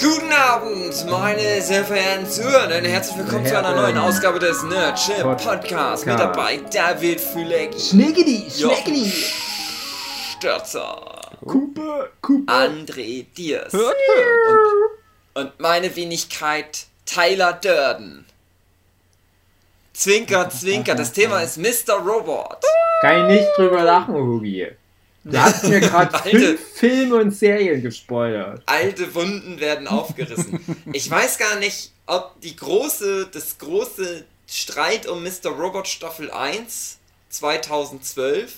Guten Abend, meine sehr verehrten Zuhörer. Herzlich willkommen zu einer neuen Ausgabe des Nerdship Podcasts. Mit dabei David Füleck, Schneckedi, Schneckedi, Stürzer, Cooper, Cooper, André Diers und, und meine Wenigkeit Tyler Durden. Zwinker, zwinker, das Thema ist Mr. Robot. Kann ich nicht drüber lachen, Hugi. Du hast mir gerade fünf Filme und Serien gespoilert. Alte Wunden werden aufgerissen. Ich weiß gar nicht, ob die große, das große Streit um Mr. Robot Staffel 1 2012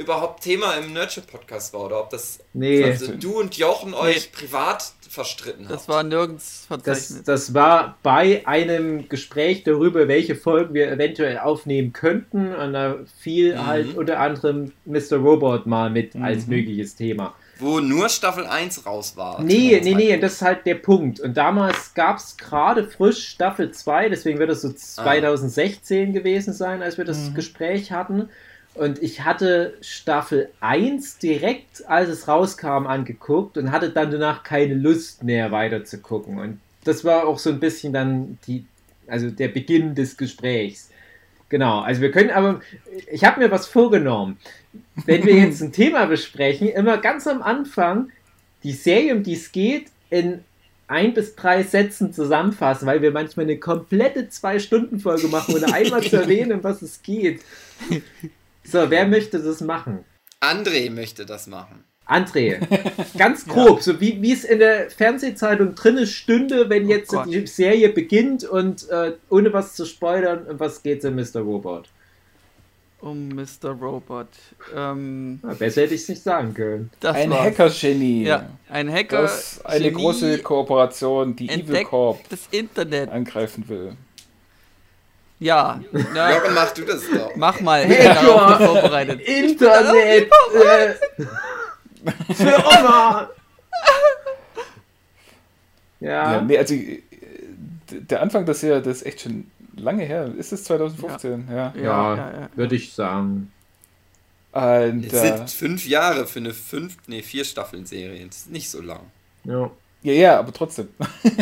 überhaupt Thema im Nurture Podcast war oder ob das nee. also du und Jochen euch nee. privat verstritten habt. Das war nirgends verzeichnet. Das, das, war bei einem Gespräch darüber, welche Folgen wir eventuell aufnehmen könnten. Und da fiel mhm. halt unter anderem Mr. Robot mal mit mhm. als mögliches Thema. Wo nur Staffel 1 raus war. Nee, nee, nee, das ist halt der Punkt. Und damals gab es gerade frisch Staffel 2, deswegen wird es so 2016 ah. gewesen sein, als wir das mhm. Gespräch hatten. Und ich hatte Staffel 1 direkt, als es rauskam, angeguckt und hatte dann danach keine Lust mehr weiter zu gucken. Und das war auch so ein bisschen dann die, also der Beginn des Gesprächs. Genau, also wir können aber, ich habe mir was vorgenommen. Wenn wir jetzt ein Thema besprechen, immer ganz am Anfang die Serie, um die es geht, in ein bis drei Sätzen zusammenfassen, weil wir manchmal eine komplette Zwei-Stunden-Folge machen, ohne einmal zu erwähnen, um was es geht. So, wer möchte das machen? André möchte das machen. André, ganz grob, ja. so wie, wie es in der Fernsehzeitung drin stünde, wenn oh jetzt oh die Serie beginnt und äh, ohne was zu spoilern, um was geht es in Mr. Robot? Um Mr. Robot. Ähm, ja, besser hätte ich es nicht sagen können. ein Hacker-Genie. Ja, ein Hacker. Das eine große Kooperation, die Evil Corp das Internet angreifen will. Ja. Na, Jochen, mach du das doch. Mach mal. Ich bin darauf vorbereitet. Internet. Äh, für Oma. ja. ja. Nee, also der Anfang des Jahres, das ist echt schon lange her. Ist es 2015? Ja, ja, ja, ja würde ich sagen. Und, es sind äh, fünf Jahre für eine fünf, nee, vier Staffeln Serie. Das ist nicht so lang. Ja. Ja, ja, aber trotzdem.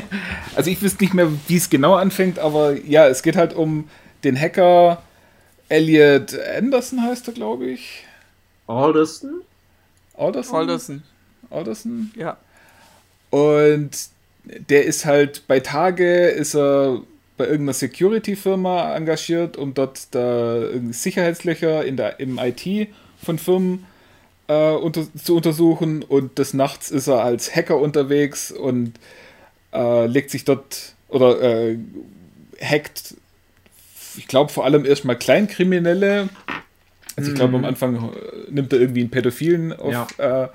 also ich wüsste nicht mehr, wie es genau anfängt, aber ja, es geht halt um den Hacker Elliot Anderson heißt er, glaube ich. Alderson? Alderson? Alderson. Alderson? Ja. Und der ist halt bei Tage ist er bei irgendeiner Security-Firma engagiert, um dort da Sicherheitslöcher in der, im IT von Firmen äh, unter, zu untersuchen und des Nachts ist er als Hacker unterwegs und äh, legt sich dort oder äh, hackt, ich glaube vor allem erstmal Kleinkriminelle. Also ich glaube am mhm. Anfang äh, nimmt er irgendwie einen Pädophilen auf ja. Äh,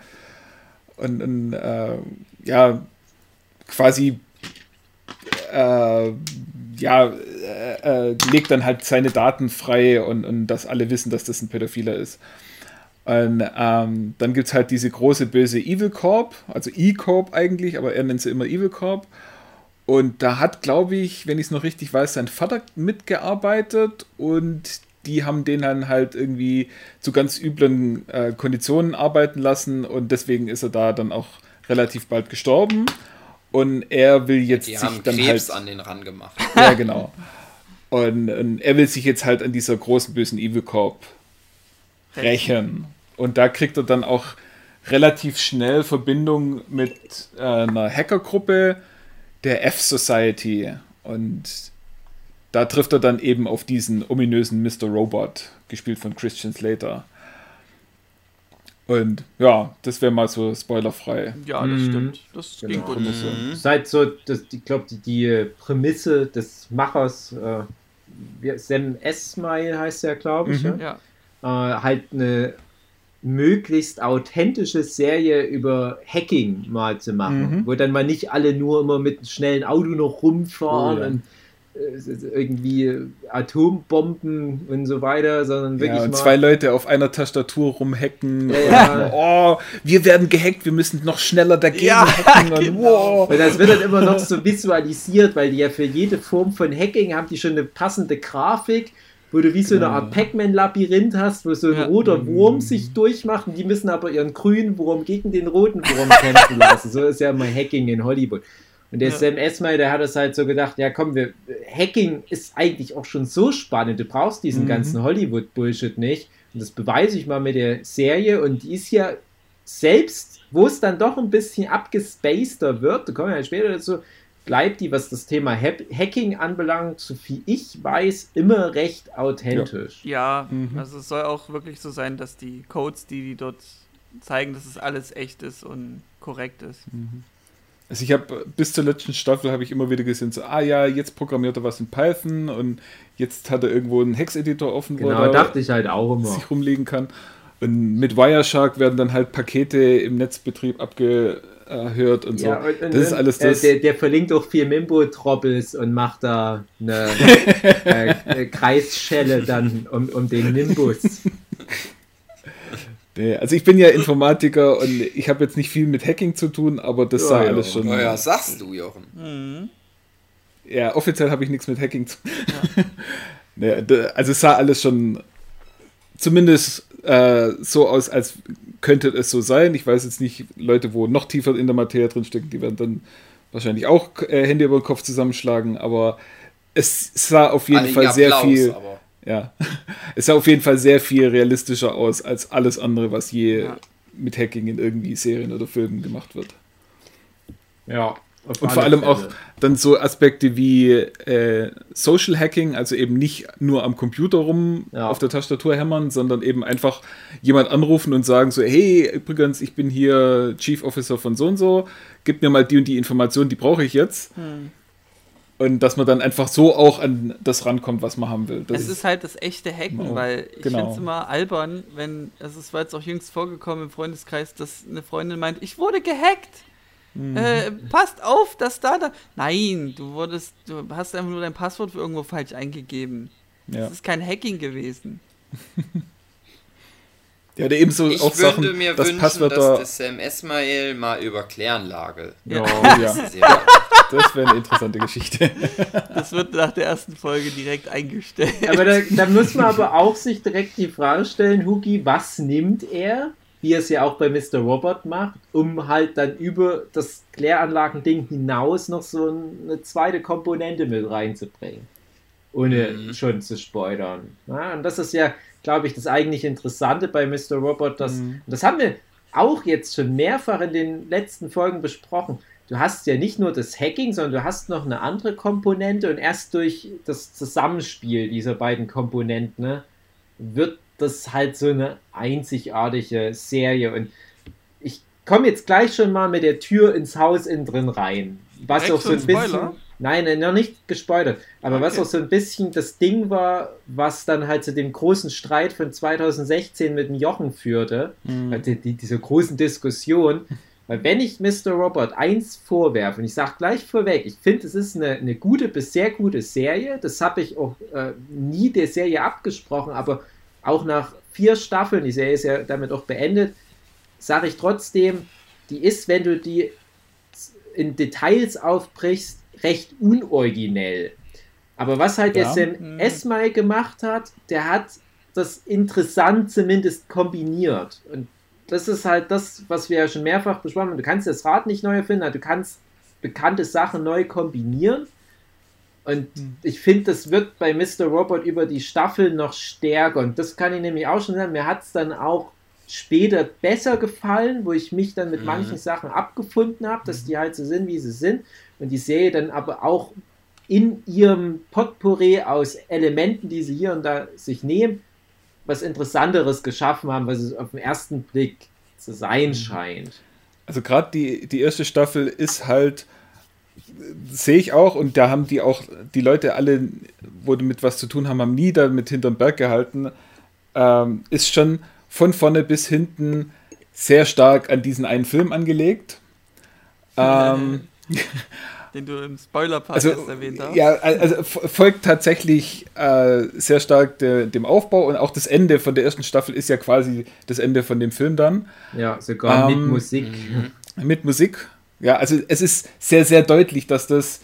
und, und äh, ja quasi ja, legt dann halt seine Daten frei und, und dass alle wissen, dass das ein Pädophiler ist. Und ähm, dann gibt es halt diese große böse Evil Corp, also E-Corp eigentlich, aber er nennt sie immer Evil Corp. Und da hat, glaube ich, wenn ich es noch richtig weiß, sein Vater mitgearbeitet und die haben den dann halt irgendwie zu ganz üblen äh, Konditionen arbeiten lassen und deswegen ist er da dann auch relativ bald gestorben. Und er will jetzt die sich haben dann Krebs halt. an den ran gemacht. Ja, genau. Und, und, er will sich jetzt halt an dieser großen bösen Evil Corp rächen. Und da kriegt er dann auch relativ schnell Verbindung mit äh, einer Hackergruppe der F-Society. Und da trifft er dann eben auf diesen ominösen Mr. Robot, gespielt von Christian Slater. Und ja, das wäre mal so spoilerfrei. Ja, das mhm. stimmt. Das genau. ging gut. Mhm. Seit so, das, ich glaube, die, die Prämisse des Machers, äh, Sam Esmail heißt der, glaube ich. Mhm. Ja äh, halt eine möglichst authentische Serie über Hacking mal zu machen, mhm. wo dann mal nicht alle nur immer mit einem schnellen Auto noch rumfahren oh, ja. und äh, irgendwie Atombomben und so weiter, sondern wirklich ja, und mal zwei Leute auf einer Tastatur rumhacken. Ja, oh, wir werden gehackt, wir müssen noch schneller dagegen ja, hacken. Und, genau. wow. und das wird dann immer noch so visualisiert, weil die ja für jede Form von Hacking haben die schon eine passende Grafik wo du wie so eine Art Pac-Man-Labyrinth hast, wo so ein Ja. roter Wurm sich durchmacht und die müssen aber ihren grünen Wurm gegen den roten Wurm kämpfen lassen. So ist ja immer Hacking in Hollywood. Und der Ja. Sam Esmail, der hat es halt so gedacht, ja komm, wir, Hacking ist eigentlich auch schon so spannend, du brauchst diesen Mhm. ganzen Hollywood-Bullshit nicht. Und das beweise ich mal mit der Serie und die ist ja selbst, wo es dann doch ein bisschen abgespaceter wird, da kommen wir ja später dazu, bleibt die, was das Thema Hack- Hacking anbelangt, so viel ich weiß, immer recht authentisch. Ja, Mhm. also es soll auch wirklich so sein, dass die Codes, die die dort zeigen, dass es alles echt ist und korrekt ist. Also ich habe bis zur letzten Staffel habe ich immer wieder gesehen, so, ah ja, jetzt programmiert er was in Python und jetzt hat er irgendwo einen Hex-Editor offen, wo Genau, er dachte ich halt auch immer. sich rumlegen kann. Und mit Wireshark werden dann halt Pakete im Netzbetrieb abgehört und so. Ja, und, und, das ist alles äh, das. der, der verlinkt auch vier Mimbo-Troppels und macht da eine äh, äh, Kreisschelle dann um, um den Nimbus. Nee, also ich bin ja Informatiker und ich habe jetzt nicht viel mit Hacking zu tun, aber das Ja, sah ja. alles schon. Naja, sagst du, Jochen. Mhm. Ja, offiziell habe ich nichts mit Hacking zu tun. nee, da- also es sah alles schon zumindest äh, so aus, als könnte es so sein. Ich weiß jetzt nicht, Leute, wo noch tiefer in der Materie drinstecken, die werden dann wahrscheinlich auch äh, Hände über den Kopf zusammenschlagen, aber es sah auf jeden Einigen Fall sehr Applaus, viel. aber Ja, es sah auf jeden Fall sehr viel realistischer aus als alles andere, was je Ja. mit Hacking in irgendwie Serien oder Filmen gemacht wird. Ja. Auf Und vor allem Fälle. auch dann so Aspekte wie äh, Social Hacking, also eben nicht nur am Computer rum Ja. auf der Tastatur hämmern, sondern eben einfach jemand anrufen und sagen so, hey, übrigens, ich bin hier Chief Officer von so und so, gib mir mal die und die Information, die brauche ich jetzt. Hm. Und dass man dann einfach so auch an das rankommt, was man haben will. Das Es ist halt das echte Hacken, Genau. weil ich Genau. finde es immer albern, wenn, also es war jetzt auch jüngst vorgekommen im Freundeskreis, dass eine Freundin meint, ich wurde gehackt. Mhm. Äh, passt auf, dass da, da. Nein, du wurdest, du hast einfach nur dein Passwort für irgendwo falsch eingegeben. ja. Das ist kein Hacking gewesen. ja, oder ebenso ich auch würde Sachen, mir dass wünschen, dass der Sam Esmail mal über Kläranlage. Ja. Oh, diese ja, das wäre eine interessante Geschichte. Das wird nach der ersten Folge direkt eingestellt. Aber da, da muss man aber auch sich direkt die Frage stellen, Hugi, was nimmt er, wie er es ja auch bei Mr. Robot macht, um halt dann über das Kläranlagending hinaus noch so eine zweite Komponente mit reinzubringen. Ohne Mhm. schon zu spoilern. Ja, und das ist ja, glaube ich, das eigentlich Interessante bei Mr. Robot. Dass, Mhm. Das haben wir auch jetzt schon mehrfach in den letzten Folgen besprochen. Du hast ja nicht nur das Hacking, sondern du hast noch eine andere Komponente und erst durch das Zusammenspiel dieser beiden Komponenten ne, wird das halt so eine einzigartige Serie. Und ich komme jetzt gleich schon mal mit der Tür ins Haus innen drin rein. Was Direkt auch so ein bisschen. Nein, nein, noch nicht gespoilert. Aber was Okay. auch so ein bisschen das Ding war, was dann halt zu dem großen Streit von 2016 mit dem Jochen führte, Mhm. also die, dieser großen Diskussion. Weil wenn ich Mr. Robot eins vorwerfe, und ich sage gleich vorweg, ich finde, es ist eine, eine gute bis sehr gute Serie, das habe ich auch äh, nie der Serie abgesprochen, aber auch nach vier Staffeln, die Serie ist ja damit auch beendet, sage ich trotzdem, die ist, wenn du die in Details aufbrichst, recht unoriginell. Aber was halt Ja. der Sam Mhm. Esmail gemacht hat, der hat das interessant zumindest kombiniert. Und das ist halt das, was wir ja schon mehrfach besprochen haben. Du kannst das Rad nicht neu erfinden, du kannst bekannte Sachen neu kombinieren. Und ich finde, das wird bei Mr. Robot über die Staffel noch stärker. Und das kann ich nämlich auch schon sagen. Mir hat es dann auch später besser gefallen, wo ich mich dann mit Mhm. manchen Sachen abgefunden habe, dass die halt so sind, wie sie sind. Und die Serie dann aber auch in ihrem Potpourri aus Elementen, die sie hier und da sich nehmen, was Interessanteres geschaffen haben, was es auf den ersten Blick zu sein scheint. Also gerade die, die erste Staffel ist halt, sehe ich auch, und da haben die auch, die Leute alle, wo damit was zu tun haben, haben nie damit hinterm Berg gehalten, ähm, ist schon von vorne bis hinten sehr stark an diesen einen Film angelegt. Ähm, Den du im Spoiler-Part also, jetzt erwähnt hast. ja, also folgt tatsächlich äh, sehr stark de, dem Aufbau und auch das Ende von der ersten Staffel ist ja quasi das Ende von dem Film dann. Ja, sogar Ähm, mit Musik. Mit Musik. Ja, also es ist sehr, sehr deutlich, dass das,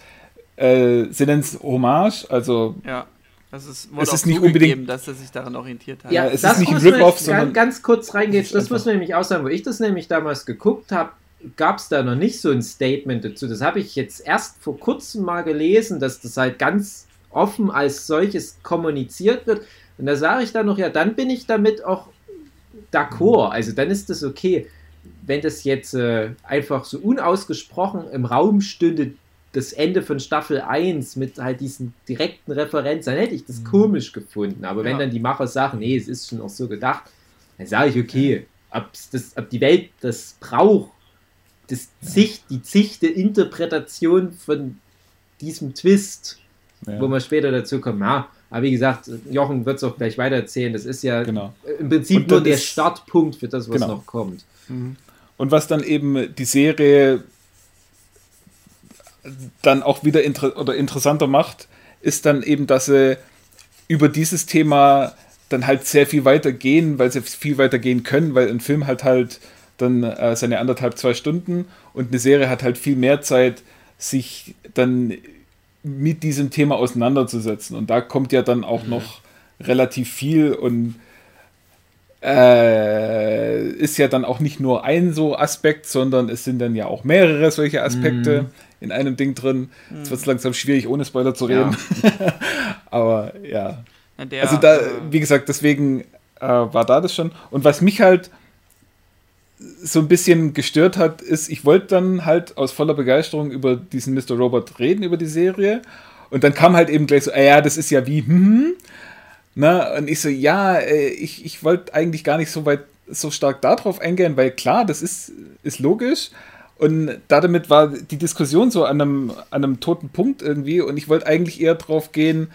äh, sie nennen es Hommage, also Ja. Also es es ist nicht unbedingt, dass er sich daran orientiert hat. Ja, es das ist nicht ein muss man Rip-Off, ganz, sondern ganz kurz reingehen. ist Das muss man nämlich auch sagen, wo ich das nämlich damals geguckt habe, gab es da noch nicht so ein Statement dazu. Das habe ich jetzt erst vor kurzem mal gelesen, dass das halt ganz offen als solches kommuniziert wird. Und da sage ich dann noch, ja, dann bin ich damit auch d'accord. Also dann ist das okay. Wenn das jetzt äh, einfach so unausgesprochen im Raum stünde, das Ende von Staffel 1 mit halt diesen direkten Referenzen, dann hätte ich das komisch gefunden. Aber wenn Ja. dann die Macher sagen, nee, es ist schon auch so gedacht, dann sage ich, okay, das, ob die Welt das braucht, das Zicht, die zichte Interpretation von diesem Twist, Ja, wo wir später dazu kommen. Ja, aber wie gesagt, Jochen wird es auch gleich weitererzählen. Das ist ja genau. im Prinzip nur der Startpunkt für das, was Genau. noch kommt. Und was dann eben die Serie dann auch wieder inter oder interessanter macht, ist dann eben, dass sie über dieses Thema dann halt sehr viel weiter gehen, weil sie viel weiter gehen können, weil ein Film hat halt dann äh, seine anderthalb, zwei Stunden und eine Serie hat halt viel mehr Zeit, sich dann mit diesem Thema auseinanderzusetzen. Und da kommt ja dann auch noch relativ viel und äh, ist ja dann auch nicht nur ein so Aspekt, sondern es sind dann ja auch mehrere solche Aspekte in einem Ding drin. Jetzt wird es langsam schwierig, ohne Spoiler zu Ja. reden. Aber ja. Ja, der, Also da, äh, wie gesagt, deswegen äh, war da das schon. Und was mich halt so ein bisschen gestört hat, ist, ich wollte dann halt aus voller Begeisterung über diesen Mr. Robot reden, über die Serie. Und dann kam halt eben gleich so, ah ja, das ist ja wie, hm, na, und ich so, ja, äh, ich, ich wollte eigentlich gar nicht so weit, so stark darauf eingehen, weil klar, das ist, ist logisch. Und damit war die Diskussion so an einem, an einem toten Punkt irgendwie. Und ich wollte eigentlich eher drauf gehen,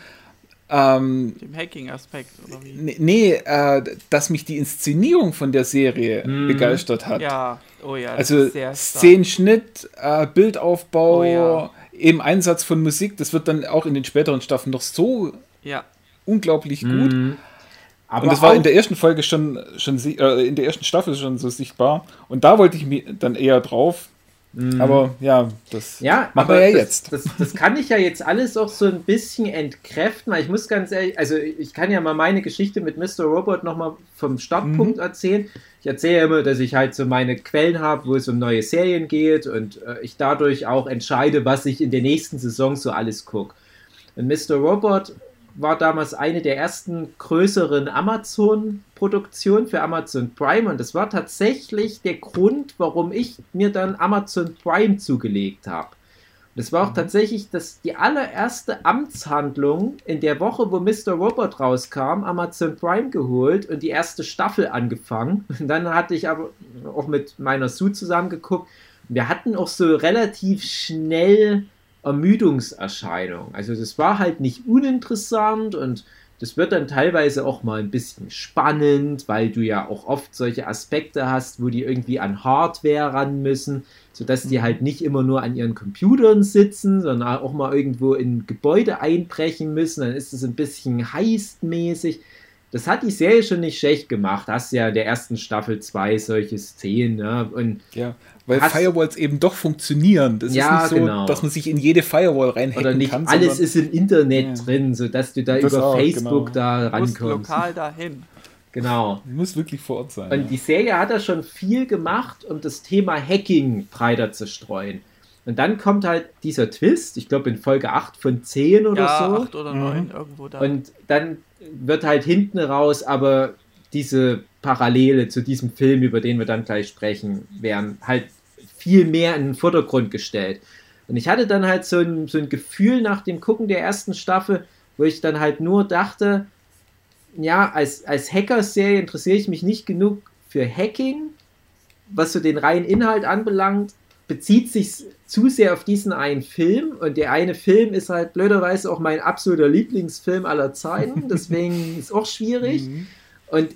ähm, dem Hacking-Aspekt, oder wie? Nee, nee äh, dass mich die Inszenierung von der Serie Mhm. begeistert hat. Ja, oh ja, das also. Szenenschnitt, äh, Bildaufbau, Oh ja. eben Einsatz von Musik, das wird dann auch in den späteren Staffeln noch so Ja, unglaublich gut. Mhm. Aber Und das war in der ersten Folge schon, schon äh, in der ersten Staffel schon so sichtbar. Und da wollte ich mir dann eher drauf. Aber ja, das Mhm. Ja, machen aber wir ja das, jetzt. Das, das kann ich ja jetzt alles auch so ein bisschen entkräften, weil ich muss ganz ehrlich, also ich kann ja mal meine Geschichte mit Mr. Robot nochmal vom Startpunkt erzählen. Ich erzähle ja immer, dass ich halt so meine Quellen habe, wo es um neue Serien geht und äh, ich dadurch auch entscheide, was ich in der nächsten Saison so alles gucke. Und Mr. Robot war damals eine der ersten größeren Amazon-Produktionen für Amazon Prime und das war tatsächlich der Grund, warum ich mir dann Amazon Prime zugelegt habe. Das war auch tatsächlich das, die allererste Amtshandlung in der Woche, wo Mr. Robot rauskam, Amazon Prime geholt und die erste Staffel angefangen. Und dann hatte ich aber auch mit meiner Sue zusammen geguckt. Wir hatten auch so relativ schnell Ermüdungserscheinungen. Also das war halt nicht uninteressant und das wird dann teilweise auch mal ein bisschen spannend, weil du ja auch oft solche Aspekte hast, wo die irgendwie an Hardware ran müssen, sodass die halt nicht immer nur an ihren Computern sitzen, sondern auch mal irgendwo in Gebäude einbrechen müssen. Dann ist es ein bisschen heistmäßig. Das hat die Serie schon nicht schlecht gemacht. Hast ja in der ersten Staffel zwei solche Szenen. Ne? Und Ja, weil Hast- Firewalls eben doch funktionieren. Das Ja, ist nicht so, genau. dass man sich in jede Firewall reinhacken oder nicht kann. alles sondern- ist im Internet Ja. drin, sodass du da Das über auch, Facebook genau. da du musst rankommst. lokal dahin. Genau. muss wirklich vor Ort sein. Und ja. die Serie hat da schon viel gemacht, um das Thema Hacking breiter zu streuen. Und dann kommt halt dieser Twist, ich glaube in Folge 8 von 10 oder ja, so. acht oder neun, irgendwo da. Und dann wird halt hinten raus, aber diese Parallele zu diesem Film, über den wir dann gleich sprechen, werden halt viel mehr in den Vordergrund gestellt. Und ich hatte dann halt so ein, so ein Gefühl nach dem Gucken der ersten Staffel, wo ich dann halt nur dachte, ja, als, als Hacker-Serie interessiere ich mich nicht genug für Hacking, was so den reinen Inhalt anbelangt, bezieht sich zu sehr auf diesen einen Film und der eine Film ist halt blöderweise auch mein absoluter Lieblingsfilm aller Zeiten, deswegen ist auch schwierig. Mhm. Und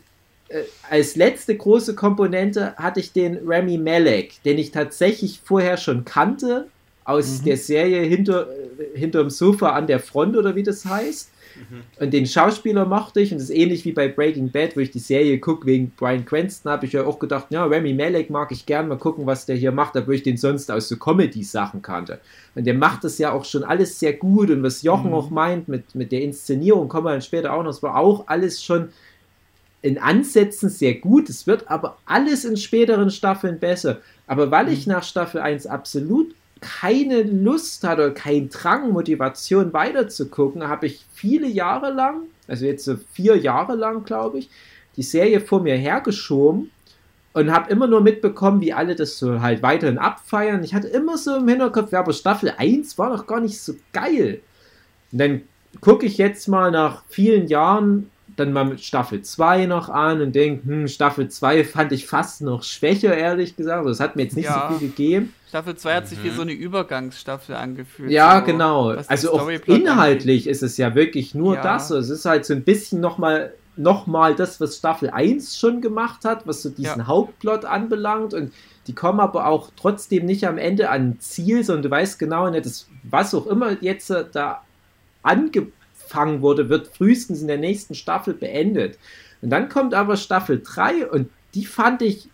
äh, als letzte große Komponente hatte ich den Remy Malek, den ich tatsächlich vorher schon kannte, aus der Serie hinter, äh, hinterm Sofa an der Front oder wie das heißt. Mhm. Und den Schauspieler mochte ich und das ist ähnlich wie bei Breaking Bad, wo ich die Serie gucke wegen Brian Cranston, habe ich ja auch gedacht, ja, Remy Malek mag ich gern, mal gucken, was der hier macht, obwohl ich den sonst aus so Comedy-Sachen kannte. Und der macht das ja auch schon alles sehr gut und was Jochen mhm. auch meint mit, mit der Inszenierung, kommen wir dann später auch noch, es war auch alles schon in Ansätzen sehr gut, es wird aber alles in späteren Staffeln besser. Aber weil ich mhm. nach Staffel 1 absolut keine Lust hatte oder keinen Drang, Motivation weiterzugucken, habe ich viele Jahre lang, also jetzt so vier Jahre lang, glaube ich, die Serie vor mir hergeschoben und habe immer nur mitbekommen, wie alle das so halt weiterhin abfeiern. Ich hatte immer so im Hinterkopf, ja, aber Staffel 1 war doch gar nicht so geil. Und dann gucke ich jetzt mal nach vielen Jahren dann mal mit Staffel 2 noch an und denke, hm, Staffel 2 fand ich fast noch schwächer, ehrlich gesagt. Das hat mir jetzt nicht ja. so viel gegeben. Staffel 2 hat sich mhm. wie so eine Übergangsstaffel angefühlt. Ja, so, genau. Also auch inhaltlich angeht. ist es ja wirklich nur ja. das. Es ist halt so ein bisschen nochmal noch mal das, was Staffel 1 schon gemacht hat, was so diesen ja. Hauptplot anbelangt. Und die kommen aber auch trotzdem nicht am Ende an Ziel, sondern du weißt genau, ne, das, was auch immer jetzt da ange angefangen wurde, wird frühestens in der nächsten Staffel beendet. Und dann kommt aber Staffel 3 und die fand ich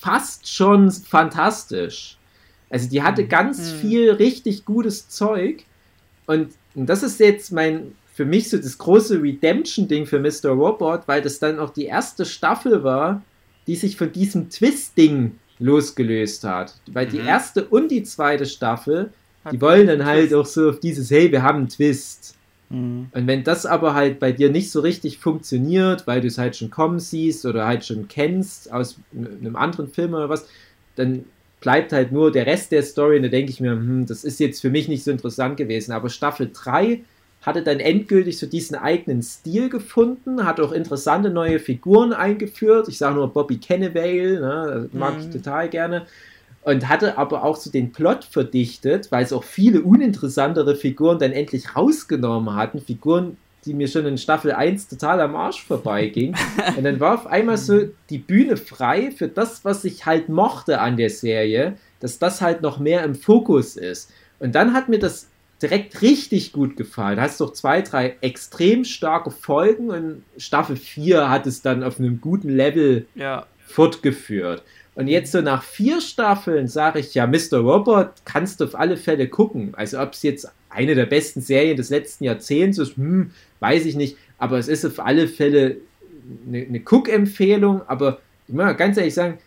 fast schon fantastisch. Also die hatte ganz mhm. viel richtig gutes Zeug. Und, und das ist jetzt mein, für mich so das große Redemption-Ding für Mr. Robot, weil das dann auch die erste Staffel war, die sich von diesem Twist-Ding losgelöst hat. Weil mhm. die erste und die zweite Staffel, die wollen dann halt auch so auf dieses, hey, wir haben einen Twist. Mhm. Und wenn das aber halt bei dir nicht so richtig funktioniert, weil du es halt schon kommen siehst oder halt schon kennst aus einem anderen Film oder was, dann bleibt halt nur der Rest der Story und da denke ich mir, hm, das ist jetzt für mich nicht so interessant gewesen. Aber Staffel 3 hatte dann endgültig so diesen eigenen Stil gefunden, hat auch interessante neue Figuren eingeführt. Ich sage nur Bobby Cannavale, ne, mag mhm. ich total gerne und hatte aber auch so den Plot verdichtet, weil es auch viele uninteressantere Figuren dann endlich rausgenommen hatten. Figuren, die mir schon in Staffel 1 total am Arsch vorbeiging. und dann war auf einmal so die Bühne frei für das, was ich halt mochte an der Serie, dass das halt noch mehr im Fokus ist. Und dann hat mir das direkt richtig gut gefallen. Da hast doch zwei, drei extrem starke Folgen und Staffel 4 hat es dann auf einem guten Level ja. fortgeführt. Und jetzt so nach vier Staffeln sage ich ja, Mr. Robot kannst du auf alle Fälle gucken. Also ob es jetzt eine der besten Serien des letzten Jahrzehnts ist, hm, weiß ich nicht. Aber es ist auf alle Fälle eine, eine Cook-Empfehlung. Aber ich muss ganz ehrlich sagen,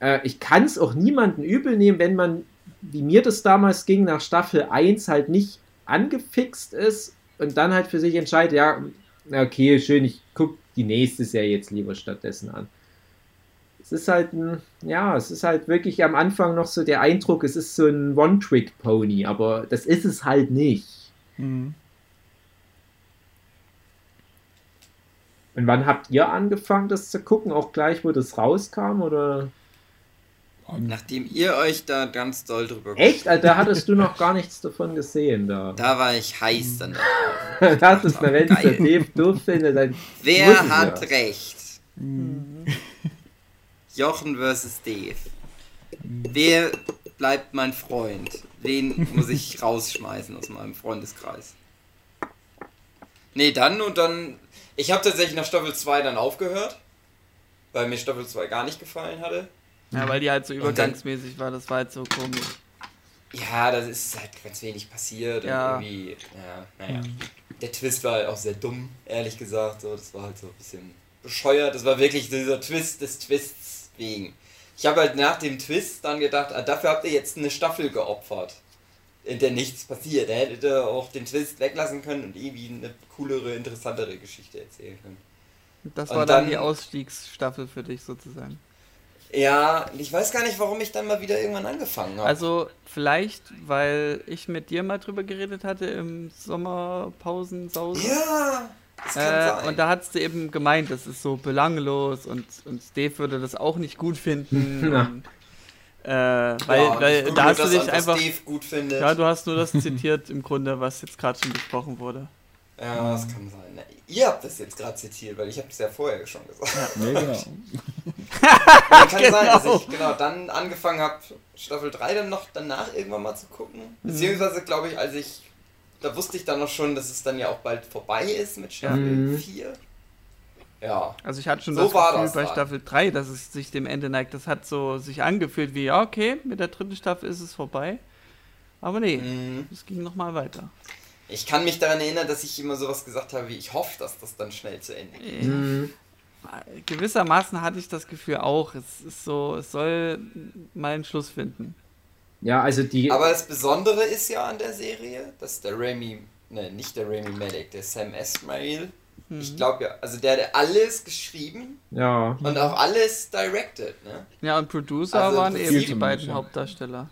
äh, ich kann es auch niemanden übel nehmen, wenn man, wie mir das damals ging, nach Staffel 1 halt nicht angefixt ist und dann halt für sich entscheidet, ja, okay, schön, ich gucke die nächste Serie jetzt lieber stattdessen an es ist halt ein, ja, es ist halt wirklich am Anfang noch so der Eindruck, es ist so ein One-Trick-Pony, aber das ist es halt nicht. Mhm. Und wann habt ihr angefangen, das zu gucken? Auch gleich, wo das rauskam, oder? Nachdem ihr euch da ganz doll drüber Echt? Also, da hattest du noch gar nichts davon gesehen, da. Da war ich heiß dann das ist, wenn es der Dave doof findet, dann. Wer hat ja. recht? Mhm. Jochen versus Dave. Wer bleibt mein Freund? Wen muss ich rausschmeißen aus meinem Freundeskreis? Nee, dann und dann. Ich habe tatsächlich nach Staffel 2 dann aufgehört, weil mir Staffel 2 gar nicht gefallen hatte. Ja, weil die halt so übergangsmäßig war, das war halt so komisch. Ja, das ist halt ganz wenig passiert ja. und irgendwie, ja, naja. Mhm. Der Twist war halt auch sehr dumm, ehrlich gesagt. So, das war halt so ein bisschen bescheuert. Das war wirklich dieser Twist des Twists Deswegen. Ich habe halt nach dem Twist dann gedacht, ah, dafür habt ihr jetzt eine Staffel geopfert, in der nichts passiert. Da hättet ihr auch den Twist weglassen können und irgendwie eine coolere, interessantere Geschichte erzählen können. Das war dann, dann die Ausstiegsstaffel für dich sozusagen. Ja, ich weiß gar nicht, warum ich dann mal wieder irgendwann angefangen habe. Also vielleicht, weil ich mit dir mal drüber geredet hatte im Sommerpausensause. Ja, äh, und da hat sie eben gemeint, das ist so belanglos und, und Steve würde das auch nicht gut finden. und, äh, weil, ja, weil da hast du dich einfach. Ja, du hast nur das zitiert im Grunde, was jetzt gerade schon besprochen wurde. Ja, das kann sein. Na, ihr habt das jetzt gerade zitiert, weil ich habe das ja vorher schon gesagt. Ja, nee, genau. kann genau. sein, dass ich genau dann angefangen habe, Staffel 3 dann noch danach irgendwann mal zu gucken. Mhm. Beziehungsweise, glaube ich, als ich da wusste ich dann noch schon, dass es dann ja auch bald vorbei ist mit Staffel mhm. 4. Ja. Also ich hatte schon so das Gefühl das bei dann. Staffel 3, dass es sich dem Ende neigt. Das hat so sich angefühlt wie, ja, okay, mit der dritten Staffel ist es vorbei. Aber nee, mhm. es ging nochmal weiter. Ich kann mich daran erinnern, dass ich immer sowas gesagt habe, wie ich hoffe, dass das dann schnell zu Ende geht. Mhm. Gewissermaßen hatte ich das Gefühl auch. Es ist so, es soll mal einen Schluss finden. Ja, also die. Aber das Besondere ist ja an der Serie, dass der Remy, ne, nicht der Remy Malek, der Sam Esmail, mhm. ich glaube ja, also der hat alles geschrieben ja. und auch alles directed, ne? Ja, und Producer also waren eben die beiden ja. Hauptdarsteller.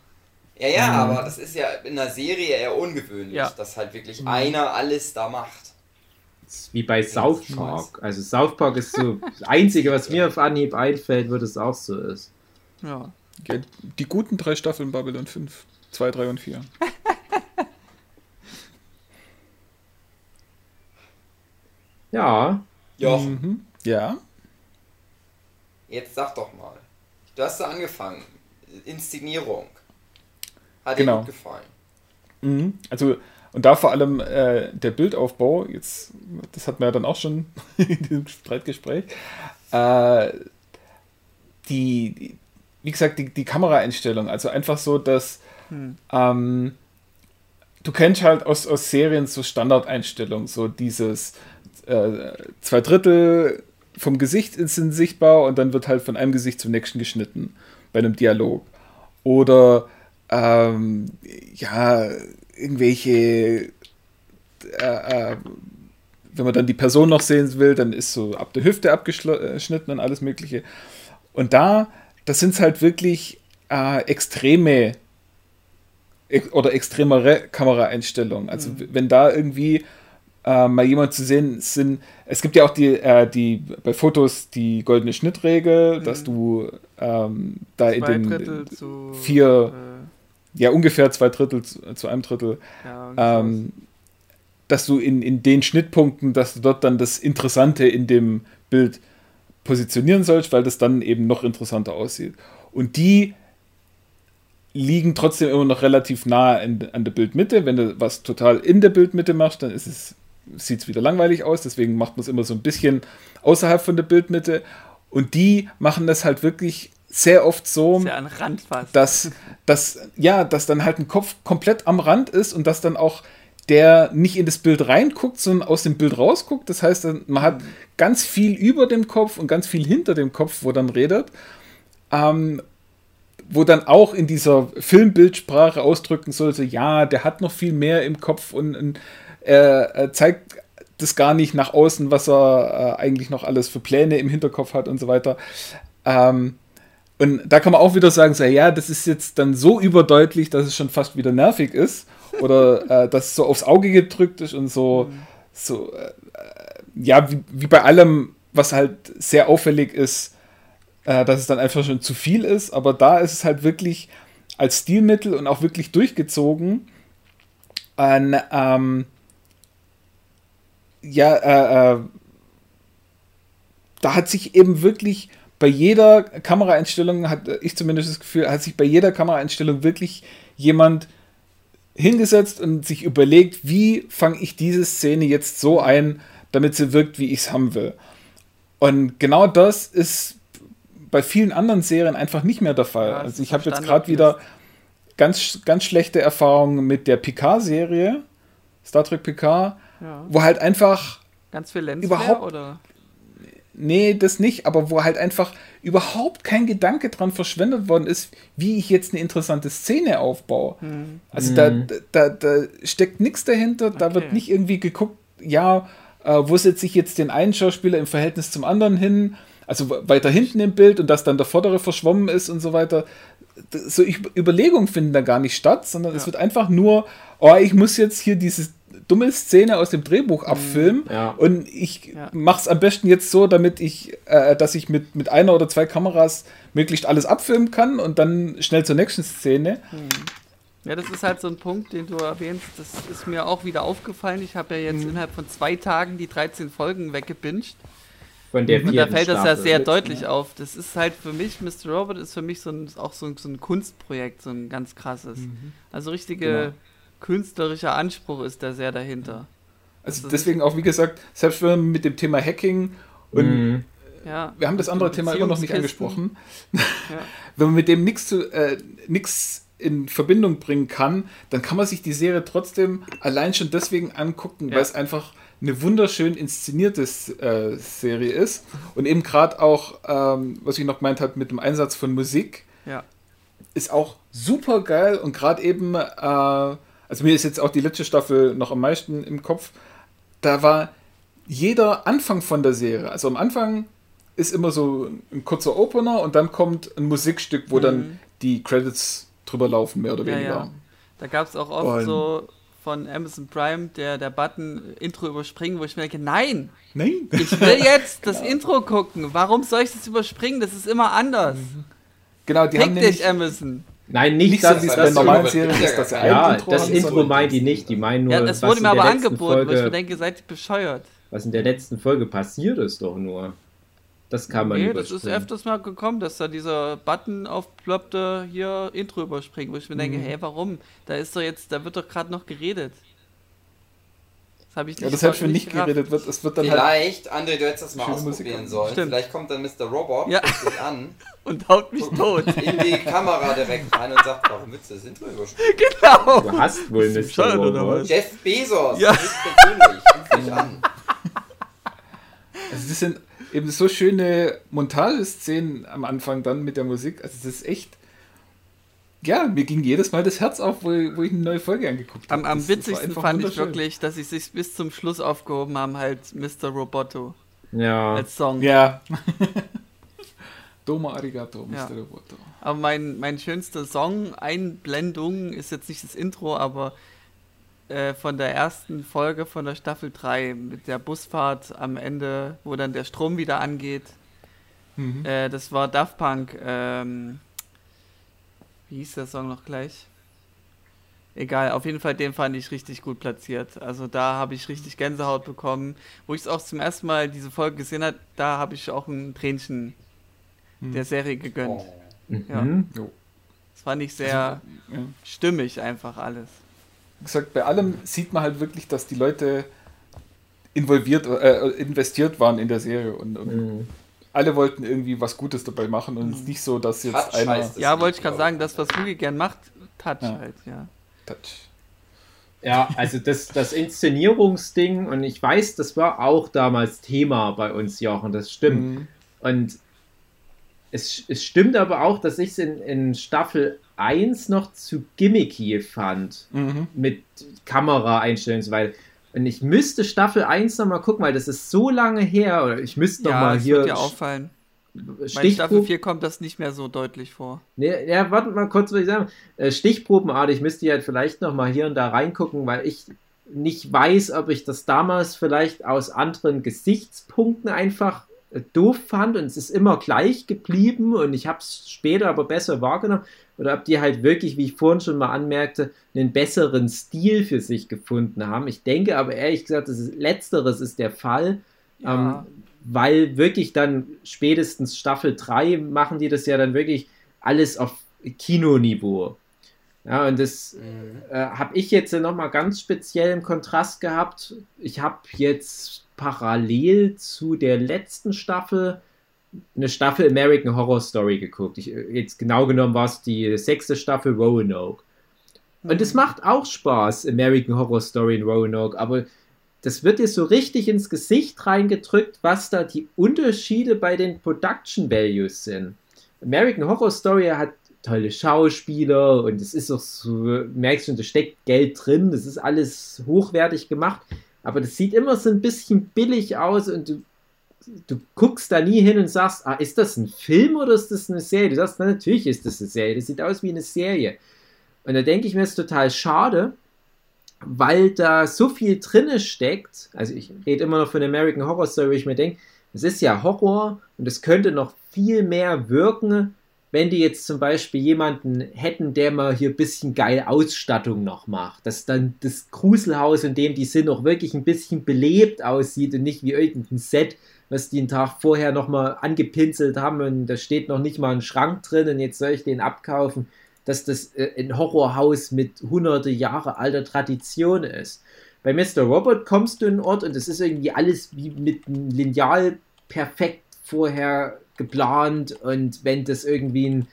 Ja, ja, mhm. aber das ist ja in der Serie eher ungewöhnlich, ja. dass halt wirklich mhm. einer alles da macht. Wie bei South Park. Also South Park ist so das Einzige, was mir auf Anhieb einfällt, wo das auch so ist. Ja. Die guten drei Staffeln Babylon 5. 2, 3 und 4. ja. Ja. Mhm. Ja. Jetzt sag doch mal. Du hast da angefangen. Inszenierung. Hat genau. dir gut gefallen. Mhm. Also, und da vor allem äh, der Bildaufbau, jetzt, das hatten wir ja dann auch schon in diesem Streitgespräch, äh, die, wie gesagt, die, die Kameraeinstellung, also einfach so, dass hm. ähm, du kennst halt aus, aus Serien so Standardeinstellungen, so dieses äh, zwei Drittel vom Gesicht sind sichtbar und dann wird halt von einem Gesicht zum nächsten geschnitten bei einem Dialog. Oder ähm, ja, irgendwelche, äh, äh, wenn man dann die Person noch sehen will, dann ist so ab der Hüfte abgeschnitten und alles Mögliche. Und da, das sind halt wirklich äh, extreme oder extremere Kameraeinstellungen. Also mhm. wenn da irgendwie äh, mal jemand zu sehen sind, es gibt ja auch die, äh, die bei Fotos die goldene Schnittregel, mhm. dass du ähm, da Zwei in den vier äh, ja, ungefähr zwei Drittel zu, zu einem Drittel. Ja, ähm, dass du in, in den Schnittpunkten, dass du dort dann das Interessante in dem Bild positionieren sollst, weil das dann eben noch interessanter aussieht. Und die liegen trotzdem immer noch relativ nah in, an der Bildmitte. Wenn du was total in der Bildmitte machst, dann es, sieht es wieder langweilig aus. Deswegen macht man es immer so ein bisschen außerhalb von der Bildmitte. Und die machen das halt wirklich sehr oft so, dass, dass, ja, dass dann halt ein Kopf komplett am Rand ist und dass dann auch der nicht in das Bild reinguckt, sondern aus dem Bild rausguckt. Das heißt, man hat ganz viel über dem Kopf und ganz viel hinter dem Kopf, wo dann redet. Ähm, wo dann auch in dieser Filmbildsprache ausdrücken sollte, ja, der hat noch viel mehr im Kopf und, und er zeigt das gar nicht nach außen, was er äh, eigentlich noch alles für Pläne im Hinterkopf hat und so weiter. Ähm, und da kann man auch wieder sagen, so, ja, das ist jetzt dann so überdeutlich, dass es schon fast wieder nervig ist. Oder äh, dass es so aufs Auge gedrückt ist und so, so äh, ja, wie, wie, bei allem, was halt sehr auffällig ist, äh, dass es dann einfach schon zu viel ist. Aber da ist es halt wirklich als Stilmittel und auch wirklich durchgezogen ein, ähm, ja, äh, äh, da hat sich eben wirklich bei jeder Kameraeinstellung hat ich zumindest das Gefühl, hat sich bei jeder Kameraeinstellung wirklich jemand hingesetzt und sich überlegt, wie fange ich diese Szene jetzt so ein, damit sie wirkt, wie ich es haben will. Und genau das ist bei vielen anderen Serien einfach nicht mehr der Fall. Ja, also ich habe jetzt gerade wieder ganz, ganz schlechte Erfahrungen mit der Picard-Serie, Star Trek Picard, ja. wo halt einfach ganz viel Lensflare, überhaupt oder nee, das nicht, aber wo halt einfach überhaupt kein Gedanke dran verschwendet worden ist, wie ich jetzt eine interessante Szene aufbaue. Hm. Also mhm. da, da, da steckt nichts dahinter, okay. da wird nicht irgendwie geguckt, ja, äh, wo setze ich jetzt den einen Schauspieler im Verhältnis zum anderen hin, also weiter hinten im Bild und dass dann der vordere verschwommen ist und so weiter. So Überlegungen finden da gar nicht statt, sondern ja. es wird einfach nur, oh, ich muss jetzt hier dieses dumme Szene aus dem Drehbuch mhm. abfilmen ja. und ich ja. mache es am besten jetzt so, damit ich, äh, dass ich mit, mit einer oder zwei Kameras möglichst alles abfilmen kann und dann schnell zur nächsten Szene. Mhm. Ja, das ist halt so ein Punkt, den du erwähnst. Das ist mir auch wieder aufgefallen. Ich habe ja jetzt mhm. innerhalb von zwei Tagen die 13 Folgen weggebinged. Von der und da fällt das ja sehr deutlich ne? auf. Das ist halt für mich, Mr. Robot ist für mich so ein, auch so ein, so ein Kunstprojekt, so ein ganz krasses. Mhm. Also richtige genau künstlerischer Anspruch ist da sehr dahinter. Also deswegen auch, wie gesagt, selbst wenn man mit dem Thema Hacking und mhm. ja, wir haben das andere Thema immer noch nicht angesprochen, ja. wenn man mit dem nichts äh, in Verbindung bringen kann, dann kann man sich die Serie trotzdem allein schon deswegen angucken, ja. weil es einfach eine wunderschön inszenierte äh, Serie ist und eben gerade auch, ähm, was ich noch gemeint habe, mit dem Einsatz von Musik, ja. ist auch super geil und gerade eben, äh, also mir ist jetzt auch die letzte Staffel noch am meisten im Kopf, da war jeder Anfang von der Serie, also am Anfang ist immer so ein kurzer Opener und dann kommt ein Musikstück, wo mhm. dann die Credits drüber laufen, mehr oder weniger. Ja, ja. Da gab es auch oft und so von Amazon Prime der, der Button Intro überspringen, wo ich mir denke, nein, nein. ich will jetzt das Intro gucken. Warum soll ich das überspringen? Das ist immer anders. Genau, die Pick haben dich, Amazon. Nein, nicht, nicht dass so, das, normalen Serien ist, dass Ja, Intro das Intro meint die nicht, die meinen nur. Ja, das wurde mir aber angeboten, Folge, wo ich mir denke, seid ihr bescheuert. Was in der letzten Folge passiert ist doch nur. Das kann man Nee, das ist öfters mal gekommen, dass da dieser Button aufploppte, hier Intro überspringen, wo ich mir mhm. denke, hey, warum? Da ist doch jetzt, da wird doch gerade noch geredet. Das habe ich nicht Ja, das hat schon nicht gehabt. geredet wird. Es wird dann halt Vielleicht, halt André, du hättest das mal ausprobieren sollen. Stimmt. Vielleicht kommt dann Mr. Robot ja. sich an und haut mich tot. In die Kamera direkt rein und sagt, warum willst du das Intro überspringen? Genau. Du hast wohl Mr. Robot. Jeff Bezos, ja. nicht persönlich, sich an. Also das sind eben so schöne Montageszenen am Anfang dann mit der Musik. Also das ist echt. Ja, mir ging jedes Mal das Herz auf, wo, wo ich eine neue Folge angeguckt habe. Am, am witzigsten fand ich wirklich, dass sie sich bis zum Schluss aufgehoben haben, halt Mr. Roboto. Ja. Als Song. Ja. Domo Arigato, Mr. Ja. Roboto. Aber mein, mein schönster Song, Einblendung, ist jetzt nicht das Intro, aber äh, von der ersten Folge von der Staffel 3 mit der Busfahrt am Ende, wo dann der Strom wieder angeht. Mhm. Äh, das war Daft Punk. Ähm, wie hieß der Song noch gleich? Egal, auf jeden Fall den fand ich richtig gut platziert. Also da habe ich richtig Gänsehaut bekommen. Wo ich es auch zum ersten Mal diese Folge gesehen habe, da habe ich auch ein Tränchen mhm. der Serie gegönnt. Oh. Ja. Mhm. Das fand ich sehr also, ja. stimmig einfach alles gesagt, bei allem sieht man halt wirklich, dass die Leute involviert, äh, investiert waren in der Serie und, und mhm. Alle wollten irgendwie was Gutes dabei machen und es ist nicht so, dass jetzt Touch einer. Ja, wollte ich gerade sagen, das, was Hugi gern macht, Touch ja. halt, ja. Touch. Ja, also das, das Inszenierungsding, und ich weiß, das war auch damals Thema bei uns, Jochen, das stimmt. Mhm. Und es, es stimmt aber auch, dass ich es in, in Staffel 1 noch zu gimmicky fand. Mhm. Mit Kameraeinstellungen, weil und ich müsste Staffel 1 nochmal gucken, weil das ist so lange her. Oder ich müsste ja, nochmal hier. Wird dir auffallen. Bei Staffel 4 kommt das nicht mehr so deutlich vor. Nee, ja, warte mal kurz, was ich sagen. Äh, Stichprobenartig müsste ich halt vielleicht nochmal hier und da reingucken, weil ich nicht weiß, ob ich das damals vielleicht aus anderen Gesichtspunkten einfach doof fand und es ist immer gleich geblieben und ich habe es später aber besser wahrgenommen oder ob die halt wirklich, wie ich vorhin schon mal anmerkte, einen besseren Stil für sich gefunden haben. Ich denke aber ehrlich gesagt, das ist, letzteres ist der Fall, ja. ähm, weil wirklich dann spätestens Staffel 3 machen die das ja dann wirklich alles auf Kinoniveau. Ja, und das mhm. äh, habe ich jetzt nochmal ganz speziell im Kontrast gehabt. Ich habe jetzt parallel zu der letzten Staffel eine Staffel American Horror Story geguckt. Ich, jetzt genau genommen war es die sechste Staffel Roanoke. Und es mhm. macht auch Spaß, American Horror Story in Roanoke, aber das wird dir so richtig ins Gesicht reingedrückt, was da die Unterschiede bei den Production Values sind. American Horror Story hat tolle Schauspieler und es ist auch so, merkst du, da steckt Geld drin, das ist alles hochwertig gemacht. Aber das sieht immer so ein bisschen billig aus und du, du guckst da nie hin und sagst, ah, ist das ein Film oder ist das eine Serie? Du sagst, na, natürlich ist das eine Serie. Das sieht aus wie eine Serie. Und da denke ich mir, es ist total schade, weil da so viel drinne steckt. Also ich rede immer noch von American Horror Story, wo ich mir denke, es ist ja Horror und es könnte noch viel mehr wirken, wenn die jetzt zum Beispiel jemanden hätten, der mal hier ein bisschen geil Ausstattung noch macht, dass dann das Gruselhaus, in dem die sind, auch wirklich ein bisschen belebt aussieht und nicht wie irgendein Set, was die einen Tag vorher nochmal angepinselt haben und da steht noch nicht mal ein Schrank drin und jetzt soll ich den abkaufen. dass das äh, ein Horrorhaus mit hunderte Jahre alter Tradition ist. Bei Mr. Robot kommst du in den Ort und es ist irgendwie alles wie mit einem Lineal perfekt vorher geplant und wenn das irgendwie ein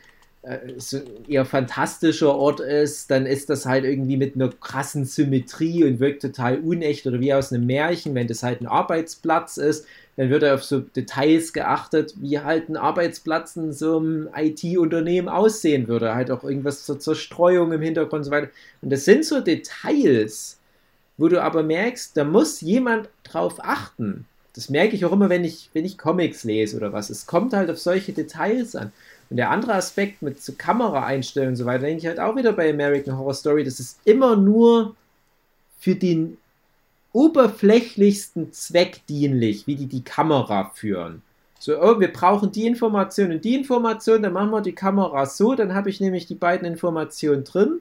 äh, so eher fantastischer Ort ist, dann ist das halt irgendwie mit einer krassen Symmetrie und wirkt total unecht oder wie aus einem Märchen. Wenn das halt ein Arbeitsplatz ist, dann wird auf so Details geachtet, wie halt ein Arbeitsplatz in so einem IT-Unternehmen aussehen würde. Halt auch irgendwas zur Zerstreuung im Hintergrund und so weiter. Und das sind so Details, wo du aber merkst, da muss jemand drauf achten. Das merke ich auch immer, wenn ich, wenn ich Comics lese oder was. Es kommt halt auf solche Details an. Und der andere Aspekt mit so Kameraeinstellungen und so weiter, denke ich halt auch wieder bei American Horror Story, das ist immer nur für den oberflächlichsten Zweck dienlich, wie die die Kamera führen. So, oh, wir brauchen die Information und die Information, dann machen wir die Kamera so, dann habe ich nämlich die beiden Informationen drin.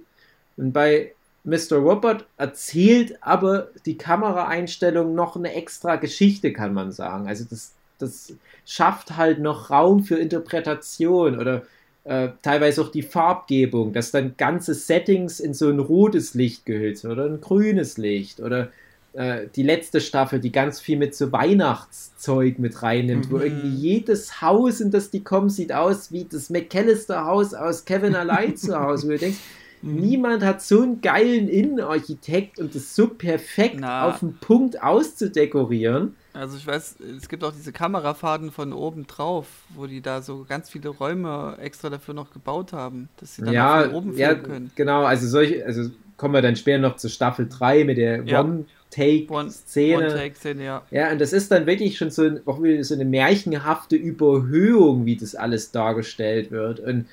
Und bei Mr. Robot erzählt aber die Kameraeinstellung noch eine extra Geschichte, kann man sagen. Also das, das schafft halt noch Raum für Interpretation oder äh, teilweise auch die Farbgebung, dass dann ganze Settings in so ein rotes Licht gehüllt sind oder ein grünes Licht oder äh, die letzte Staffel, die ganz viel mit so Weihnachtszeug mit reinnimmt, mhm. wo irgendwie jedes Haus, in das die kommen, sieht aus wie das McAllister Haus aus Kevin allein zu Hause, wo du denkst. Niemand hat so einen geilen Innenarchitekt und das so perfekt Na. auf den Punkt auszudekorieren. Also ich weiß, es gibt auch diese Kamerafaden von oben drauf, wo die da so ganz viele Räume extra dafür noch gebaut haben, dass sie dann ja, von oben ja, können. Genau, also solche, also kommen wir dann später noch zu Staffel 3 mit der ja. One-Take-Szene. One-Take-Szene, ja. Ja, und das ist dann wirklich schon so, auch wieder so eine märchenhafte Überhöhung, wie das alles dargestellt wird. Und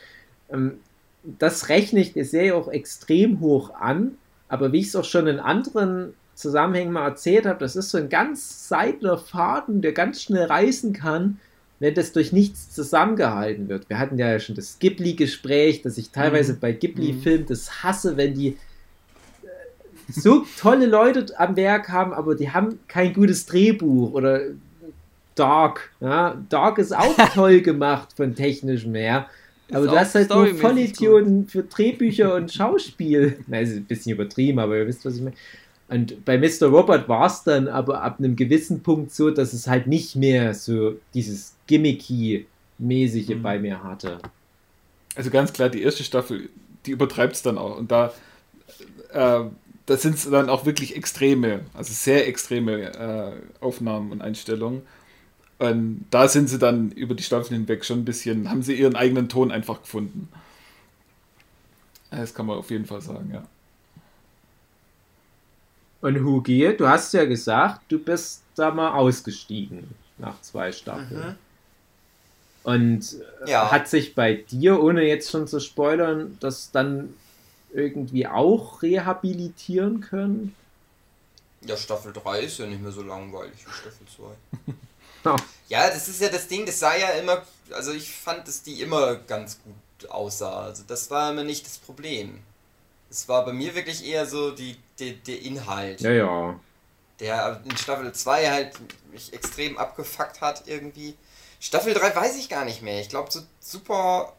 ähm, das rechne ich der Serie auch extrem hoch an, aber wie ich es auch schon in anderen Zusammenhängen mal erzählt habe, das ist so ein ganz seidler Faden, der ganz schnell reißen kann, wenn das durch nichts zusammengehalten wird. Wir hatten ja schon das Ghibli-Gespräch, dass ich teilweise mhm. bei Ghibli-Filmen das hasse, wenn die äh, so tolle Leute am Werk haben, aber die haben kein gutes Drehbuch oder Dark. Ja? Dark ist auch toll gemacht von technischem her. Aber du hast halt nur Vollidioten für Drehbücher und Schauspiel. Na, ist ein bisschen übertrieben, aber ihr wisst, was ich meine. Und bei Mr. Robert war es dann aber ab einem gewissen Punkt so, dass es halt nicht mehr so dieses Gimmicky-mäßige mhm. bei mir hatte. Also ganz klar, die erste Staffel, die übertreibt es dann auch. Und da, äh, da sind es dann auch wirklich extreme, also sehr extreme äh, Aufnahmen und Einstellungen. Und da sind sie dann über die Staffeln hinweg schon ein bisschen, haben sie ihren eigenen Ton einfach gefunden. Das kann man auf jeden Fall sagen, ja. Und Hugi, du hast ja gesagt, du bist da mal ausgestiegen nach zwei Staffeln. Mhm. Und äh, ja. hat sich bei dir, ohne jetzt schon zu spoilern, das dann irgendwie auch rehabilitieren können? Ja, Staffel 3 ist ja nicht mehr so langweilig wie Staffel 2. oh. Ja, das ist ja das Ding, das sah ja immer, also ich fand, dass die immer ganz gut aussah. Also das war immer nicht das Problem. Es war bei mir wirklich eher so die, die, der Inhalt. Ja, ja. Der in Staffel 2 halt mich extrem abgefuckt hat irgendwie. Staffel 3 weiß ich gar nicht mehr. Ich glaube, so super.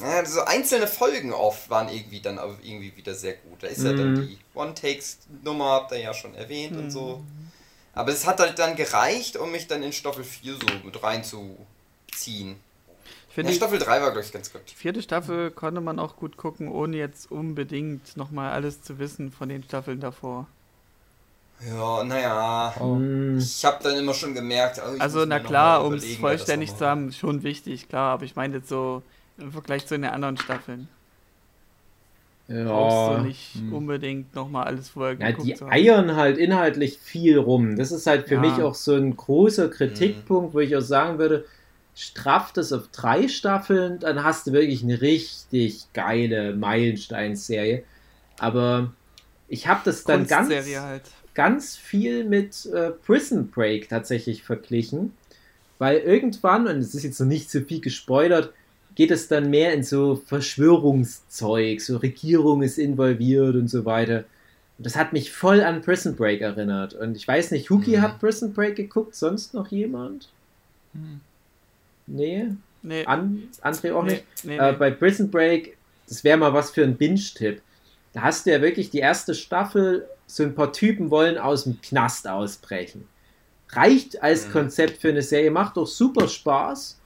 Ja, so einzelne Folgen oft waren irgendwie dann irgendwie wieder sehr gut. Da ist mhm. ja dann mhm. die One-Takes-Nummer, habt ihr ja schon erwähnt mhm. und so. Aber es hat halt dann gereicht, um mich dann in Staffel 4 so mit reinzuziehen. Finde ja, Staffel 3 war, glaube ich, ganz gut. Die vierte Staffel konnte man auch gut gucken, ohne jetzt unbedingt nochmal alles zu wissen von den Staffeln davor. Ja, naja. Oh. Ich habe dann immer schon gemerkt. Oh, also, na klar, um es vollständig zu haben, schon wichtig, klar. Aber ich meine jetzt so im Vergleich zu den anderen Staffeln. Ja. Brauchst du nicht hm. unbedingt nochmal alles vorher ja, Die eiern halt inhaltlich viel rum. Das ist halt für ja. mich auch so ein großer Kritikpunkt, hm. wo ich auch sagen würde, strafft es auf drei Staffeln, dann hast du wirklich eine richtig geile Meilenstein-Serie. Aber ich habe das dann ganz, halt. ganz viel mit äh, Prison Break tatsächlich verglichen, weil irgendwann, und es ist jetzt noch nicht so viel gespoilert, geht es dann mehr in so Verschwörungszeug, so Regierung ist involviert und so weiter. Und das hat mich voll an Prison Break erinnert. Und ich weiß nicht, Huki mhm. hat Prison Break geguckt, sonst noch jemand? Mhm. Nee. Nee. An, André auch nee, nicht. Nee, äh, bei Prison Break, das wäre mal was für ein Binge-Tipp. Da hast du ja wirklich die erste Staffel, so ein paar Typen wollen aus dem Knast ausbrechen. Reicht als mhm. Konzept für eine Serie, macht doch super Spaß.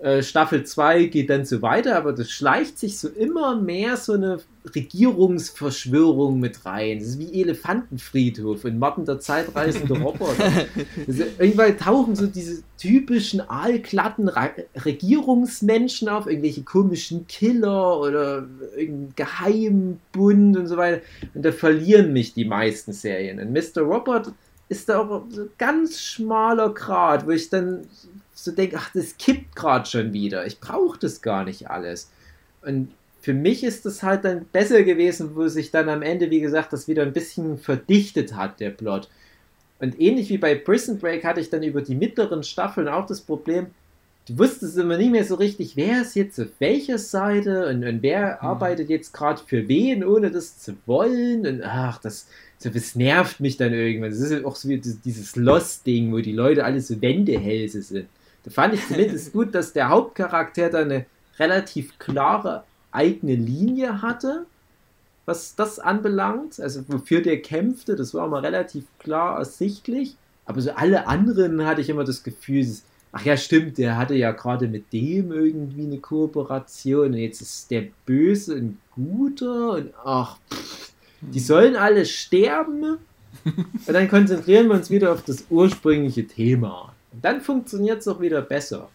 Äh, Staffel 2 geht dann so weiter, aber das schleicht sich so immer mehr so eine Regierungsverschwörung mit rein. Das ist wie Elefantenfriedhof in Martin der zeitreisende Roboter. Also irgendwann tauchen so diese typischen aalglatten Re Regierungsmenschen auf, irgendwelche komischen Killer oder irgendein Geheimbund und so weiter. Und da verlieren mich die meisten Serien. Und Mr. Robot ist da auch so ganz schmaler Grad, wo ich dann so denke, ach, das kippt gerade schon wieder. Ich brauche das gar nicht alles. Und für mich ist das halt dann besser gewesen, wo sich dann am Ende, wie gesagt, das wieder ein bisschen verdichtet hat, der Plot. Und ähnlich wie bei Prison Break hatte ich dann über die mittleren Staffeln auch das Problem, du wusstest immer nicht mehr so richtig, wer ist jetzt auf welcher Seite und, und wer mhm. arbeitet jetzt gerade für wen, ohne das zu wollen. Und ach, das, das nervt mich dann irgendwann. Das ist auch so wie dieses Lost-Ding, wo die Leute alle so Wendehälse sind. Da fand ich zumindest gut, dass der Hauptcharakter da eine relativ klare eigene Linie hatte, was das anbelangt. Also wofür der kämpfte, das war immer relativ klar ersichtlich. Aber so alle anderen hatte ich immer das Gefühl, ach ja, stimmt, der hatte ja gerade mit dem irgendwie eine Kooperation und jetzt ist der Böse ein Guter und ach, pff, die sollen alle sterben. Und dann konzentrieren wir uns wieder auf das ursprüngliche Thema. Und dann funktioniert es auch wieder besser.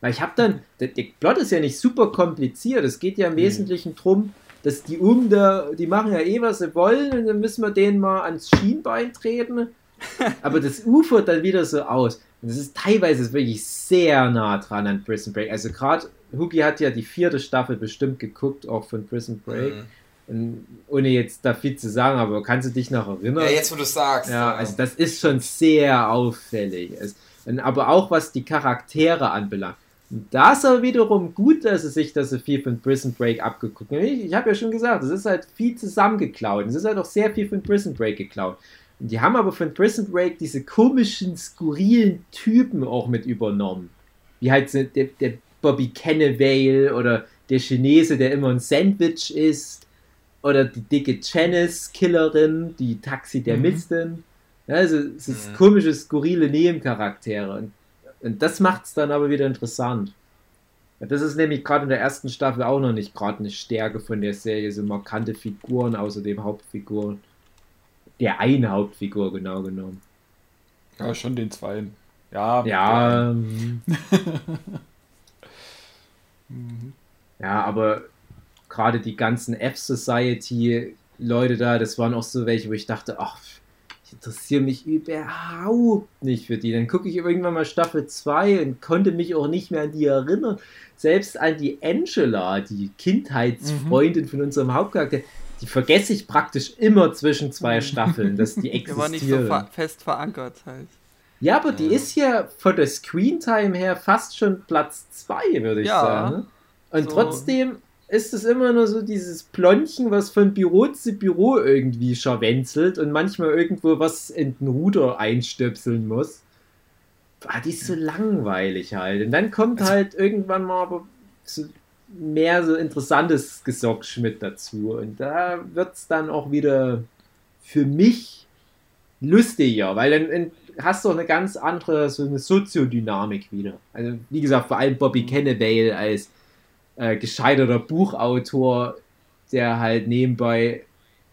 Weil ich habe dann, der, der, Plot ist ja nicht super kompliziert. Es geht ja im. Wesentlichen darum, dass die um da, die machen ja eh, was sie wollen und dann müssen wir denen mal ans Schienbein treten. Aber das ufert dann wieder so aus. Und das ist teilweise wirklich sehr nah dran an Prison Break. Also gerade, Hugi hat ja die vierte Staffel bestimmt geguckt, auch von Prison Break. Mhm. Und ohne jetzt da viel zu sagen, aber kannst du dich noch erinnern? Ja, jetzt wo du sagst. Ja, also das ist schon sehr auffällig. Es, aber auch was die Charaktere anbelangt. Und da ist aber wiederum gut, dass es sich das so viel von Prison Break abgeguckt hat. Ich, ich habe ja schon gesagt, es ist halt viel zusammengeklaut. Es ist halt auch sehr viel von Prison Break geklaut. Und die haben aber von Prison Break diese komischen, skurrilen Typen auch mit übernommen. Wie halt der, der Bobby Kennevale oder der Chinese, der immer ein Sandwich isst oder die dicke Janice-Killerin, die Taxidermistin. Mhm. Ja, also es ist mhm. komische, skurrile Nebencharaktere. Und, und das macht es dann aber wieder interessant. Das ist nämlich gerade in der ersten Staffel auch noch nicht gerade eine Stärke von der Serie, so markante Figuren außer dem Hauptfigur. Der eine Hauptfigur, genau genommen. Ja, schon den zweiten. Ja. Ja. ja, aber gerade die ganzen F-Society-Leute da, das waren auch so welche, wo ich dachte, ach, ich interessiere mich überhaupt nicht für die. Dann gucke ich irgendwann mal Staffel 2 und konnte mich auch nicht mehr an die erinnern. Selbst an die Angela, die Kindheitsfreundin mhm. von unserem Hauptcharakter, die vergesse ich praktisch immer zwischen zwei mhm. Staffeln, dass die existieren. Die war nicht so ver fest verankert halt. Ja, aber die ist ja von der Screentime her fast schon Platz 2, würde ich ja, sagen. Und so. trotzdem ist es immer nur so dieses Plonchen, was von Büro zu Büro irgendwie scharwenzelt und manchmal irgendwo was in den Ruder einstöpseln muss. Ah, die ist so langweilig halt. Und dann kommt also, halt irgendwann mal aber so mehr so interessantes Gesocksch mit dazu. Und da wird es dann auch wieder für mich lustiger, weil dann, dann hast du auch eine ganz andere, so eine Soziodynamik wieder. Also, wie gesagt, vor allem Bobby Kennevale als äh, gescheiterter Buchautor, der halt nebenbei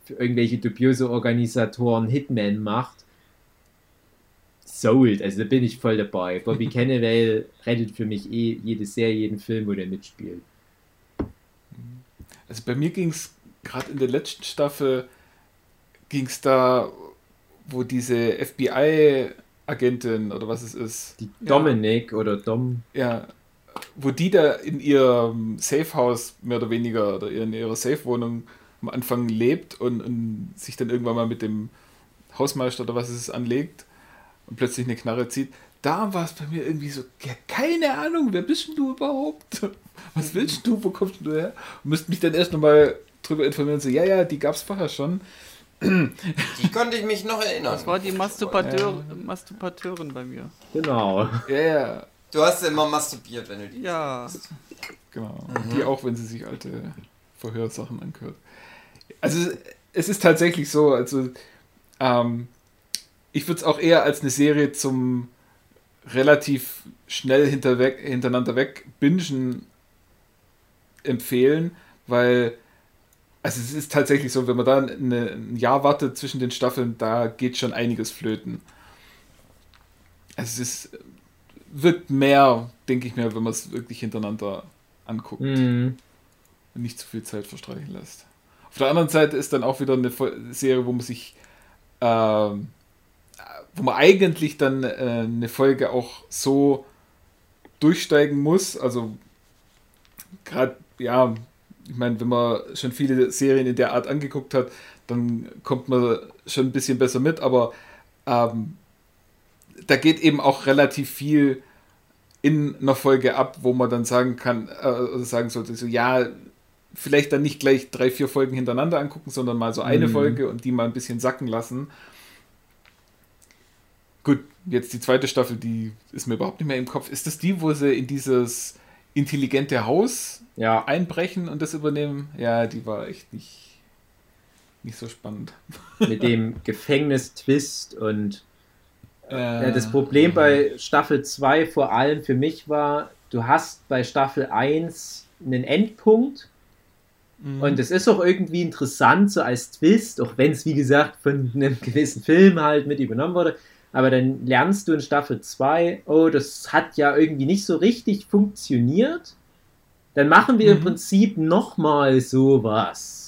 für irgendwelche dubiose Organisatoren Hitman macht. Sold, also da bin ich voll dabei. Bobby Kennevale rettet für mich eh jede Serie, jeden Film, wo der mitspielt. Also bei mir ging es gerade in der letzten Staffel, ging es da, wo diese FBI-Agentin oder was es ist. Die Dominic ja. oder Dom. Ja, wo die da in ihrem Safehouse mehr oder weniger oder in ihrer Safe-Wohnung am Anfang lebt und, und, sich dann irgendwann mal mit dem Hausmeister oder was es ist anlegt und plötzlich eine Knarre zieht, da war es bei mir irgendwie so, ja, keine Ahnung, wer bist denn du überhaupt? Was willst du? Wo kommst du her? Und müsste mich dann erst nochmal drüber informieren, so, ja, ja, die gab es vorher schon. Die konnte ich mich noch erinnern. Das war die Masturbateur, Masturbatorin bei mir. Genau. Ja, ja. Du hast immer masturbiert, wenn du die. Ja. Genau. Mhm. Die auch, wenn sie sich alte Verhörsachen anhört. Also es ist tatsächlich so, also ähm, ich würde es auch eher als eine Serie zum relativ schnell hinterweg, hintereinander weg bingen empfehlen, weil also es ist tatsächlich so, wenn man da eine, ein Jahr wartet zwischen den Staffeln, da geht schon einiges flöten. Also es ist, wirkt mehr, denke ich mir, wenn man es wirklich hintereinander anguckt. Mhm. Und nicht zu viel Zeit verstreichen lässt. Auf der anderen Seite ist dann auch wieder eine Serie, wo man sich, äh, wo man eigentlich dann äh, eine Folge auch so durchsteigen muss. Also gerade, ja, ich meine, wenn man schon viele Serien in der Art angeguckt hat, dann kommt man schon ein bisschen besser mit, aber ähm, da geht eben auch relativ viel in einer Folge ab, wo man dann sagen kann, äh, sagen sollte, so ja, vielleicht dann nicht gleich drei, vier Folgen hintereinander angucken, sondern mal so eine mhm. Folge und die mal ein bisschen sacken lassen. Gut, jetzt die zweite Staffel, die ist mir überhaupt nicht mehr im Kopf. Ist das die, wo sie in dieses intelligente Haus ja. einbrechen und das übernehmen? Ja, die war echt nicht, nicht so spannend. Mit dem Gefängnis-Twist und äh, ja, das Problem bei Staffel 2 vor allem für mich war, du hast bei Staffel 1 einen Endpunkt mhm. und es ist auch irgendwie interessant, so als Twist, auch wenn es wie gesagt von einem gewissen Film halt mit übernommen wurde. Aber dann lernst du in Staffel 2, oh, das hat ja irgendwie nicht so richtig funktioniert. Dann machen wir mhm. im Prinzip nochmal sowas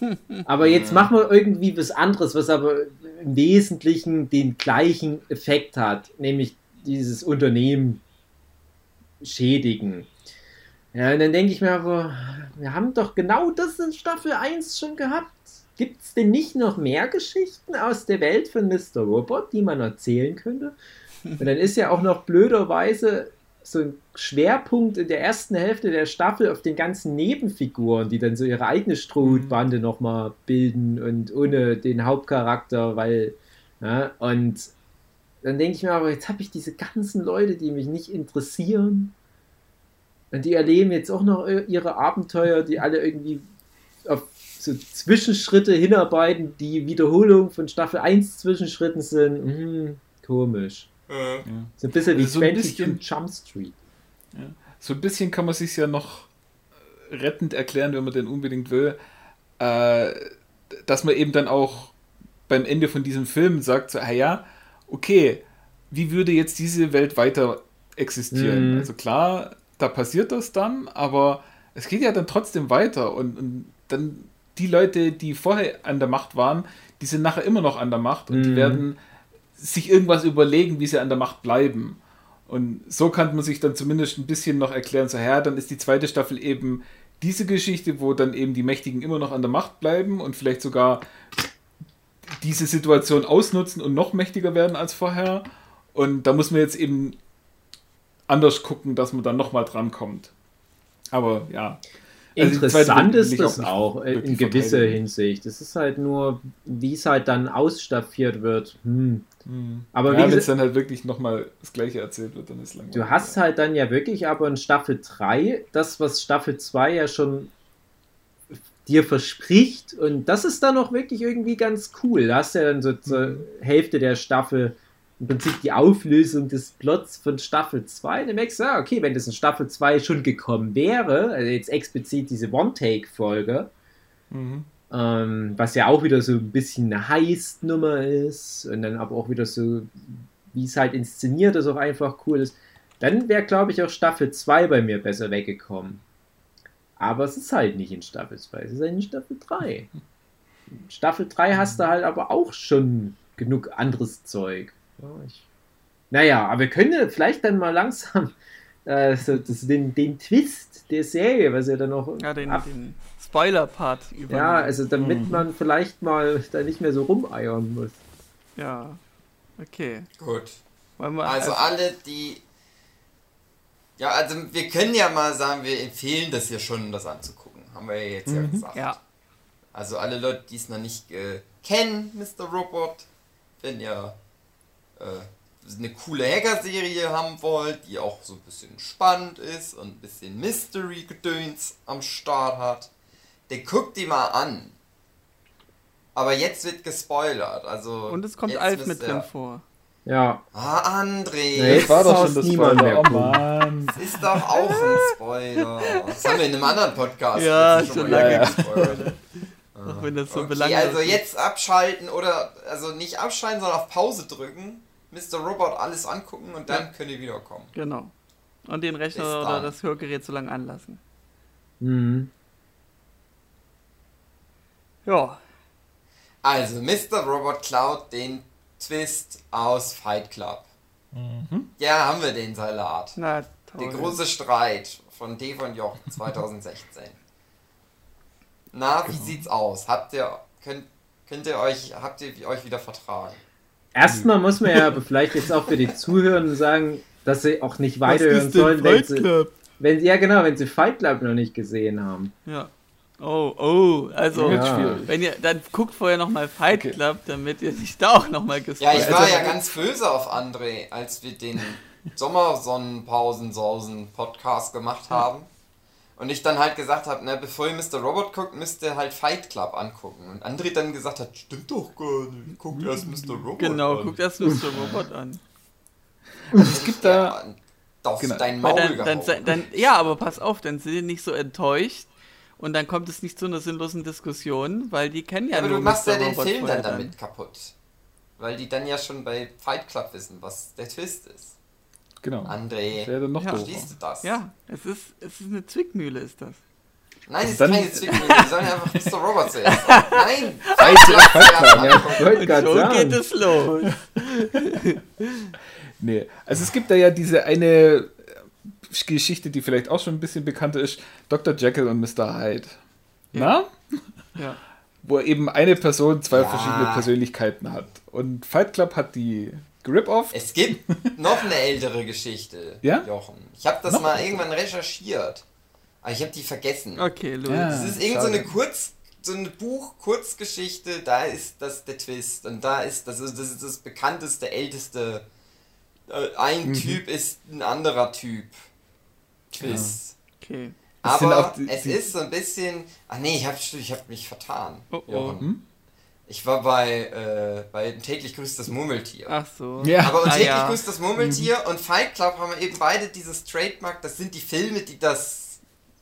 aber jetzt machen wir irgendwie was anderes, was aber im Wesentlichen den gleichen Effekt hat, nämlich dieses Unternehmen schädigen. Ja, und dann denke ich mir aber, wir haben doch genau das in Staffel 1 schon gehabt. Gibt es denn nicht noch mehr Geschichten aus der Welt von Mr. Robot, die man erzählen könnte? Und dann ist ja auch noch blöderweise so ein Schwerpunkt in der ersten Hälfte der Staffel auf den ganzen Nebenfiguren, die dann so ihre eigene Strohhutbande mhm. nochmal bilden und ohne den Hauptcharakter, weil, ja, und dann denke ich mir aber, jetzt habe ich diese ganzen Leute, die mich nicht interessieren und die erleben jetzt auch noch ihre Abenteuer, die alle irgendwie auf so Zwischenschritte hinarbeiten, die Wiederholung von Staffel 1 Zwischenschritten sind. Hm, komisch. Ja. So ein bisschen wie also so 22 Jump Street. Ja. So ein bisschen kann man sich ja noch rettend erklären, wenn man denn unbedingt will, äh, dass man eben dann auch beim Ende von diesem Film sagt, so, ah ja, okay, wie würde jetzt diese Welt weiter existieren? Mhm. Also klar, da passiert das dann, aber es geht ja dann trotzdem weiter und, und, dann die Leute, die vorher an der Macht waren, die sind nachher immer noch an der Macht und mhm. die werden sich irgendwas überlegen, wie sie an der Macht bleiben. Und so kann man sich dann zumindest ein bisschen noch erklären, so, ja, dann ist die zweite Staffel eben diese Geschichte, wo dann eben die Mächtigen immer noch an der Macht bleiben und vielleicht sogar diese Situation ausnutzen und noch mächtiger werden als vorher. Und da muss man jetzt eben anders gucken, dass man dann nochmal drankommt. Aber ja. Also Interessant ist das auch, auch in gewisser Hinsicht. Es ist halt nur, wie es halt dann ausstaffiert wird. Hm. Hm. Aber ja, wenn es dann halt wirklich nochmal das gleiche erzählt wird, dann ist langweilig. Du hast halt dann ja wirklich aber in Staffel 3 das, was Staffel 2 ja schon dir verspricht und das ist dann auch wirklich irgendwie ganz cool. Da hast du ja dann so zur hm. Hälfte der Staffel im Prinzip die Auflösung des Plots von Staffel 2. Dann merkst du, ja, okay, wenn das in Staffel 2 schon gekommen wäre, also jetzt explizit diese One-Take-Folge, mhm. ähm, was ja auch wieder so ein bisschen eine Heist-Nummer ist und dann aber auch wieder so, wie es halt inszeniert ist, auch einfach cool ist, dann wäre, glaube ich, auch Staffel 2 bei mir besser weggekommen. Aber es ist halt nicht in Staffel 2, es ist halt in Staffel 3. In Staffel 3 hast du halt aber auch schon genug anderes Zeug. Ja, ich, naja, aber wir können ja vielleicht dann mal langsam äh, so, das, den, den Twist der Serie, was ja dann noch. Ja, den, den Spoiler-Part über. Ja, also damit mhm. man vielleicht mal da nicht mehr so rumeiern muss. Ja, okay. Gut. also, also alle, die. Ja, also wir können ja mal sagen, wir empfehlen das hier schon, das anzugucken. Haben wir ja jetzt mhm. ja gesagt. Ja. Also alle Leute, die es noch nicht äh, kennen, Mr. Robot, wenn ihr eine coole Hacker-Serie haben wollt, die auch so ein bisschen spannend ist und ein bisschen Mystery-Gedöns am Start hat, der guckt die mal an. Aber jetzt wird gespoilert. Also und es kommt Alf mit drin vor. Ja. Ah, André. Nee, das war doch schon das niemand mehr. Oh Mann. Das ist doch auch ein Spoiler. Das haben wir in einem anderen Podcast. Ja, schon lange ja, gespoilert. Auch wenn das so okay, belanglos Also jetzt abschalten oder, also nicht abschalten, sondern auf Pause drücken, Mr. Robot alles angucken und dann ja. könnt ihr wiederkommen. Genau. Und den Rechner oder das Hörgerät so lange anlassen. Mhm. Ja. Also, Mr. Robot klaut den Twist aus Fight Club. Mhm. Ja, haben wir den Salat. Na, toll. Der große Streit von D von Joch 2016. Na, wie genau. sieht's aus? Habt ihr, könnt, könnt ihr euch, habt ihr euch wieder vertragen? Erstmal muss man ja vielleicht jetzt auch für die Zuhörenden sagen, dass sie auch nicht weiterhören sollen, wenn sie, wenn ja genau, wenn sie Fight Club noch nicht gesehen haben. Ja. Oh, oh, also ja. wenn ihr dann guckt vorher nochmal Fight Club, damit ihr nicht da auch nochmal gespoilt Ja, ich war ja ganz böse auf André, als wir den Sommersonnenpausen-Sausen-Podcast gemacht haben. Und ich dann halt gesagt habe, ne, bevor ihr Mr. Robot guckt, müsst ihr halt Fight Club angucken. Und André dann gesagt hat, stimmt doch gar nicht, guckt erst Mr. Robot genau, an. Genau, guckt erst Mr. Robot an. Also es gibt da... Ja, auf genau. dein Maul dann, dann, dann, Ja, aber pass auf, dann sind ihr nicht so enttäuscht. Und dann kommt es nicht zu einer sinnlosen Diskussion, weil die kennen ja, ja aber nur du machst Mr. ja den Robot Film dann damit kaputt. Weil die dann ja schon bei Fight Club wissen, was der Twist ist. Genau. André, wäre noch ja. verstehst du das? Ja, es ist, es ist eine Zwickmühle, ist das. Nein, es ist keine Zwickmühle, die sollen einfach Mr. Robot zuerst Nein! Fight Club ja, so geht es los. nee, also es gibt da ja diese eine Geschichte, die vielleicht auch schon ein bisschen bekannter ist: Dr. Jekyll und Mr. Hyde. Ja. Na? Ja. Wo eben eine Person zwei ja. verschiedene Persönlichkeiten hat. Und Fight Club hat die Grip-Off. Es gibt noch eine ältere Geschichte, ja? Jochen. Ich habe das noch? mal irgendwann recherchiert. Aber ich habe die vergessen. Okay, Louis. Ja, das ist irgend so eine Kurz, so eine Buch-Kurzgeschichte, da ist das der Twist. Und da ist, das ist, das ist das bekannteste, älteste. Äh, ein mhm. Typ ist ein anderer Typ. Twist. Ja. Okay. Aber die, es die ist so ein bisschen. Ach nee, ich habe ich hab mich vertan. Oh, oh. Hm? Ich war bei, äh, bei täglich grüßt das Murmeltier. Ach so. Ja. Aber und ah, täglich ja. grüßt das Murmeltier mhm. und Fight Club haben eben beide dieses Trademark. Das sind die Filme, die das.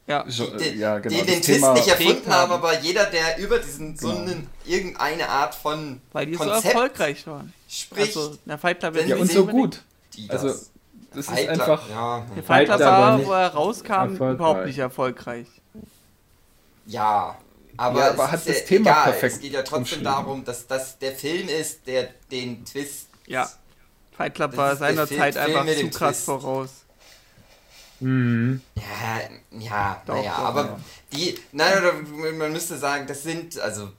Ja, die, ja genau. Die den Twist nicht erfunden haben, aber jeder, der über diesen genau. so einen, irgendeine Art von Weil die Konzept so erfolgreich waren. Spricht. Also, der Fight Club ja, und so gut. Also, das Fight ist einfach. Ja. Der Fight Club war, wo er rauskam, überhaupt nicht erfolgreich. Ja, aber, ja, aber hat das Thema egal. perfekt. Es geht ja trotzdem darum, dass das der Film ist, der den Twist. Ja. Fight Club war seiner Zeit Film einfach zu krass Twist. voraus. Mhm. Ja, ja, naja, aber ja. die, nein, man müsste sagen, das sind, also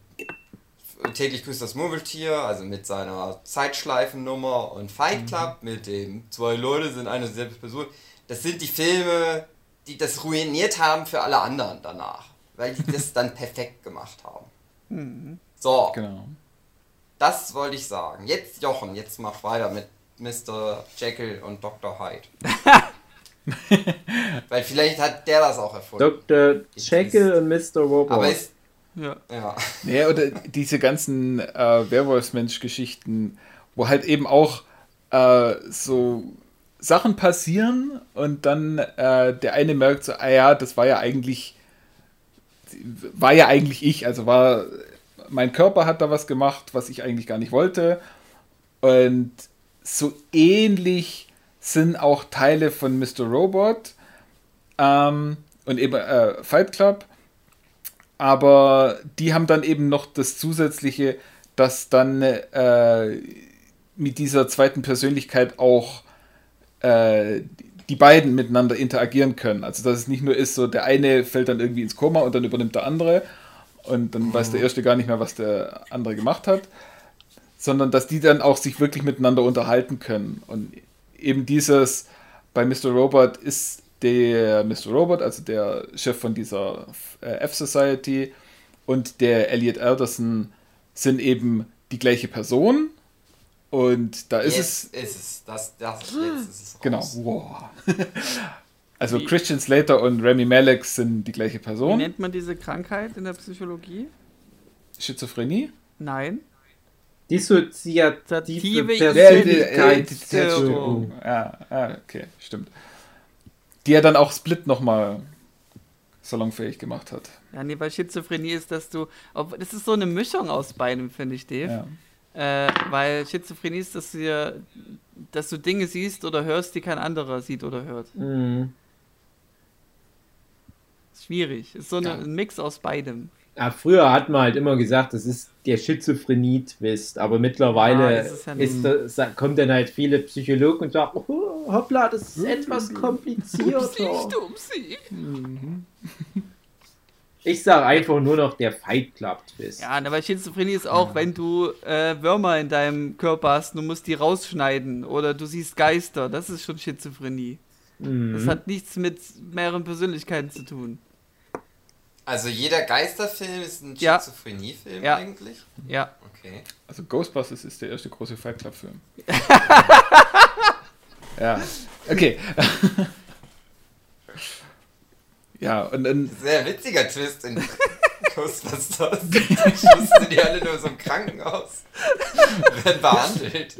täglich grüßt das Murmeltier, also mit seiner Zeitschleifennummer und Fight mhm. Club mhm. mit dem zwei Leute sind eine selbe Person. Das sind die Filme, die das ruiniert haben für alle anderen danach weil die das dann perfekt gemacht haben. Mhm. So. Genau. Das wollte ich sagen. Jetzt, Jochen, jetzt mach weiter mit Mr. Jekyll und Dr. Hyde. weil vielleicht hat der das auch erfunden. Dr. Jekyll und Mr. Robot. Aber ist. Ja. ja. Ja, oder diese ganzen äh, Werwolfsmensch-Geschichten, wo halt eben auch äh, so Sachen passieren und dann äh, der eine merkt so, ah ja, das war ja eigentlich war ja eigentlich ich, also war mein Körper hat da was gemacht, was ich eigentlich gar nicht wollte. Und so ähnlich sind auch Teile von Mr. Robot ähm, und eben äh, Fight Club. Aber die haben dann eben noch das Zusätzliche, dass dann äh, mit dieser zweiten Persönlichkeit auch äh, die beiden miteinander interagieren können. Also dass es nicht nur ist, so der eine fällt dann irgendwie ins Koma und dann übernimmt der andere und dann mhm. weiß der erste gar nicht mehr, was der andere gemacht hat, sondern dass die dann auch sich wirklich miteinander unterhalten können. Und eben dieses bei Mr. Robot ist der Mr. Robot, also der Chef von dieser äh, F-Society und der Elliot Alderson sind eben die gleiche Person Und da ist jetzt es. ist es. Das, das, jetzt ist es genau. raus. Genau. Wow. also Wie? Christian Slater und Remy Malek sind die gleiche Person. Wie nennt man diese Krankheit in der Psychologie? Schizophrenie? Nein. Dissoziative Persönlichkeitsstörung. Ja, ja, okay, stimmt. Die ja dann auch Split nochmal salonfähig gemacht hat. Ja, nee, weil Schizophrenie ist, dass du. Das ist so eine Mischung aus beidem, finde ich, Dave. Ja. Äh, weil Schizophrenie ist, dass du, dass du Dinge siehst oder hörst, die kein anderer sieht oder hört. Mhm. Schwierig. Ist so eine, ja. ein Mix aus beidem. Ja, früher hat man halt immer gesagt, das ist der Schizophrenie-Twist, aber mittlerweile ja, ist ja ist das, kommen dann halt viele Psychologen und sagen, oh, hoppla, das ist etwas komplizierter. Upsi, upsi. Mhm. Ich sage einfach nur noch der Fight Club Twist. Ja, aber Schizophrenie ist auch, ja. wenn du äh, Würmer in deinem Körper hast, du musst die rausschneiden oder du siehst Geister, das ist schon Schizophrenie. Mhm. Das hat nichts mit mehreren Persönlichkeiten zu tun. Also jeder Geisterfilm ist ein ja. Schizophrenie-Film ja. eigentlich? Ja. Okay. Also Ghostbusters ist der erste große Fight Club-Film. ja. Okay. ja, und dann. Sehr witziger Twist in Ghostbusters. Schluss sind die alle nur so im Krankenhaus. werden behandelt.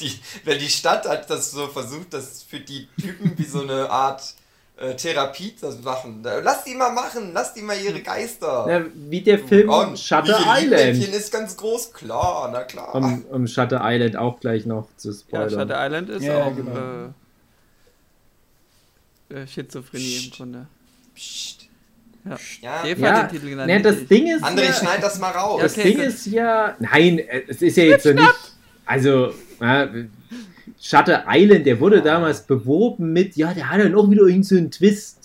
Die, wenn die Stadt hat das so versucht, das für die Typen wie so eine Art äh, Therapie zu machen. Lass die mal machen, lass die mal ihre Geister. Ja, wie der Film oh, Shutter Island. ist ganz groß, klar, na klar. Um, um, Shutter Island auch gleich noch zu spoilern. Ja, Shutter Island ist ja, auch genau. äh, äh, Schizophrenie Psst. im Grunde. Psst. Ja, ja. Eva ja. den Titel genannt. Ja, das Ding ist André, ja, schneid das mal raus. Das okay, Ding gut. ist ja, nein, es ist ja jetzt so nicht, also, ja, Shutter Island, der wurde damals beworben mit, ja, der hat dann auch wieder irgend so einen Twist.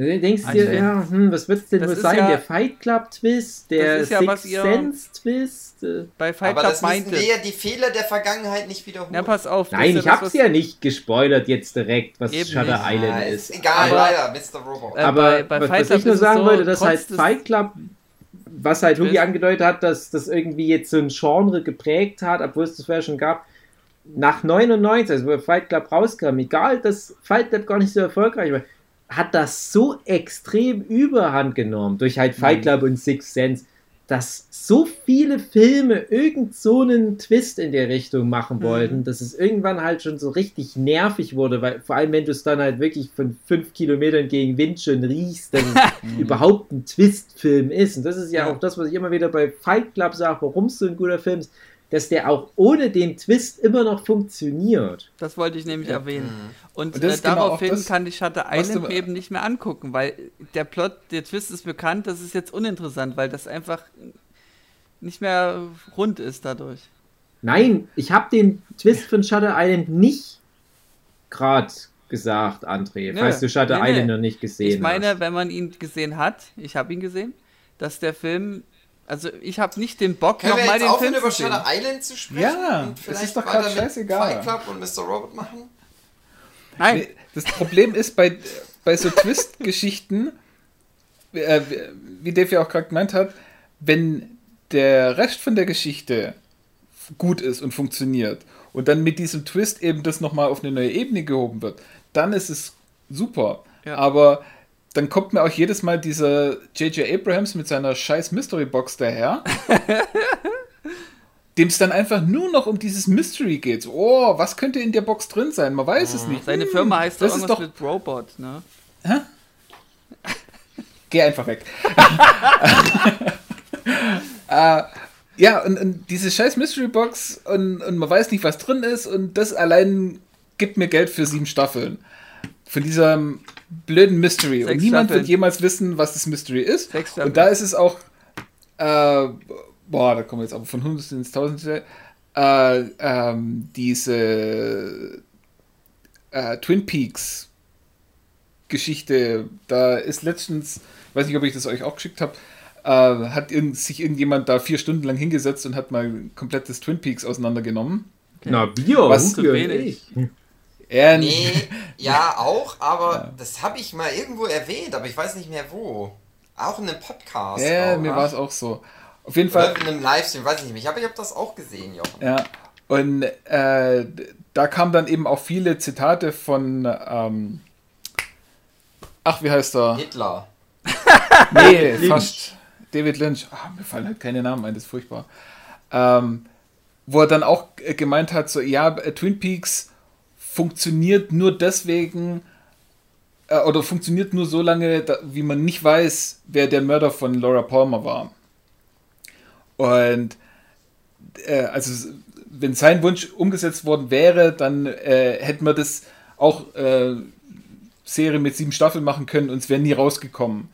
Du denkst also, dir, ja, hm, was wird es denn wohl sein? Ja, der Fight Club Twist, der ja, Six Sense Twist. Bei Fight Club Aber das meinte. wir ja die Fehler der Vergangenheit nicht wiederholen. Ja, pass auf. Nein, ich hab's ja nicht gespoilert jetzt direkt, was Eben Shutter nicht. Island ja, ist. Egal, aber, leider, Mr. Robot. Äh, aber bei, bei was, was ich nur sagen so, wollte, dass halt Fight Club was halt Hugi angedeutet hat, dass das irgendwie jetzt so ein Genre geprägt hat, obwohl es das vorher schon gab, nach 99, also wo Fight Club rauskam, egal, dass Fight Club gar nicht so erfolgreich war, hat das so extrem überhand genommen durch halt Fight mhm. Club mhm. und Six Sense, dass so viele Filme irgend so einen Twist in der Richtung machen mhm. wollten, mhm. dass es irgendwann halt schon so richtig nervig wurde, weil vor allem wenn du es dann halt wirklich von fünf Kilometern gegen Wind schon riechst, dass es mhm. überhaupt ein Twist-Film ist. Und das ist ja, ja, auch das, was ich immer wieder bei Fight Club sage, warum es so ein guter Film ist dass der auch ohne den Twist immer noch funktioniert. Das wollte ich nämlich ja. erwähnen. Mhm. Und, Und äh, genau daraufhin genau kann ich Shutter Island mir eben nicht mehr angucken, weil der Plot, der Twist ist bekannt, das ist jetzt uninteressant, weil das einfach nicht mehr rund ist dadurch. Nein, ich habe den Twist von Shutter Island nicht gerade gesagt, André, Nö, falls du Shutter nee, Island nee. noch nicht gesehen hast. Ich meine, hast. wenn man ihn gesehen hat, ich habe ihn gesehen, dass der Film also ich habe nicht den Bock, nochmal den Film über Shutter Island zu sprechen? Ja, und vielleicht das ist doch gerade scheißegal. Fight Club und Mr. Robot machen? Nein. Das Problem ist bei, bei so Twist-Geschichten, äh, wie Dave ja auch gerade gemeint hat, wenn der Rest von der Geschichte gut ist und funktioniert und dann mit diesem Twist eben das nochmal auf eine neue Ebene gehoben wird, dann ist es super. Ja. Aber dann kommt mir auch jedes Mal dieser J.J. Abrahams mit seiner scheiß Mystery Box daher. dem es dann einfach nur noch um dieses Mystery geht. oh, was könnte in der Box drin sein? Man weiß oh. es nicht. Seine Firma heißt das irgendwas doch... mit Robot, ne? Hä? Geh einfach weg. äh, ja, und, und, diese scheiß Mystery Box und, und man weiß nicht, was drin ist und das allein gibt mir Geld für sieben Staffeln. Von diesem blöden Mystery. Sechs und niemand Staffeln. wird jemals wissen, was das Mystery ist. Und da ist es auch, äh, boah, da kommen wir jetzt aber von Hundertsten ins Tausendste, äh, ähm, diese äh, Twin Peaks Geschichte. Da ist letztens, weiß nicht, ob ich das euch auch geschickt habe, äh, hat irgend, sich irgendjemand da vier Stunden lang hingesetzt und hat mal komplettes Twin Peaks auseinandergenommen. Okay. Na, Bier, was, wenig. Er nee, ja, auch, aber ja. das habe ich mal irgendwo erwähnt, aber ich weiß nicht mehr wo. Auch in einem Podcast. Ja, auch, mir war es auch so. Auf jeden Fall. Oder in einem Livestream, weiß ich nicht mehr. Aber ich habe das auch gesehen, Jochen. Ja. Und äh, da kamen dann eben auch viele Zitate von, ähm, ach, wie heißt er? Hitler. nee, fast. David Lynch. Ach, mir fallen halt keine Namen ein, das ist furchtbar. Ähm, wo er dann auch gemeint hat, so, ja, Twin Peaks funktioniert nur deswegen, äh, oder funktioniert nur so lange, da, wie man nicht weiß, wer der Mörder von Laura Palmer war. Und äh, also wenn sein Wunsch umgesetzt worden wäre, dann äh, hätten wir das auch äh, Serie mit sieben Staffeln machen können und es wäre nie rausgekommen.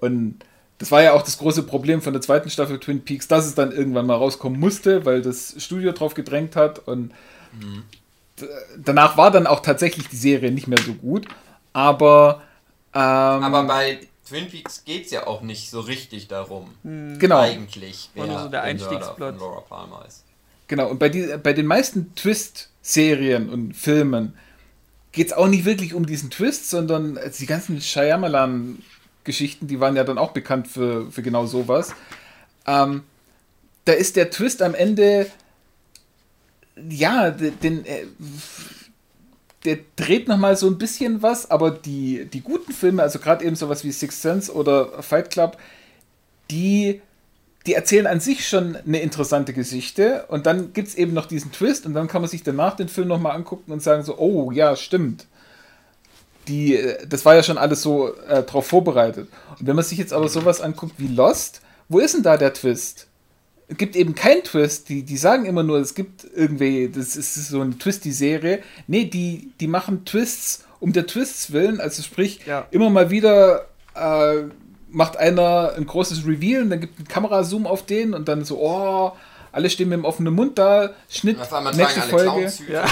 Und das war ja auch das große Problem von der zweiten Staffel Twin Peaks, dass es dann irgendwann mal rauskommen musste, weil das Studio drauf gedrängt hat. Und mhm. Danach war dann auch tatsächlich die Serie nicht mehr so gut. Aber. Ähm, aber bei Twin Peaks geht es ja auch nicht so richtig darum. Mhm. Genau. Eigentlich, wer so der Einstiegsplot. Laura Palmer ist. Genau, und bei, die, bei den meisten Twist-Serien und Filmen geht es auch nicht wirklich um diesen Twist, sondern die ganzen Shyamalan-Geschichten, die waren ja dann auch bekannt für, für genau sowas. Ähm, da ist der Twist am Ende, ja, den, äh, der dreht nochmal so ein bisschen was, aber die, die guten Filme, also gerade eben sowas wie Sixth Sense oder Fight Club, die die erzählen an sich schon eine interessante Geschichte und dann gibt es eben noch diesen Twist und dann kann man sich danach den Film nochmal angucken und sagen so, oh ja, stimmt. Die, äh, das war ja schon alles so äh, drauf vorbereitet. Und wenn man sich jetzt aber sowas anguckt wie Lost, wo ist denn da der Twist? Es gibt eben keinen Twist. Die, die sagen immer nur, es gibt irgendwie, das ist so eine Twisty-Serie. Nee, die, die machen Twists um der Twists willen. Also sprich, ja. immer mal wieder äh, macht einer ein großes Reveal und dann gibt ein Kamerazoom auf den und dann so, oh, alle stehen mit dem offenen Mund da, Schnitt, nächste Folge. Ja.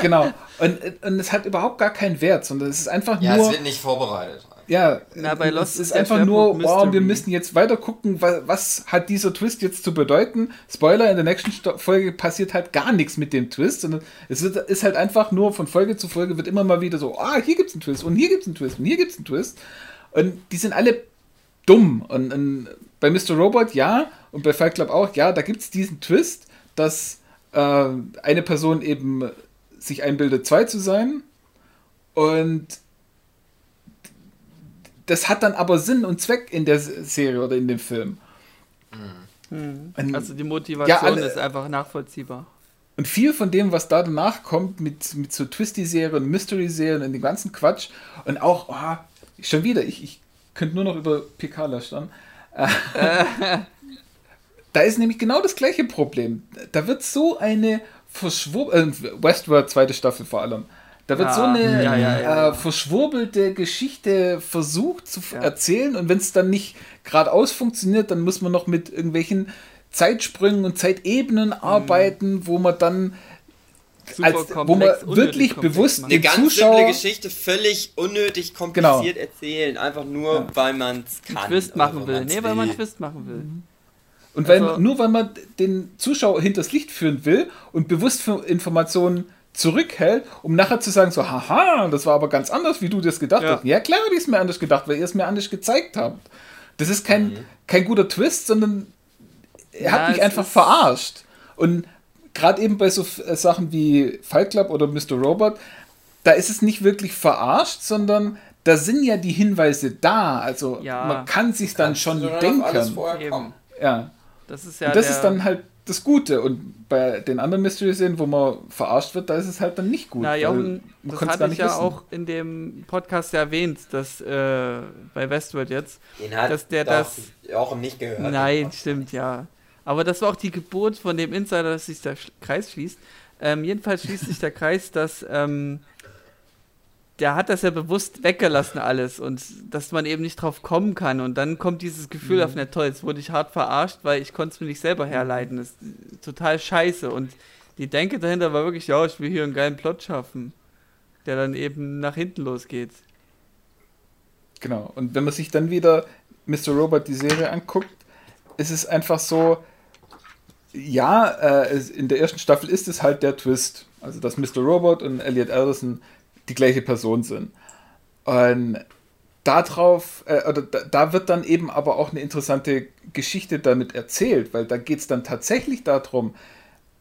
genau. Und, und es hat überhaupt gar keinen Wert, sondern es ist einfach ja, nur. Ja, es wird nicht vorbereitet. Ja, Na, bei Lost es ist einfach nur, wow, wir müssen jetzt weiter gucken, was, was, hat dieser Twist jetzt zu bedeuten. Spoiler, in der nächsten Folge passiert halt gar nichts mit dem Twist, sondern es wird, ist halt einfach nur von Folge zu Folge wird immer mal wieder so, ah, hier gibt's einen Twist und hier gibt's einen Twist und hier gibt's einen Twist. Und die sind alle dumm. Und, und, bei Mr. Robot ja und bei Fight Club auch, ja, da gibt es diesen Twist, dass äh, eine Person eben sich einbildet, zwei zu sein. Und das hat dann aber Sinn und Zweck in der Serie oder in dem Film. Mhm. Also die Motivation ja, alle, ist einfach nachvollziehbar. Und viel von dem, was da danach kommt, mit, mit so Twisty-Serien, Mystery-Serien und dem ganzen Quatsch und auch, oh, schon wieder, ich, ich könnte nur noch über PK lästern. da ist nämlich genau das gleiche Problem. Da wird so eine verschwurbelte, äh, Westworld zweite Staffel vor allem, da wird ja, so eine ja, ja, äh, verschwurbelte Geschichte versucht zu erzählen und wenn es dann nicht geradeaus funktioniert, dann muss man noch mit irgendwelchen Zeitsprüngen und Zeitebenen mhm. arbeiten, wo man dann als, wo man wirklich bewusst eine ganz Zuschauer simple Geschichte völlig unnötig kompliziert genau. erzählen, einfach nur ja. weil man es kann. Twist machen will. Nee, weil man einen Twist machen will. Mhm. Und weil, also, nur weil man den Zuschauer hinters Licht führen will und bewusst für Informationen zurückhält, um nachher zu sagen, so, haha, das war aber ganz anders, wie du das gedacht ja. hast. Ja, klar habe ich es mir anders gedacht, weil ihr es mir anders gezeigt habt. Das ist kein, mhm. kein guter Twist, sondern er ja, hat mich einfach verarscht. Und gerade eben bei so äh, Sachen wie Fight Club oder Mr. Robot, da ist es nicht wirklich verarscht, sondern da sind ja die Hinweise da. Also ja, man kann sich dann schon denken. Ja. Das ist ja. Und das ist dann halt das Gute. Und bei den anderen Mystery-Serien, wo man verarscht wird, da ist es halt dann nicht gut. Na, Jochen, das hatte ich ja wissen. auch in dem Podcast ja erwähnt, dass äh, bei Westworld jetzt, Den hat dass der das auch nicht gehört. Nein, stimmt, ja. Aber das war auch die Geburt von dem Insider, dass sich der Kreis schließt. Ähm, jedenfalls schließt sich der Kreis, dass ähm, der hat das ja bewusst weggelassen alles und dass man eben nicht drauf kommen kann. Und dann kommt dieses Gefühl mhm. auf, na toll, jetzt wurde ich hart verarscht, weil ich konnte es mir nicht selber herleiten. Das ist total scheiße. Und die Denke dahinter war wirklich, ja, ich will hier einen geilen Plot schaffen, der dann eben nach hinten losgeht. Genau. Und wenn man sich dann wieder Mr. Robot die Serie anguckt, ist es einfach so, ja, äh, in der ersten Staffel ist es halt der Twist. Also, dass Mr. Robot und Elliot Anderson die gleiche Person sind. Und darauf, äh, oder da, da, wird dann eben aber auch eine interessante Geschichte damit erzählt, weil da geht es dann tatsächlich darum,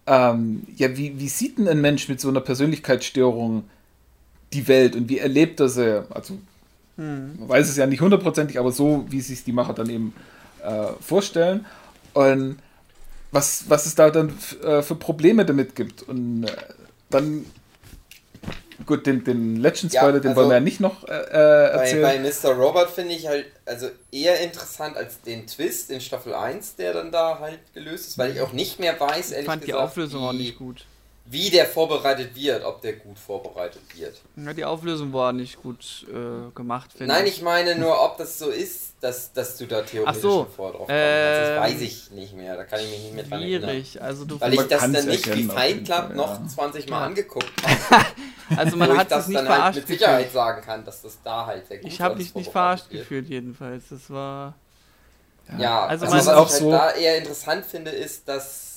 ähm, ja, wie, wie sieht denn ein Mensch mit so einer Persönlichkeitsstörung die Welt und wie erlebt er sie? Also, hm. man weiß es ja nicht hundertprozentig, aber so, wie sich die Macher dann eben äh, vorstellen. Und was, was es da dann äh, für Probleme damit gibt. Und äh, dann Gut, den, den Legend-Spoiler, ja, den wollen wir ja nicht noch äh, äh erzählen. Bei, bei Mr. Robert finde ich halt also eher interessant als den Twist in Staffel 1, der dann da halt gelöst ist, weil ich auch nicht mehr weiß, ehrlich ich fand gesagt, die Auflösung wie, auch nicht gut. Wie der vorbereitet wird, ob der gut vorbereitet wird. Ja, die Auflösung war nicht gut äh, gemacht, finde ich. Nein, ich meine nur, ob das so ist, dass, dass du da theoretisch so, vor drauf kommst. Äh, das weiß ich nicht mehr, da kann ich mich nicht mehr dran erinnern. Also du Weil ich das dann nicht wie Fight Club noch ja. 20 Mal ja. angeguckt habe. also man hat das nicht dann halt mit Sicherheit gefühlt. sagen kann, dass das da halt sehr gut Ich habe mich nicht verarscht wird. gefühlt jedenfalls, das war... Ja, also, also was ich halt so da eher interessant finde, ist, dass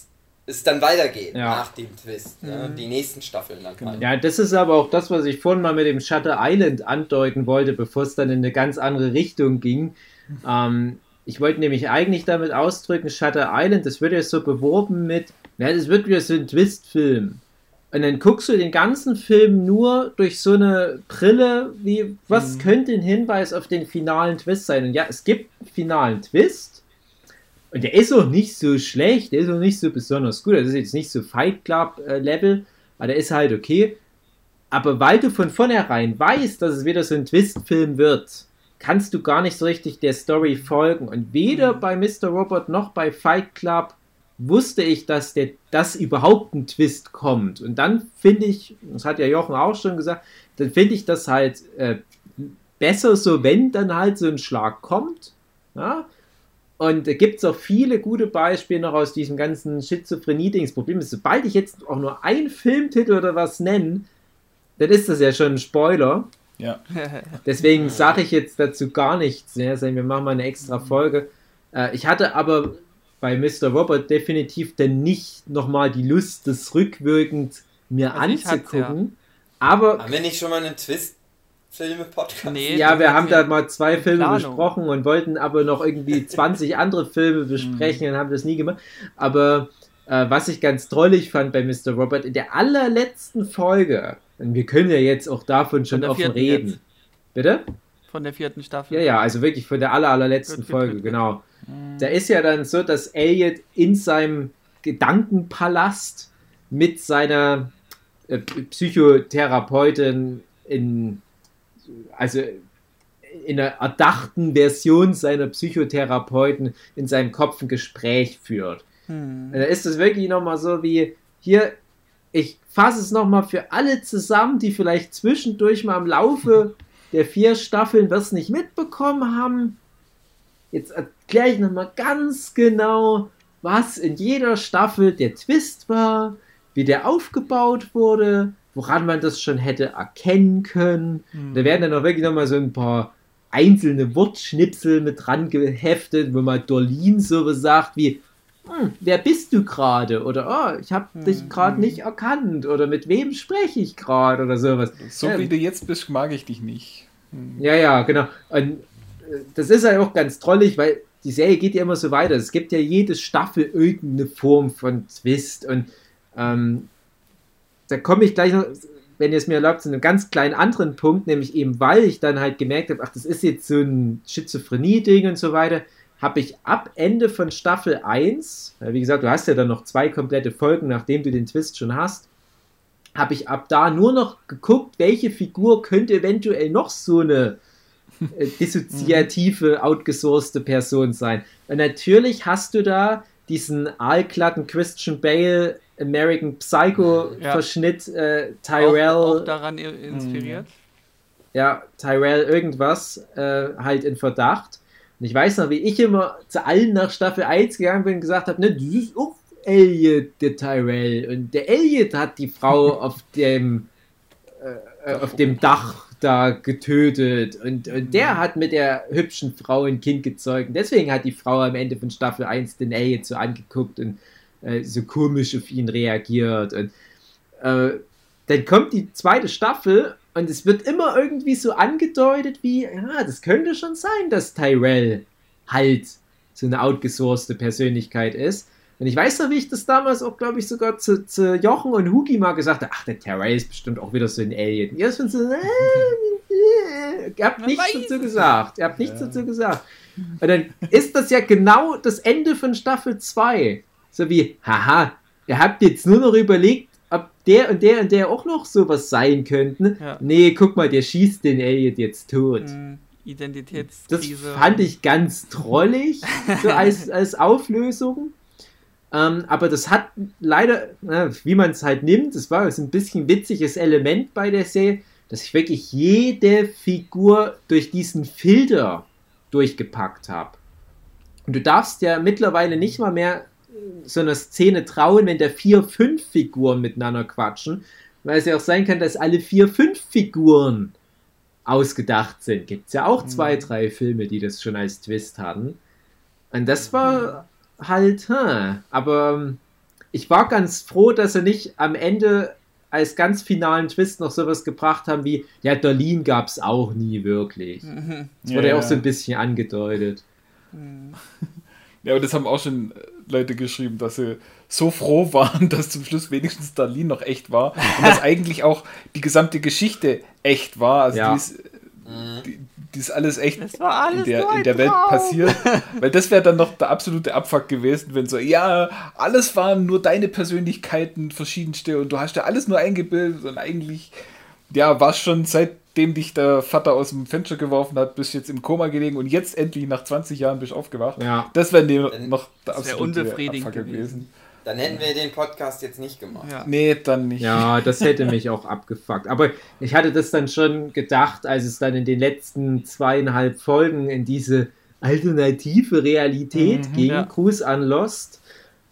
es dann weitergeht ja. nach dem Twist. Ne? Mhm. Die nächsten Staffeln dann genau. Ja, das ist aber auch das, was ich vorhin mal mit dem Shutter Island andeuten wollte, bevor es dann in eine ganz andere Richtung ging. Ähm, ich wollte nämlich eigentlich damit ausdrücken, Shutter Island, das wird ja so beworben mit, ja, das wird wieder so ein Twist-Film. Und dann guckst du den ganzen Film nur durch so eine Brille, wie, was mhm. könnte ein Hinweis auf den finalen Twist sein? Und ja, es gibt einen finalen Twist. Und der ist auch nicht so schlecht, der ist auch nicht so besonders gut. Das ist jetzt nicht so Fight Club-Level, äh, aber der ist halt okay. Aber weil du von vornherein weißt, dass es wieder so ein Twist-Film wird, kannst du gar nicht so richtig der Story folgen. Und weder mhm. bei Mr. Robot noch bei Fight Club wusste ich, dass der, dass überhaupt ein Twist kommt. Und dann finde ich, das hat ja Jochen auch schon gesagt, dann finde ich das halt äh, besser so, wenn dann halt so ein Schlag kommt. Ja? Und da gibt es auch viele gute Beispiele noch aus diesem ganzen Schizophrenie-Dings. Problem ist, sobald ich jetzt auch nur einen Filmtitel oder was nenne, dann ist das ja schon ein Spoiler. Ja. Deswegen sage ich jetzt dazu gar nichts. Ja, wir machen mal eine extra Folge. Äh, ich hatte aber bei Mr. Robert definitiv dann nicht nochmal die Lust, das rückwirkend mir also anzugucken. Ja. Aber. Haben wir nicht schon mal einen Twist? Filme-Podcast? Nee, ja, wir haben da mal zwei Filme Planung. besprochen und wollten aber noch irgendwie 20 andere Filme besprechen und haben das nie gemacht. Aber äh, was ich ganz drollig fand bei Mr. Robert, in der allerletzten Folge und wir können ja jetzt auch davon schon offen reden. Jetzt. Bitte? Von der vierten Staffel. Ja, ja, also wirklich von der aller, allerletzten gut, Folge, gut, gut, genau. Mhm. Da ist ja dann so, dass Elliot in seinem Gedankenpalast mit seiner äh, Psychotherapeutin in, also in einer erdachten Version seiner Psychotherapeuten in seinem Kopf ein Gespräch führt. Hm. Da ist es wirklich nochmal so wie, hier, ich fasse es nochmal für alle zusammen, die vielleicht zwischendurch mal im Laufe der vier Staffeln das nicht mitbekommen haben. Jetzt erkläre ich nochmal ganz genau, was in jeder Staffel der Twist war, wie der aufgebaut wurde, woran man das schon hätte erkennen können. Mhm. Da werden dann auch wirklich nochmal so ein paar einzelne Wortschnipsel mit dran geheftet, wo mal Dorlin so sagt wie, hm, wer bist du gerade? Oder oh, ich habe hm, dich gerade hm. nicht erkannt. Oder mit wem spreche ich gerade? Oder sowas. So ja. wie du jetzt bist, mag ich dich nicht. Hm. Ja, ja, genau. Und äh, das ist halt auch ganz trollig, weil die Serie geht ja immer so weiter. Es gibt ja jede Staffel irgendeine Form von Twist. Und ähm, da komme ich gleich noch, wenn ihr es mir erlaubt, zu einem ganz kleinen anderen Punkt, nämlich eben, weil ich dann halt gemerkt habe, ach, das ist jetzt so ein Schizophrenie-Ding und so weiter habe ich ab Ende von Staffel 1, wie gesagt, du hast ja dann noch zwei komplette Folgen, nachdem du den Twist schon hast, habe ich ab da nur noch geguckt, welche Figur könnte eventuell noch so eine äh, dissoziative, outgesourcete Person sein. Und natürlich hast du da diesen aalglatten Christian Bale American Psycho Verschnitt ja. äh, Tyrell auch, auch daran inspiriert. Ja, Tyrell irgendwas äh, halt in Verdacht. Und ich weiß noch, wie ich immer zu allen nach Staffel 1 gegangen bin und gesagt habe, ne, das ist auch Elliot, der Tyrell. Und der Elliot hat die Frau auf dem, äh, äh, auf dem Dach da getötet. Und, und der mhm. hat mit der hübschen Frau ein Kind gezeugt. Und deswegen hat die Frau am Ende von Staffel 1 den Elliot so angeguckt und äh, so komisch auf ihn reagiert. Und äh, dann kommt die zweite Staffel und es wird immer irgendwie so angedeutet, wie, ja, das könnte schon sein, dass Tyrell halt so eine outgesourcete Persönlichkeit ist. Und ich weiß noch, wie ich das damals auch, glaube ich, sogar zu, zu Jochen und Hugi mal gesagt habe, ach, der Terray ist bestimmt auch wieder so ein Alien. Ihr, so, äh, äh, ihr habt nichts dazu gesagt. Ihr habt nichts ja. dazu gesagt. Und dann ist das ja genau das Ende von Staffel 2. So wie, haha, ihr habt jetzt nur noch überlegt, ob der und der und der auch noch sowas sein könnten. Ja. Nee, guck mal, der schießt den Alien jetzt tot. Mhm. Identitätskrise. Das fand ich ganz trollig, so als, als Auflösung. Ähm, aber das hat leider, äh, wie man es halt nimmt, das war so ein bisschen witziges Element bei der Serie, dass ich wirklich jede Figur durch diesen Filter durchgepackt habe. Und du darfst ja mittlerweile nicht mal mehr so einer Szene trauen, wenn da vier, fünf Figuren miteinander quatschen, weil es ja auch sein kann, dass alle vier, fünf Figuren ausgedacht sind. Gibt es ja auch zwei, mhm. drei Filme, die das schon als Twist hatten. Und das war halt, hm, aber ähm, ich war ganz froh, dass sie nicht am Ende als ganz finalen Twist noch sowas gebracht haben wie, ja, Darlene gab es auch nie wirklich. Mhm. Das wurde ja, ja, auch so ein bisschen angedeutet. Ja, aber das haben auch schon Leute geschrieben, dass sie so froh waren, dass zum Schluss wenigstens Darlene noch echt war und dass eigentlich auch die gesamte Geschichte echt war. Also ja. die, ist, die, die, ist, alles echt alles in der, in der Welt passiert. Weil das wäre dann noch der absolute Abfuck gewesen, wenn so, ja, alles waren nur deine Persönlichkeiten, verschiedenste und du hast ja alles nur eingebildet und eigentlich, ja, war schon seitdem dich der Vater aus dem Fenster geworfen hat, bist jetzt im Koma gelegen und jetzt endlich nach 20 Jahren bist du aufgewacht. Ja. Das wäre noch der absolute Abfuck gewesen. gewesen. Dann hätten wir den Podcast jetzt nicht gemacht. Ja. Nee, dann nicht. Ja, das hätte mich auch abgefuckt. Aber ich hatte das dann schon gedacht, als es dann in den letzten zweieinhalb Folgen in diese alternative Realität mhm, ging. Ja. Gruß an Lost.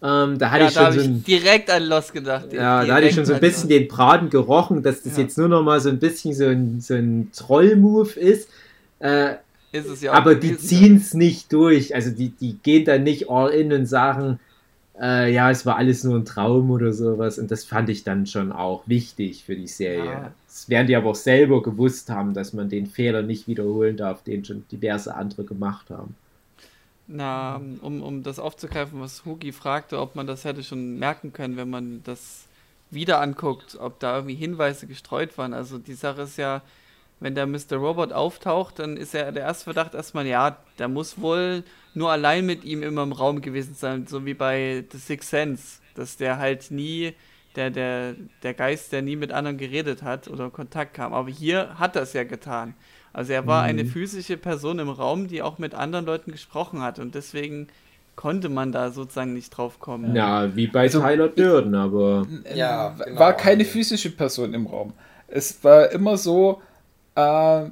Ähm, da hatte ja, ich schon so ein, direkt an Lost gedacht. Ja, da hatte ich schon so ein bisschen den Braten gerochen, dass das ja. jetzt nur noch mal so ein bisschen so ein, so ein Troll-Move ist. Äh, ist ja aber die ziehen es nicht durch. Also die, die gehen dann nicht all in und sagen, äh, ja, es war alles nur ein Traum oder sowas. Und das fand ich dann schon auch wichtig für die Serie. Das werden die aber auch selber gewusst haben, dass man den Fehler nicht wiederholen darf, den schon diverse andere gemacht haben. Na, um, um das aufzugreifen, was Hugi fragte, ob man das hätte schon merken können, wenn man das wieder anguckt, ob da irgendwie Hinweise gestreut waren. Also die Sache ist ja, wenn der Mr. Robot auftaucht, dann ist ja der erste Verdacht erstmal, ja, der muss wohl nur allein mit ihm immer im Raum gewesen sein, so wie bei The Sixth Sense, dass der halt nie, der, der, der Geist, der nie mit anderen geredet hat oder Kontakt kam. Aber hier hat er es ja getan. Also er war mhm. eine physische Person im Raum, die auch mit anderen Leuten gesprochen hat und deswegen konnte man da sozusagen nicht drauf kommen. Ja, wie bei also, Tyler Durden, aber. Ja, genau. war keine physische Person im Raum. Es war immer so, äh,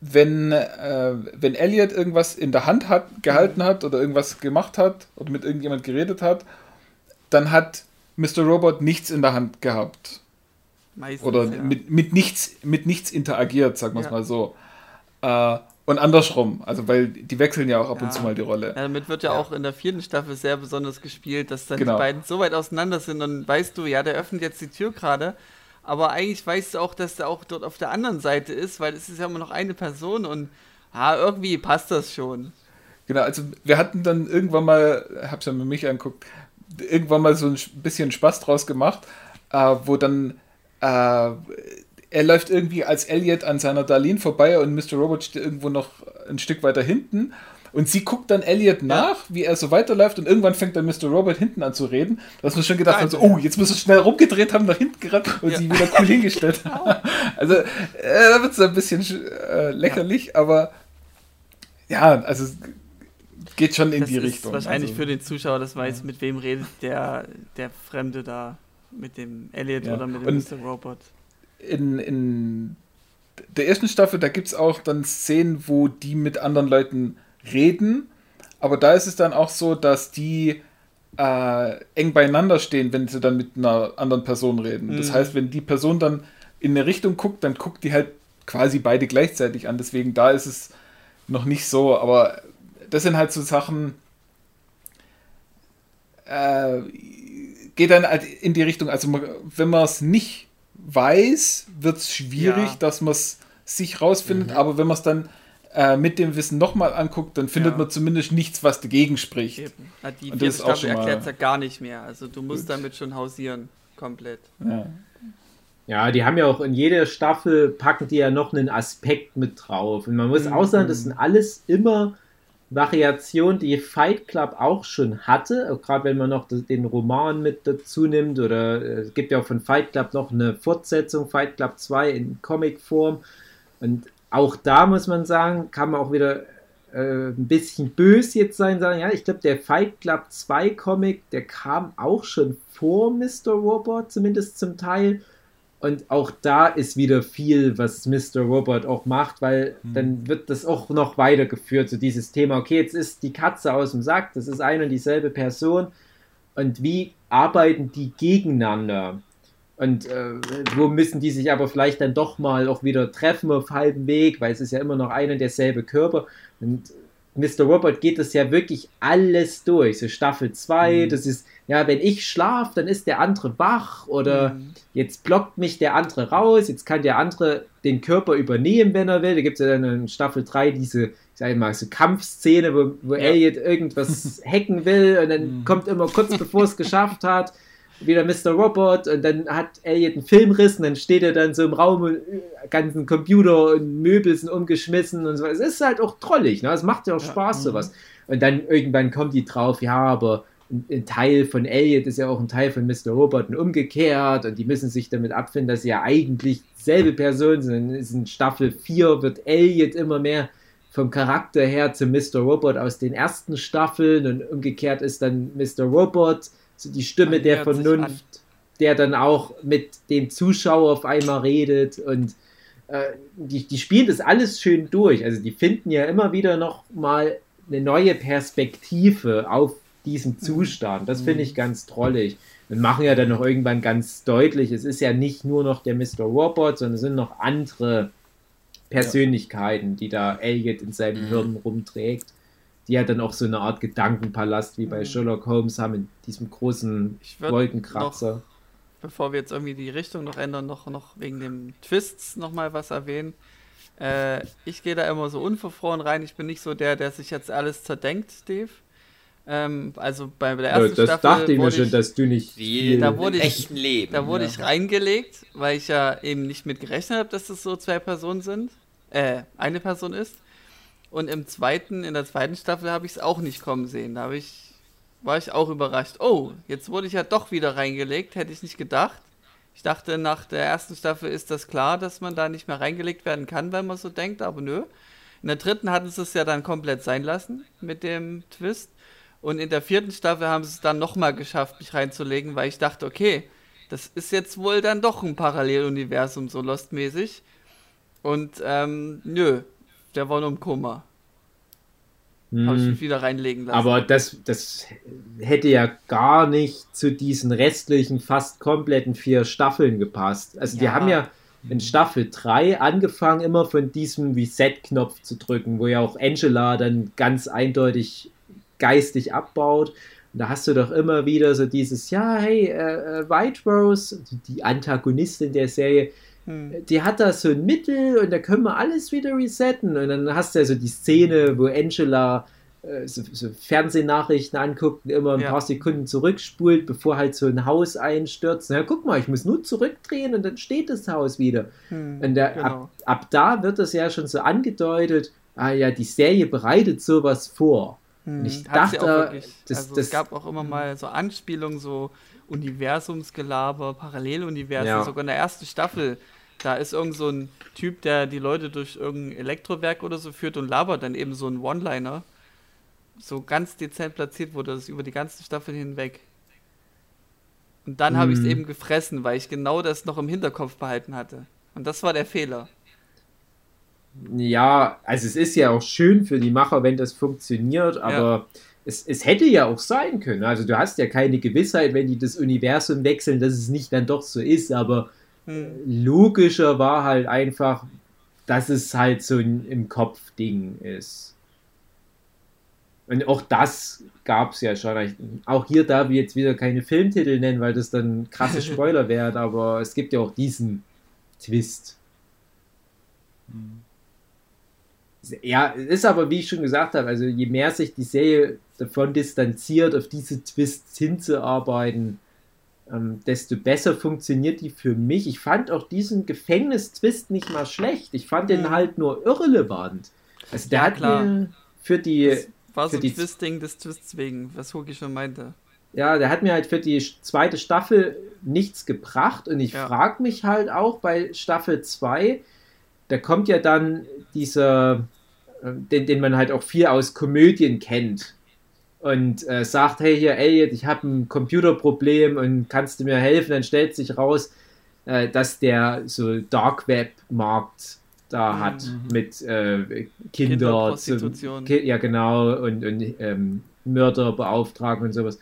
wenn, äh, wenn Elliot irgendwas in der Hand hat, gehalten hat oder irgendwas gemacht hat oder mit irgendjemand geredet hat, dann hat Mr. Robot nichts in der Hand gehabt. Meistens, oder ja. mit, mit, nichts, mit nichts interagiert, sagen wir es ja. mal so. Äh, und andersrum, also weil die wechseln ja auch ab ja. und zu mal die Rolle. Ja, damit wird ja, auch in der vierten Staffel sehr besonders gespielt, dass dann genau. die beiden so weit auseinander sind, dann weißt du, ja, der öffnet jetzt die Tür gerade aber eigentlich weißt du auch, dass der auch dort auf der anderen Seite ist, weil es ist ja immer noch eine Person und ah, irgendwie passt das schon. Genau, also wir hatten dann irgendwann mal, hab's ja mit mich angeguckt, irgendwann mal so ein bisschen Spaß draus gemacht, äh, wo dann äh, er läuft irgendwie als Elliot an seiner Darlene vorbei und Mr. Robot steht irgendwo noch ein Stück weiter hinten und sie guckt dann Elliot nach, ja. wie er so weiterläuft und irgendwann fängt dann Mr. Robert hinten an zu reden. Dass wir schon gedacht haben, so, oh, jetzt müssen wir schnell rumgedreht haben, nach hinten gerannt und ja. sie wieder cool hingestellt Also, äh, da wird es ein bisschen äh, lächerlich, ja. aber ja, also geht schon in das die Richtung. Wahrscheinlich also, für den Zuschauer, das weiß, mit wem redet der, der Fremde da, mit dem Elliot oder mit dem und Mr. Robot. In, in der ersten Staffel, da gibt es auch dann Szenen, wo die mit anderen Leuten reden, aber da ist es dann auch so, dass die äh, eng beieinander stehen, wenn sie dann mit einer anderen Person reden. Mhm. Das heißt, wenn die Person dann in eine Richtung guckt, dann guckt die halt quasi beide gleichzeitig an. Deswegen da ist es noch nicht so, aber das sind halt so Sachen, äh, geht dann halt in die Richtung, also wenn man es nicht weiß, wird es schwierig, ja. dass man es sich rausfindet, mhm. aber wenn man es dann äh, mit dem Wissen nochmal anguckt, dann findet ja. man zumindest nichts, was dagegen spricht. Eben. Die vierte Staffel erklärt es ja gar nicht mehr. Also du musst gut. damit schon hausieren, komplett. Ja. Ja, die haben ja auch in jeder Staffel packen die ja noch einen Aspekt mit drauf. Und man muss mhm. auch sagen, das sind alles immer Variationen, die Fight Club auch schon hatte. Gerade wenn man noch den Roman mit dazu nimmt. Oder äh, es gibt ja auch von Fight Club noch eine Fortsetzung, Fight Club 2 in Comicform. Und auch da muss man sagen, kann man auch wieder äh, ein bisschen böse jetzt sein, sagen, ja, ich glaube, der Fight Club 2 Comic, der kam auch schon vor Mr. Robot, zumindest zum Teil. Und auch da ist wieder viel, was Mr. Robot auch macht, weil mhm. dann wird das auch noch weitergeführt, so dieses Thema, okay, jetzt ist die Katze aus dem Sack, das ist eine und dieselbe Person. Und wie arbeiten die gegeneinander? Und äh, wo müssen die sich aber vielleicht dann doch mal auch wieder treffen auf halbem Weg, weil es ist ja immer noch ein und derselbe Körper. Und Mr. Robot geht das ja wirklich alles durch. So Staffel 2, mhm. das ist, ja, wenn ich schlafe, dann ist der andere wach oder mhm. jetzt blockt mich der andere raus, jetzt kann der andere den Körper übernehmen, wenn er will. Da gibt es ja dann in Staffel 3 diese, ich sag mal, so Kampfszene, wo, wo ja. Elliot irgendwas hacken will und dann mhm. kommt immer kurz bevor es geschafft hat, wieder Mr. Robot und dann hat Elliot einen Filmriss und dann steht er dann so im Raum und äh, ganzen Computer und Möbel sind umgeschmissen und so. Es ist halt auch trollig, ne? Es macht ja auch Spaß, ja, sowas. Und dann irgendwann kommt die drauf, ja, aber ein Teil von Elliot ist ja auch ein Teil von Mr. Robot und umgekehrt und die müssen sich damit abfinden, dass sie ja eigentlich dieselbe Person sind. In Staffel 4 wird Elliot immer mehr vom Charakter her zu Mr. Robot aus den ersten Staffeln und umgekehrt ist dann Mr. Robot so die Stimme der Vernunft, der dann auch mit dem Zuschauer auf einmal redet und äh, die, die spielen das alles schön durch. Also die finden ja immer wieder noch mal eine neue Perspektive auf diesen mhm. Zustand. Das finde ich mhm. ganz trollig. Und machen ja dann noch irgendwann ganz deutlich, es ist ja nicht nur noch der Mr. Robot, sondern es sind noch andere Persönlichkeiten, die da Elliot in seinem mhm. Hirn rumträgt die ja dann auch so eine Art Gedankenpalast wie bei mhm. Sherlock Holmes haben in diesem großen Wolkenkratzer. Noch, bevor wir jetzt irgendwie die Richtung noch ändern, noch, noch wegen dem Twists nochmal was erwähnen. Äh, ich gehe da immer so unverfroren rein. Ich bin nicht so der, der sich jetzt alles zerdenkt, Dave. Ähm, also bei der ersten ja, das Staffel. dachte ich mir schon, dass du nicht viel da wurde ich, echten Leben. Da wurde ja. ich reingelegt, weil ich ja eben nicht mit gerechnet habe, dass es so zwei Personen sind. Äh, eine Person ist. Und im zweiten, in der zweiten Staffel habe ich es auch nicht kommen sehen. Da ich, war ich auch überrascht. Oh, jetzt wurde ich ja doch wieder reingelegt, hätte ich nicht gedacht. Ich dachte, nach der ersten Staffel ist das klar, dass man da nicht mehr reingelegt werden kann, wenn man so denkt, aber nö. In der dritten hatten sie es ja dann komplett sein lassen mit dem Twist. Und in der vierten Staffel haben sie es dann nochmal geschafft, mich reinzulegen, weil ich dachte, okay, das ist jetzt wohl dann doch ein Paralleluniversum, so Lost-mäßig. Und ähm, nö, der war nur im Koma. Hm. Habe ich mich wieder reinlegen lassen. Aber das, das hätte ja gar nicht zu diesen restlichen, fast kompletten vier Staffeln gepasst. Also ja. die haben ja in Staffel 3 angefangen, immer von diesem Reset-Knopf zu drücken, wo ja auch Angela dann ganz eindeutig geistig abbaut. Und da hast du doch immer wieder so dieses, ja, hey, äh, äh White Rose, die Antagonistin der Serie, hm. Die hat da so ein Mittel und da können wir alles wieder resetten. Und dann hast du ja so die Szene, wo Angela äh, so, so, Fernsehnachrichten anguckt und immer ein ja. paar Sekunden zurückspult, bevor halt so ein Haus einstürzt. Na guck mal, ich muss nur zurückdrehen und dann steht das Haus wieder. Hm, und der, genau. ab, ab da wird das ja schon so angedeutet, ah ja, die Serie bereitet sowas vor. Hm, ich dachte, das, also das, es gab auch immer mal so Anspielungen, so Universumsgelaber, Paralleluniversen, ja. sogar in der ersten Staffel. Da ist irgend so ein Typ, der die Leute durch irgendein Elektrowerk oder so führt und labert dann eben so ein One-Liner. So ganz dezent platziert wurde das über die ganze Staffel hinweg. Und dann hm. habe ich es eben gefressen, weil ich genau das noch im Hinterkopf behalten hatte. Und das war der Fehler. Ja, also es ist ja auch schön für die Macher, wenn das funktioniert, aber ja es, es hätte ja auch sein können. Also du hast ja keine Gewissheit, wenn die das Universum wechseln, dass es nicht dann doch so ist, aber logischer war halt einfach, dass es halt so ein im Kopf Ding ist. Und auch das gab es ja schon. Auch hier darf ich jetzt wieder keine Filmtitel nennen, weil das dann krasse Spoiler wäre, aber es gibt ja auch diesen Twist. Hm. Ja, ist aber, wie ich schon gesagt habe, also je mehr sich die Serie davon distanziert, auf diese Twists hinzuarbeiten, ähm, desto besser funktioniert die für mich. Ich fand auch diesen Gefängnis-Twist nicht mal schlecht. Ich fand den mhm. halt nur irrelevant. Also der ja, hat klar. mir für die. Das war für so ein Twisting des Twists wegen, was Hugi schon meinte. Ja, der hat mir halt für die zweite Staffel nichts gebracht und ich ja. frage mich halt auch bei Staffel 2, da kommt ja dann dieser, äh, den, den man halt auch viel aus Komödien kennt und äh, sagt, hey hier Elliot, ich habe ein Computerproblem und kannst du mir helfen? Dann stellt sich raus, äh, dass der so Dark Web Markt da mhm. hat mit äh, Kinder, zum, ki ja genau und, und ähm, Mörder beauftragen und sowas.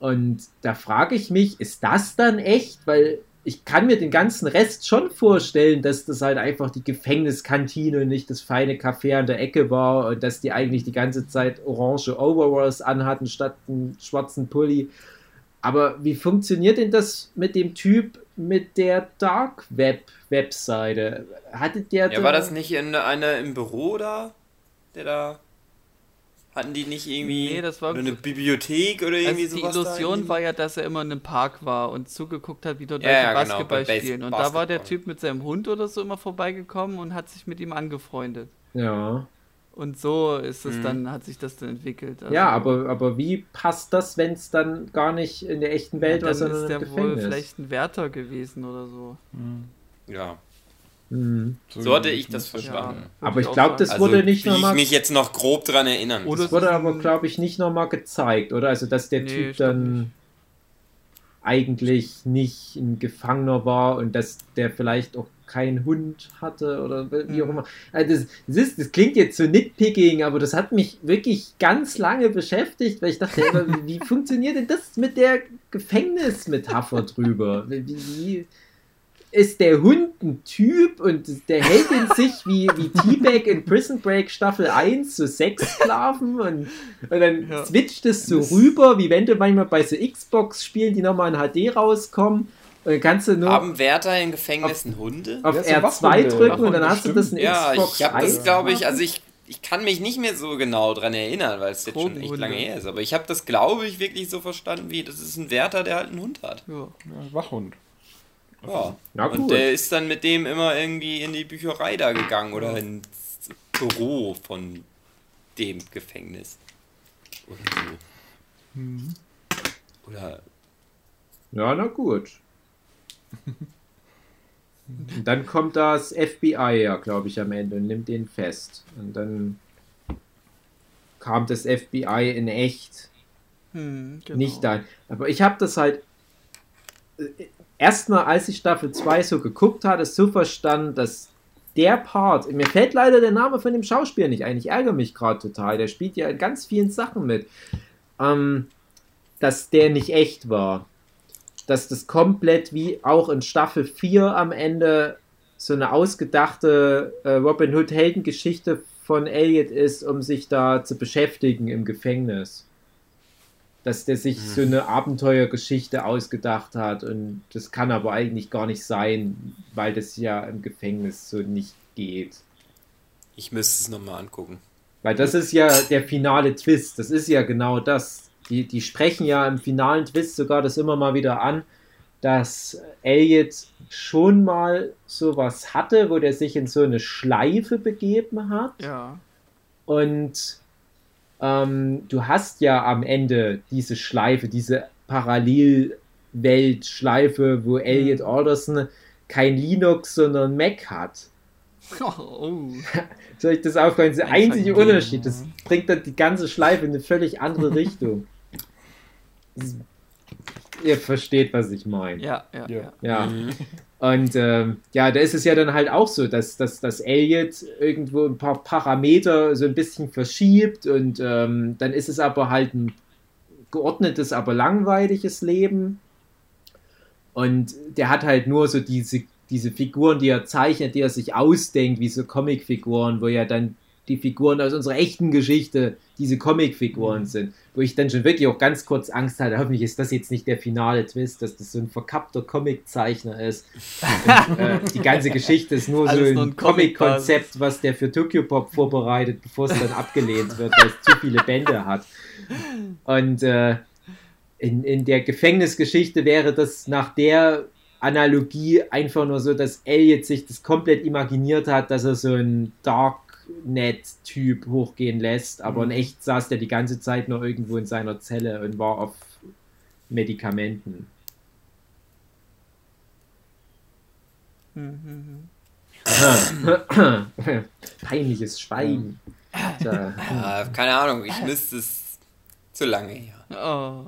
Und da frage ich mich, ist das dann echt? Weil ich kann mir den ganzen Rest schon vorstellen, dass das halt einfach die Gefängniskantine und nicht das feine Café an der Ecke war und dass die eigentlich die ganze Zeit orange Overalls anhatten statt einen schwarzen Pulli. Aber wie funktioniert denn das mit dem Typ mit der Dark Web Webseite? Hatte der. Ja, war das nicht in einer im Büro da? Der da hatten die nicht irgendwie nee, das war eine Bibliothek oder irgendwie also sowas? Die Illusion war ja, dass er immer in einem Park war und zugeguckt hat, wie dort ja, Leute ja, genau, Basketball genau, spielen. Und Basketball. da war der Typ mit seinem Hund oder so immer vorbeigekommen und hat sich mit ihm angefreundet. Ja. Und so ist es mhm. dann, hat sich das dann entwickelt. Also ja, aber, aber wie passt das, wenn es dann gar nicht in der echten Welt ja, war, sondern ist der Gefängnis? wohl vielleicht ein Wärter gewesen oder so. Mhm. Ja. Mhm. So hatte ich das verstanden. Ja, aber ich glaube, das wurde also, nicht nochmal. Ich mich jetzt noch grob dran erinnern. Oder das wurde aber, glaube ich, nicht nochmal gezeigt, oder? Also, dass der nee, Typ dann eigentlich nicht ein Gefangener war und dass der vielleicht auch keinen Hund hatte oder wie auch mhm. immer. Also das, das, ist, das klingt jetzt so nitpicking, aber das hat mich wirklich ganz lange beschäftigt, weil ich dachte, wie funktioniert denn das mit der Gefängnismetapher drüber? Wie, wie, ist der Hund ein Typ und der hält in sich wie, wie T-Bag in Prison Break Staffel 1 so Sexsklaven und, und dann ja. switcht es so rüber, wie wenn du manchmal bei so Xbox-Spielen, die nochmal in HD rauskommen, und dann kannst du nur. Haben Wärter in Gefängnissen Hunde? Auf ja, R2 drücken und dann hast stimmt. du das in ja, Xbox Ja, ich habe das, glaube ich, also ich, ich kann mich nicht mehr so genau dran erinnern, weil es jetzt schon echt lange her ist. Aber ich habe das, glaube ich, wirklich so verstanden, wie das ist ein Wärter, der halt einen Hund hat. Ja, ja Wachhund. Ja. ja und der ist dann mit dem immer irgendwie in die Bücherei da gegangen oder ins Büro von dem Gefängnis. Oder so. Mhm. Oder. Ja, na gut. Und dann kommt das FBI ja, glaube ich, am Ende und nimmt den fest. Und dann kam das FBI in echt hm, genau. nicht da. Aber ich habe das halt äh, erstmal, als ich Staffel 2 so geguckt hatte, so verstanden, dass der Part, mir fällt leider der Name von dem Schauspieler nicht ein, ich ärgere mich gerade total, der spielt ja in ganz vielen Sachen mit, ähm, dass der nicht echt war. Dass das komplett wie auch in Staffel 4 am Ende so eine ausgedachte äh, Robin Hood Heldengeschichte von Elliot ist, um sich da zu beschäftigen im Gefängnis dass der sich so eine Abenteuergeschichte ausgedacht hat und das kann aber eigentlich gar nicht sein, weil das ja im Gefängnis so nicht geht. Ich müsste es nochmal angucken. Weil das ist ja der finale Twist, das ist ja genau das. Die, die sprechen ja im finalen Twist sogar das immer mal wieder an, dass Elliot schon mal sowas hatte, wo der sich in so eine Schleife begeben hat. Ja. Und ähm, du hast ja am Ende diese Schleife, diese Parallelweltschleife, wo Elliot mhm. Alderson kein Linux, sondern Mac hat. Oh. Soll ich das aufgreifen? Der einzige Unterschied, das bringt dann die ganze Schleife in eine völlig andere Richtung. Ihr versteht, was ich meine. Ja, ja, ja. ja. Mhm. Und ähm, ja, da ist es ja dann halt auch so, dass, dass, dass Elliot irgendwo ein paar Parameter so ein bisschen verschiebt und ähm, dann ist es aber halt ein geordnetes, aber langweiliges Leben. Und der hat halt nur so diese, diese Figuren, die er zeichnet, die er sich ausdenkt, wie so Comicfiguren, wo ja dann die Figuren aus unserer echten Geschichte diese Comicfiguren mhm. sind. Wo ich dann schon wirklich auch ganz kurz Angst hatte, hoffentlich ist das jetzt nicht der finale Twist, dass das so ein verkappter Comiczeichner ist. Und, äh, die ganze Geschichte ist nur so ein, ein Comic-Konzept, was der für Tokyo Pop vorbereitet, bevor es dann abgelehnt wird, weil es zu viele Bände hat. Und äh, in, in der Gefängnisgeschichte wäre das nach der Analogie einfach nur so, dass Elliot sich das komplett imaginiert hat, dass er so ein Darknet-Typ hochgehen lässt, aber mhm. in echt saß der die ganze Zeit nur irgendwo in seiner Zelle und war auf Medikamenten. Mhm. Peinliches Schweigen. Ja, keine Ahnung, ich müsste es zu lange her. Oh.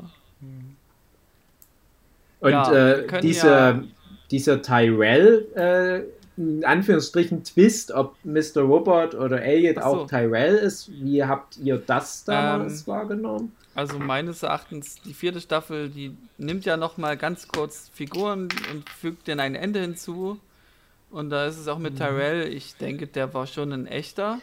Und ja, äh, dieser, ja dieser Tyrell, äh, in Anführungsstrichen Twist, ob Mr. Robot oder Elliot so. auch Tyrell ist, wie habt ihr das damals ähm, wahrgenommen? Also meines Erachtens, die vierte Staffel, die nimmt ja nochmal ganz kurz Figuren und fügt denen ein Ende hinzu. Und da ist es auch mit mhm. Tyrell, ich denke, der war schon ein echter.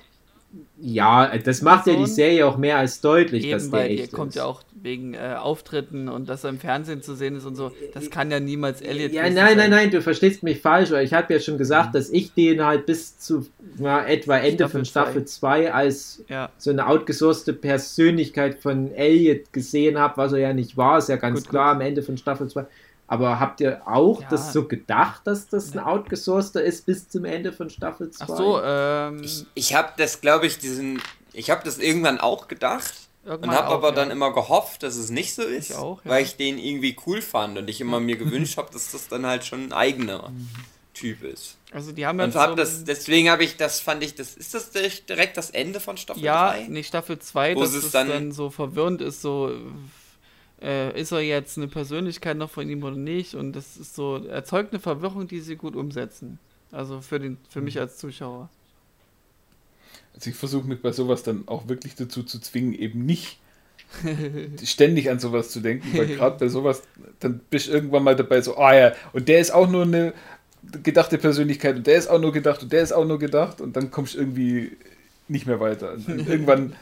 Ja, das macht ja die Serie auch mehr als deutlich, Eben, dass der weil echt kommt ist. ja auch wegen äh, Auftritten und dass er im Fernsehen zu sehen ist und so. Das kann ja niemals Elliot Ja, nein, sein. nein, nein, du verstehst mich falsch, weil ich habe ja schon gesagt, mhm. dass ich den halt bis zu ja, etwa Ende Staffel von Staffel 2 als ja. so eine outgesourcete Persönlichkeit von Elliot gesehen habe, was er ja nicht war, ist ja ganz gut, klar gut. am Ende von Staffel 2. Aber habt ihr auch ja. das so gedacht, dass das ein outgesourceter ist bis zum Ende von Staffel 2? Ach so, ähm. Ich, ich habe das, glaube ich, diesen. Ich habe das irgendwann auch gedacht. Irgendwann und habe aber ja. dann immer gehofft, dass es nicht so ist, ich auch, ja. weil ich den irgendwie cool fand und ich immer mir gewünscht habe, dass das dann halt schon ein eigener mhm. Typ ist. Also die haben und hab so das, deswegen habe ich das fand ich das ist das direkt das Ende von Staffel 2? Ja, nicht Staffel 2, dass es dann, dann so verwirrend ist so äh, ist er jetzt eine Persönlichkeit noch von ihm oder nicht? Und das ist so, erzeugt eine Verwirrung, die sie gut umsetzen. Also für, den, für mich als Zuschauer. Also ich versuche mich bei sowas dann auch wirklich dazu zu zwingen, eben nicht ständig an sowas zu denken, weil gerade bei sowas, dann bist du irgendwann mal dabei so, ah ja, und der ist auch nur eine gedachte Persönlichkeit und der ist auch nur gedacht und der ist auch nur gedacht und dann kommst du irgendwie nicht mehr weiter. Und irgendwann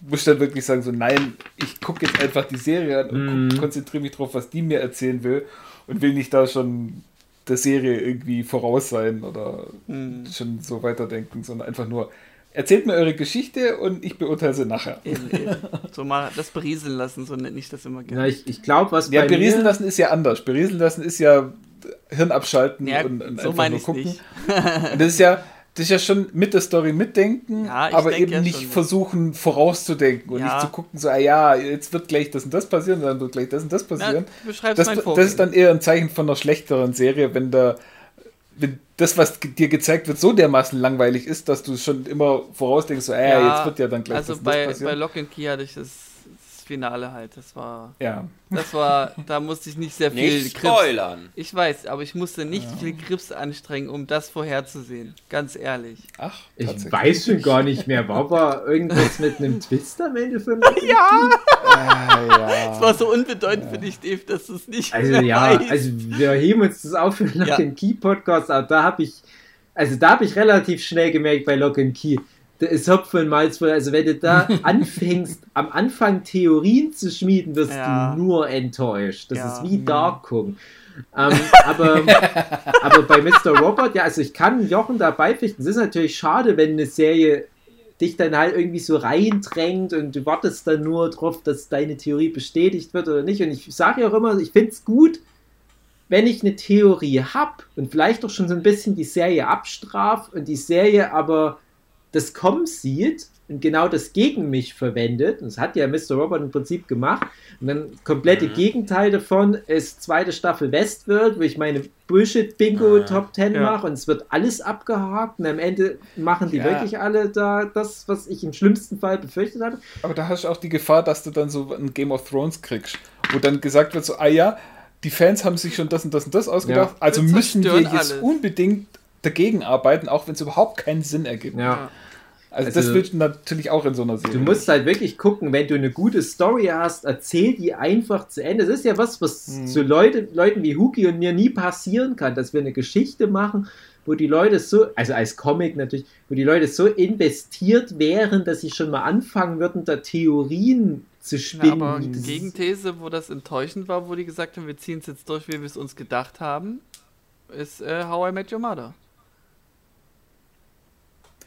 muss dann wirklich sagen, so nein, ich gucke jetzt einfach die Serie an und mm. konzentriere mich drauf, was die mir erzählen will und will nicht da schon der Serie irgendwie voraus sein oder mm. schon so weiterdenken, sondern einfach nur erzählt mir eure Geschichte und ich beurteile sie nachher. Eben, eben. So mal das berieseln lassen, so nenne ich das immer gerne. Ja, ich, ich glaube, was Ja, berieseln lassen ist ja anders. Berieseln lassen ist ja Hirn abschalten ja, und, und so einfach nur gucken. und das ist ja ja schon mit der Story mitdenken, ja, aber eben ja nicht versuchen vorauszudenken und ja. nicht zu gucken, so, ah ja, jetzt wird gleich das und das passieren, dann wird gleich das und das passieren. Ja, das, das ist dann eher ein Zeichen von einer schlechteren Serie, wenn da wenn das, was dir gezeigt wird, so dermaßen langweilig ist, dass du schon immer vorausdenkst, so, äh, jetzt wird ja dann gleich also das, bei, das passieren. Also bei Lock and Key hatte ich das Finale halt. Das war. Ja. Das war, da musste ich nicht sehr viel nicht spoilern. Ich weiß, aber ich musste nicht ja. viel Grips anstrengen, um das vorherzusehen. Ganz ehrlich. Ach, ich weiß schon gar nicht mehr. War aber irgendwas mit einem Twist am Ende von Ja! Ah, ja. Es war so unbedeutend ja. für dich, Dave, dass du es nicht Also ja, weißt. also wir heben uns das auf für Lock ja. Key Podcast, aber da habe ich, also da habe ich relativ schnell gemerkt bei Lock and Key da ist Hopfen Malz. Also wenn du da anfängst, am Anfang Theorien zu schmieden, wirst ja. du nur enttäuscht. Das ja. ist wie mhm. Darkung. ähm, aber, aber bei Mr. Robot, ja, also ich kann Jochen da beipflichten. Es ist natürlich schade, wenn eine Serie dich dann halt irgendwie so reindrängt und du wartest dann nur drauf, dass deine Theorie bestätigt wird oder nicht. Und ich sage ja auch immer, ich finde es gut, wenn ich eine Theorie habe und vielleicht auch schon so ein bisschen die Serie abstraft und die Serie aber das kommen sieht und genau das gegen mich verwendet, und das hat ja Mr. Robert im Prinzip gemacht, und dann komplette mhm. Gegenteil davon ist zweite Staffel Westworld, wo ich meine Bullshit-Bingo ah, Top 10 ja. mache und es wird alles abgehakt und am Ende machen die ja. wirklich alle da das, was ich im schlimmsten Fall befürchtet hatte. Aber da hast du auch die Gefahr, dass du dann so ein Game of Thrones kriegst, wo dann gesagt wird so, ah ja, die Fans haben sich schon das und das und das ausgedacht, ja. also müssen wir jetzt alles. unbedingt dagegen arbeiten, auch wenn es überhaupt keinen Sinn ergibt. Ja. Also, also, das wird natürlich auch in so einer Serie. Du musst halt wirklich gucken, wenn du eine gute Story hast, erzähl die einfach zu Ende. Das ist ja was, was hm. zu Leute, Leuten wie Huki und mir nie passieren kann, dass wir eine Geschichte machen, wo die Leute so, also als Comic natürlich, wo die Leute so investiert wären, dass sie schon mal anfangen würden, da Theorien zu spinnen. Ja, aber die Gegenthese, wo das enttäuschend war, wo die gesagt haben, wir ziehen es jetzt durch, wie wir es uns gedacht haben, ist äh, How I Met Your Mother.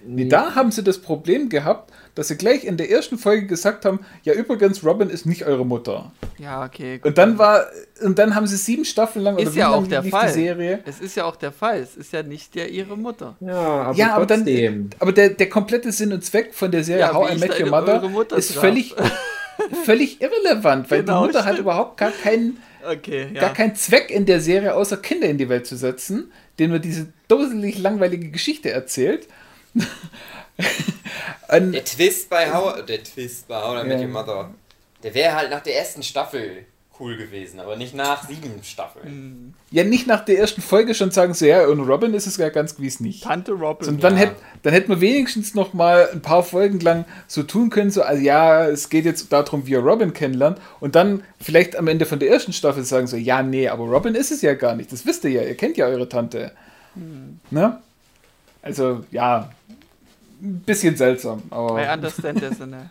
Nee, da haben sie das Problem gehabt, dass sie gleich in der ersten Folge gesagt haben, ja übrigens, Robin ist nicht eure Mutter. Ja, okay. Gut. Und dann war, und dann haben sie sieben Staffeln lang ist oder ja auch der Fall. die Serie. Es ist ja auch der Fall. Es ist ja nicht der ihre Mutter. Ja, aber, ja, aber dann, aber der, der komplette Sinn und Zweck von der Serie ja, How I Met Your Mother ist völlig, völlig irrelevant, weil genau, die Mutter stimmt. hat überhaupt gar keinen, okay, ja. gar keinen Zweck in der Serie, außer Kinder in die Welt zu setzen, denen man diese doselig langweilige Geschichte erzählt. der Twist bei How der Twist bei How I Met Your Mother, der wäre halt nach der ersten Staffel cool gewesen, aber nicht nach sieben Staffeln. Ja, nicht nach der ersten Folge schon sagen so, ja, und Robin ist es ja ganz gewiss nicht. Tante Robin. Und dann, ja. hätte, dann hätten wir wenigstens noch mal ein paar Folgen lang so tun können, so, also ja, es geht jetzt darum, wie er Robin kennenlernt und dann vielleicht am Ende von der ersten Staffel sagen so, ja, nee, aber Robin ist es ja gar nicht, das wisst ihr ja, ihr kennt ja eure Tante. Hm. Ne? Also, ja, ein bisschen seltsam. Aber I understand this, ne?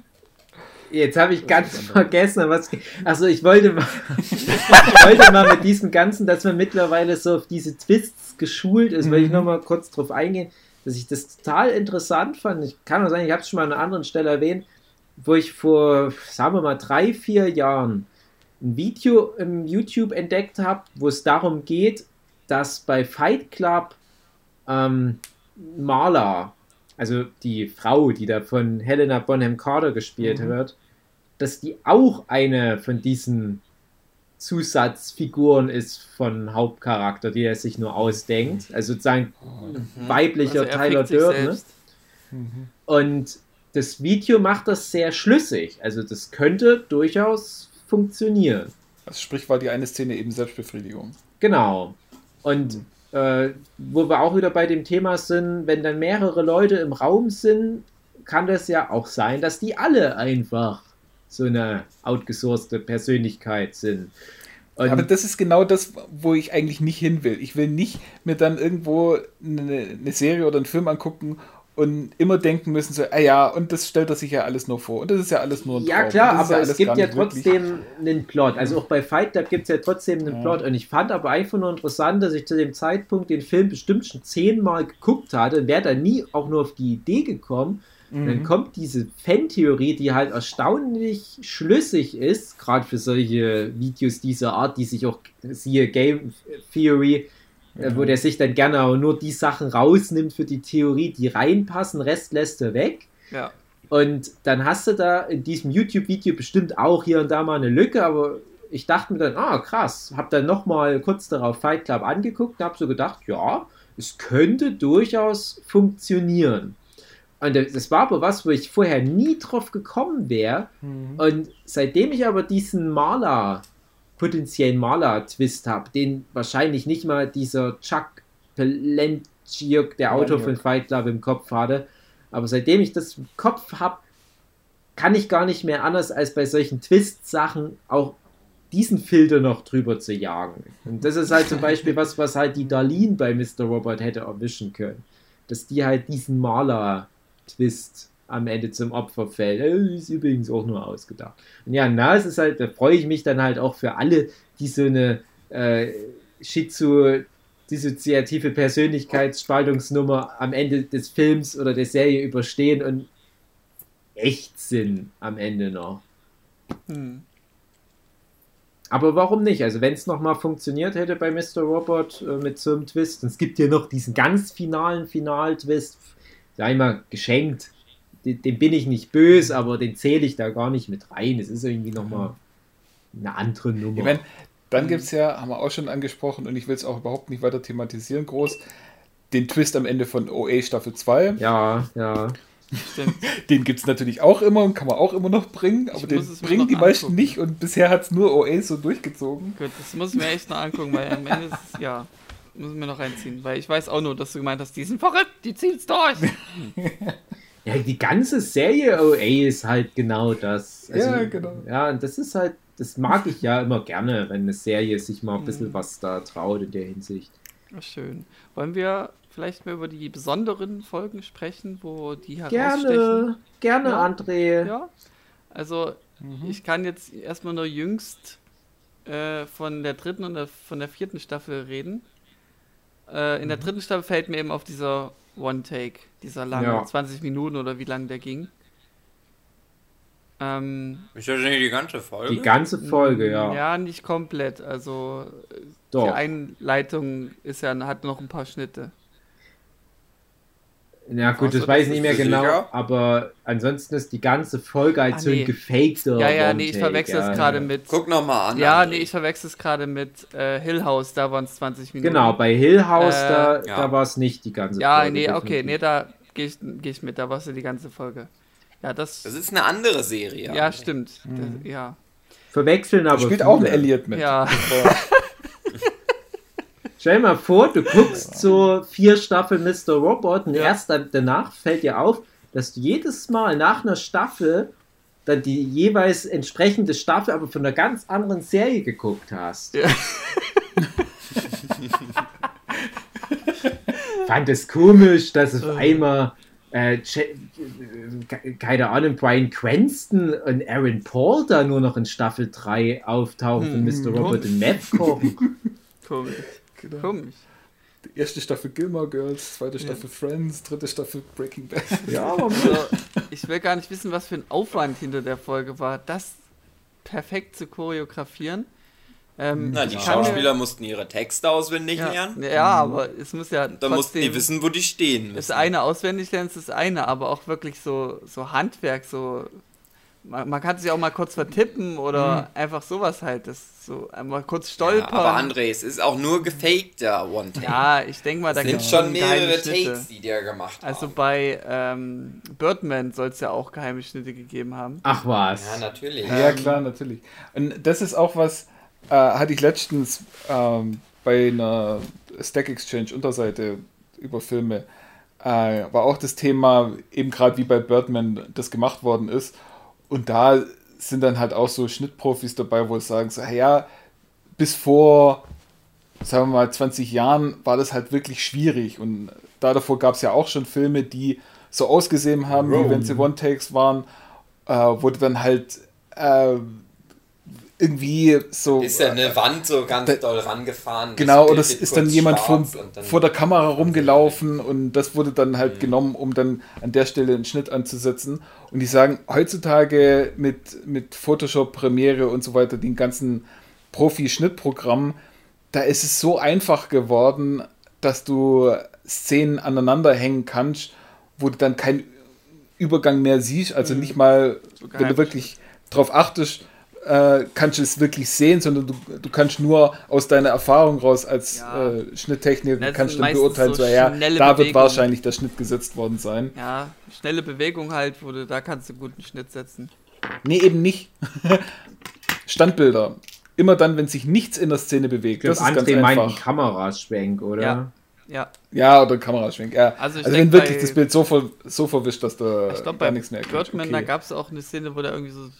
Jetzt habe ich ganz vergessen, was. Also ich wollte mal, ich wollte mal mit diesem Ganzen, dass man mittlerweile so auf diese Twists geschult ist, mhm. weil ich noch mal kurz drauf eingehen, dass ich das total interessant fand. Ich kann auch sagen, ich habe es schon mal an einer anderen Stelle erwähnt, wo ich vor, sagen wir mal, drei, vier Jahren ein Video im YouTube entdeckt habe, wo es darum geht, dass bei Fight Club ähm, Marla also die Frau, die da von Helena Bonham Carter gespielt mhm. wird, dass die auch eine von diesen Zusatzfiguren ist von Hauptcharakter, die er sich nur ausdenkt. Also sozusagen mhm. weiblicher also Tyler Durden. Ne? Mhm. Und das Video macht das sehr schlüssig. Also das könnte durchaus funktionieren. Also sprich, war die eine Szene eben Selbstbefriedigung. Genau. Und mhm. Äh, wo wir auch wieder bei dem Thema sind, wenn dann mehrere Leute im Raum sind, kann das ja auch sein, dass die alle einfach so eine outgesourcete Persönlichkeit sind. Und Aber das ist genau das, wo ich eigentlich nicht hin will. Ich will nicht mir dann irgendwo eine, eine Serie oder einen Film angucken und immer denken müssen, so, ah ja, und das stellt er sich ja alles nur vor. Und das ist ja alles nur ein Ja, Traum. klar, aber ja es gibt ja trotzdem wirklich. einen Plot. Also auch bei Fight Club gibt es ja trotzdem einen ja. Plot. Und ich fand aber einfach nur interessant, dass ich zu dem Zeitpunkt den Film bestimmt schon zehnmal geguckt hatte und wäre da nie auch nur auf die Idee gekommen. Mhm. Und dann kommt diese Fan-Theorie, die halt erstaunlich schlüssig ist, gerade für solche Videos dieser Art, die sich auch, siehe Game Theory, mhm. wo der sich dann gerne nur die Sachen rausnimmt für die Theorie, die reinpassen, Rest lässt er weg. Ja. Und dann hast du da in diesem YouTube-Video bestimmt auch hier und da mal eine Lücke, aber ich dachte mir dann, ah krass, hab dann nochmal kurz darauf Fight Club angeguckt und hab so gedacht, ja, es könnte durchaus funktionieren. Und das war aber was, wo ich vorher nie drauf gekommen wäre. Mhm. Und seitdem ich aber diesen Maler potenziellen Maler-Twist habe, den wahrscheinlich nicht mal dieser Chuck Palahniuk, der Autor von Fight Club, im Kopf hatte. Aber seitdem ich das im Kopf habe, kann ich gar nicht mehr anders, als bei solchen Twist-Sachen auch diesen Filter noch drüber zu jagen. Und das ist halt zum Beispiel was, was halt die Darlene bei Mr. Robot hätte erwischen können. Dass die halt diesen Maler-Twist am Ende zum Opfer fällt. Äh, ist übrigens auch nur ausgedacht. Und ja, na, es ist halt, da freue ich mich dann halt auch für alle, die so eine äh, Schizo dissoziative Persönlichkeitsspaltungsnummer am Ende des Films oder der Serie überstehen und echt sind am Ende noch. Hm. Aber warum nicht? Also wenn es nochmal funktioniert hätte bei Mr. Robot äh, mit so einem Twist, und es gibt ja noch diesen ganz finalen Final-Twist, ich mal, geschenkt, den, bin ich nicht böse, aber den zähle ich da gar nicht mit rein. Es ist irgendwie nochmal eine andere Nummer. Ich mein, dann gibt es ja, haben wir auch schon angesprochen und ich will es auch überhaupt nicht weiter thematisieren, groß, den Twist am Ende von OA Staffel 2. Ja, ja. den gibt es natürlich auch immer und kann man auch immer noch bringen, aber den bringen die meisten nicht und bisher hat es nur OA so durchgezogen. Gut, das muss ich mir echt noch angucken, weil am Ende ist es, ja, müssen wir noch reinziehen, weil ich weiß auch nur, dass du gemeint hast, die sind verrückt, die ziehen es durch. Ja, die ganze Serie OA ist halt genau das. Also, ja, genau. Ja, und das ist halt, das mag ich ja immer gerne, wenn eine Serie sich mal ein bisschen mhm. was da traut in der Hinsicht. Schön. Wollen wir vielleicht mal über die besonderen Folgen sprechen, wo die herausstechen? Gerne, gerne, ja? André. Ja, also mhm. ich kann jetzt erstmal nur jüngst äh, von der dritten und der, von der vierten Staffel reden. Äh, in der mhm. dritten Staffel fällt mir eben auf dieser One-Take, dieser lange, ja. 20 Minuten oder wie lang der ging. Ähm, ist das nicht die ganze Folge? Die ganze Folge, ja. Ja, nicht komplett. Also Doch. die Einleitung ist ja, hat noch ein paar Schnitte. Ja gut, das weiß ich nicht mehr genau, sicher? aber ansonsten ist die ganze Folge halt ah, so ein gefakter Ja, ja, nee, ich verwechsel es gerade mit... Guck nochmal an. Ja, nee, ich verwechsel es gerade mit äh, Hill House, da waren es 20 Minuten. Genau, bei Hill House, äh, da, ja. da war es nicht die ganze ja, Folge. Ja, nee, okay, nee, da gehe ich, geh ich mit, da war es ja die ganze Folge. Ja, das... Das ist eine andere Serie. Ja, stimmt, mhm. das, ja. Verwechseln aber Spielt viele. auch ein Elliot mit. Ja. Stell dir mal vor, du guckst so vier Staffeln Mr. Robot und ja. erst danach fällt dir auf, dass du jedes Mal nach einer Staffel dann die jeweils entsprechende Staffel aber von einer ganz anderen Serie geguckt hast. Ja. Fand es komisch, dass auf einmal äh, keine Ahnung, Brian Cranston und Aaron Paul da nur noch in Staffel 3 auftauchen und Mr. Robot in Map kochen. Komisch. Genau. Komisch. Die erste Staffel Gilmore Girls, zweite Staffel ja. Friends, dritte Staffel Breaking Bad. Ja, also, ich will gar nicht wissen, was für ein Aufwand hinter der Folge war, das perfekt zu choreografieren. Ähm, Na, die Schauspieler mir, mussten ihre Texte auswendig ja, lernen. Ja, aber es muss ja. Da mussten die wissen, wo die stehen. Müssen. Das eine auswendig lernen ist das eine, aber auch wirklich so, so Handwerk, so man, man, kann sich auch mal kurz vertippen oder mhm. einfach sowas halt. Das so einmal kurz stolpern. Ja, aber André, es ist auch nur gefakter One-Take. Ja, ich denke mal, da gibt es schon mehrere Takes, die der gemacht hat. Also bei ähm, Birdman soll es ja auch geheime Schnitte gegeben haben. Ach was. Ja, natürlich. Ja, ähm, klar, natürlich. Und das ist auch was, äh, hatte ich letztens ähm, bei einer Stack Exchange Unterseite über Filme, äh, war auch das Thema, eben gerade wie bei Birdman das gemacht worden ist. Und da sind dann halt auch so Schnittprofis dabei, wo es sagen, so, ja, bis vor, sagen wir mal, 20 Jahren war das halt wirklich schwierig. Und da davor gab es ja auch schon Filme, die so ausgesehen haben, Rome. wie wenn sie One-Takes waren, äh, wurde dann halt äh, irgendwie so. Ist ja eine Wand so ganz da, doll rangefahren. Genau, oder es ist dann jemand vom, dann vor der Kamera rumgelaufen und das wurde dann halt mhm. genommen, um dann an der Stelle einen Schnitt anzusetzen. Und die sagen, heutzutage mit, mit Photoshop, Premiere und so weiter, den ganzen Profi-Schnittprogrammen, da ist es so einfach geworden, dass du Szenen aneinander hängen kannst, wo du dann keinen Übergang mehr siehst, also mhm. nicht mal, wenn du wirklich drauf achtest, äh, kannst du es wirklich sehen, sondern du, du kannst nur aus deiner Erfahrung raus als ja. äh, Schnitttechniker kannst du beurteilen, so, ja, da wird wahrscheinlich der Schnitt gesetzt worden sein. Ja, schnelle Bewegung halt, wo du, da kannst du guten Schnitt setzen. Nee, eben nicht. Standbilder. Immer dann, wenn sich nichts in der Szene bewegt. Das ist André ganz einfach. meint Kameraschwenk, oder? Ja. Ja. Ja, oder Kameraschwenk. Ja. Also, also wenn wirklich das Bild so, ver so verwischt, dass da ich glaub, gar nichts mehr erkennt. Birdman, okay. da gab es auch eine Szene, wo der irgendwie so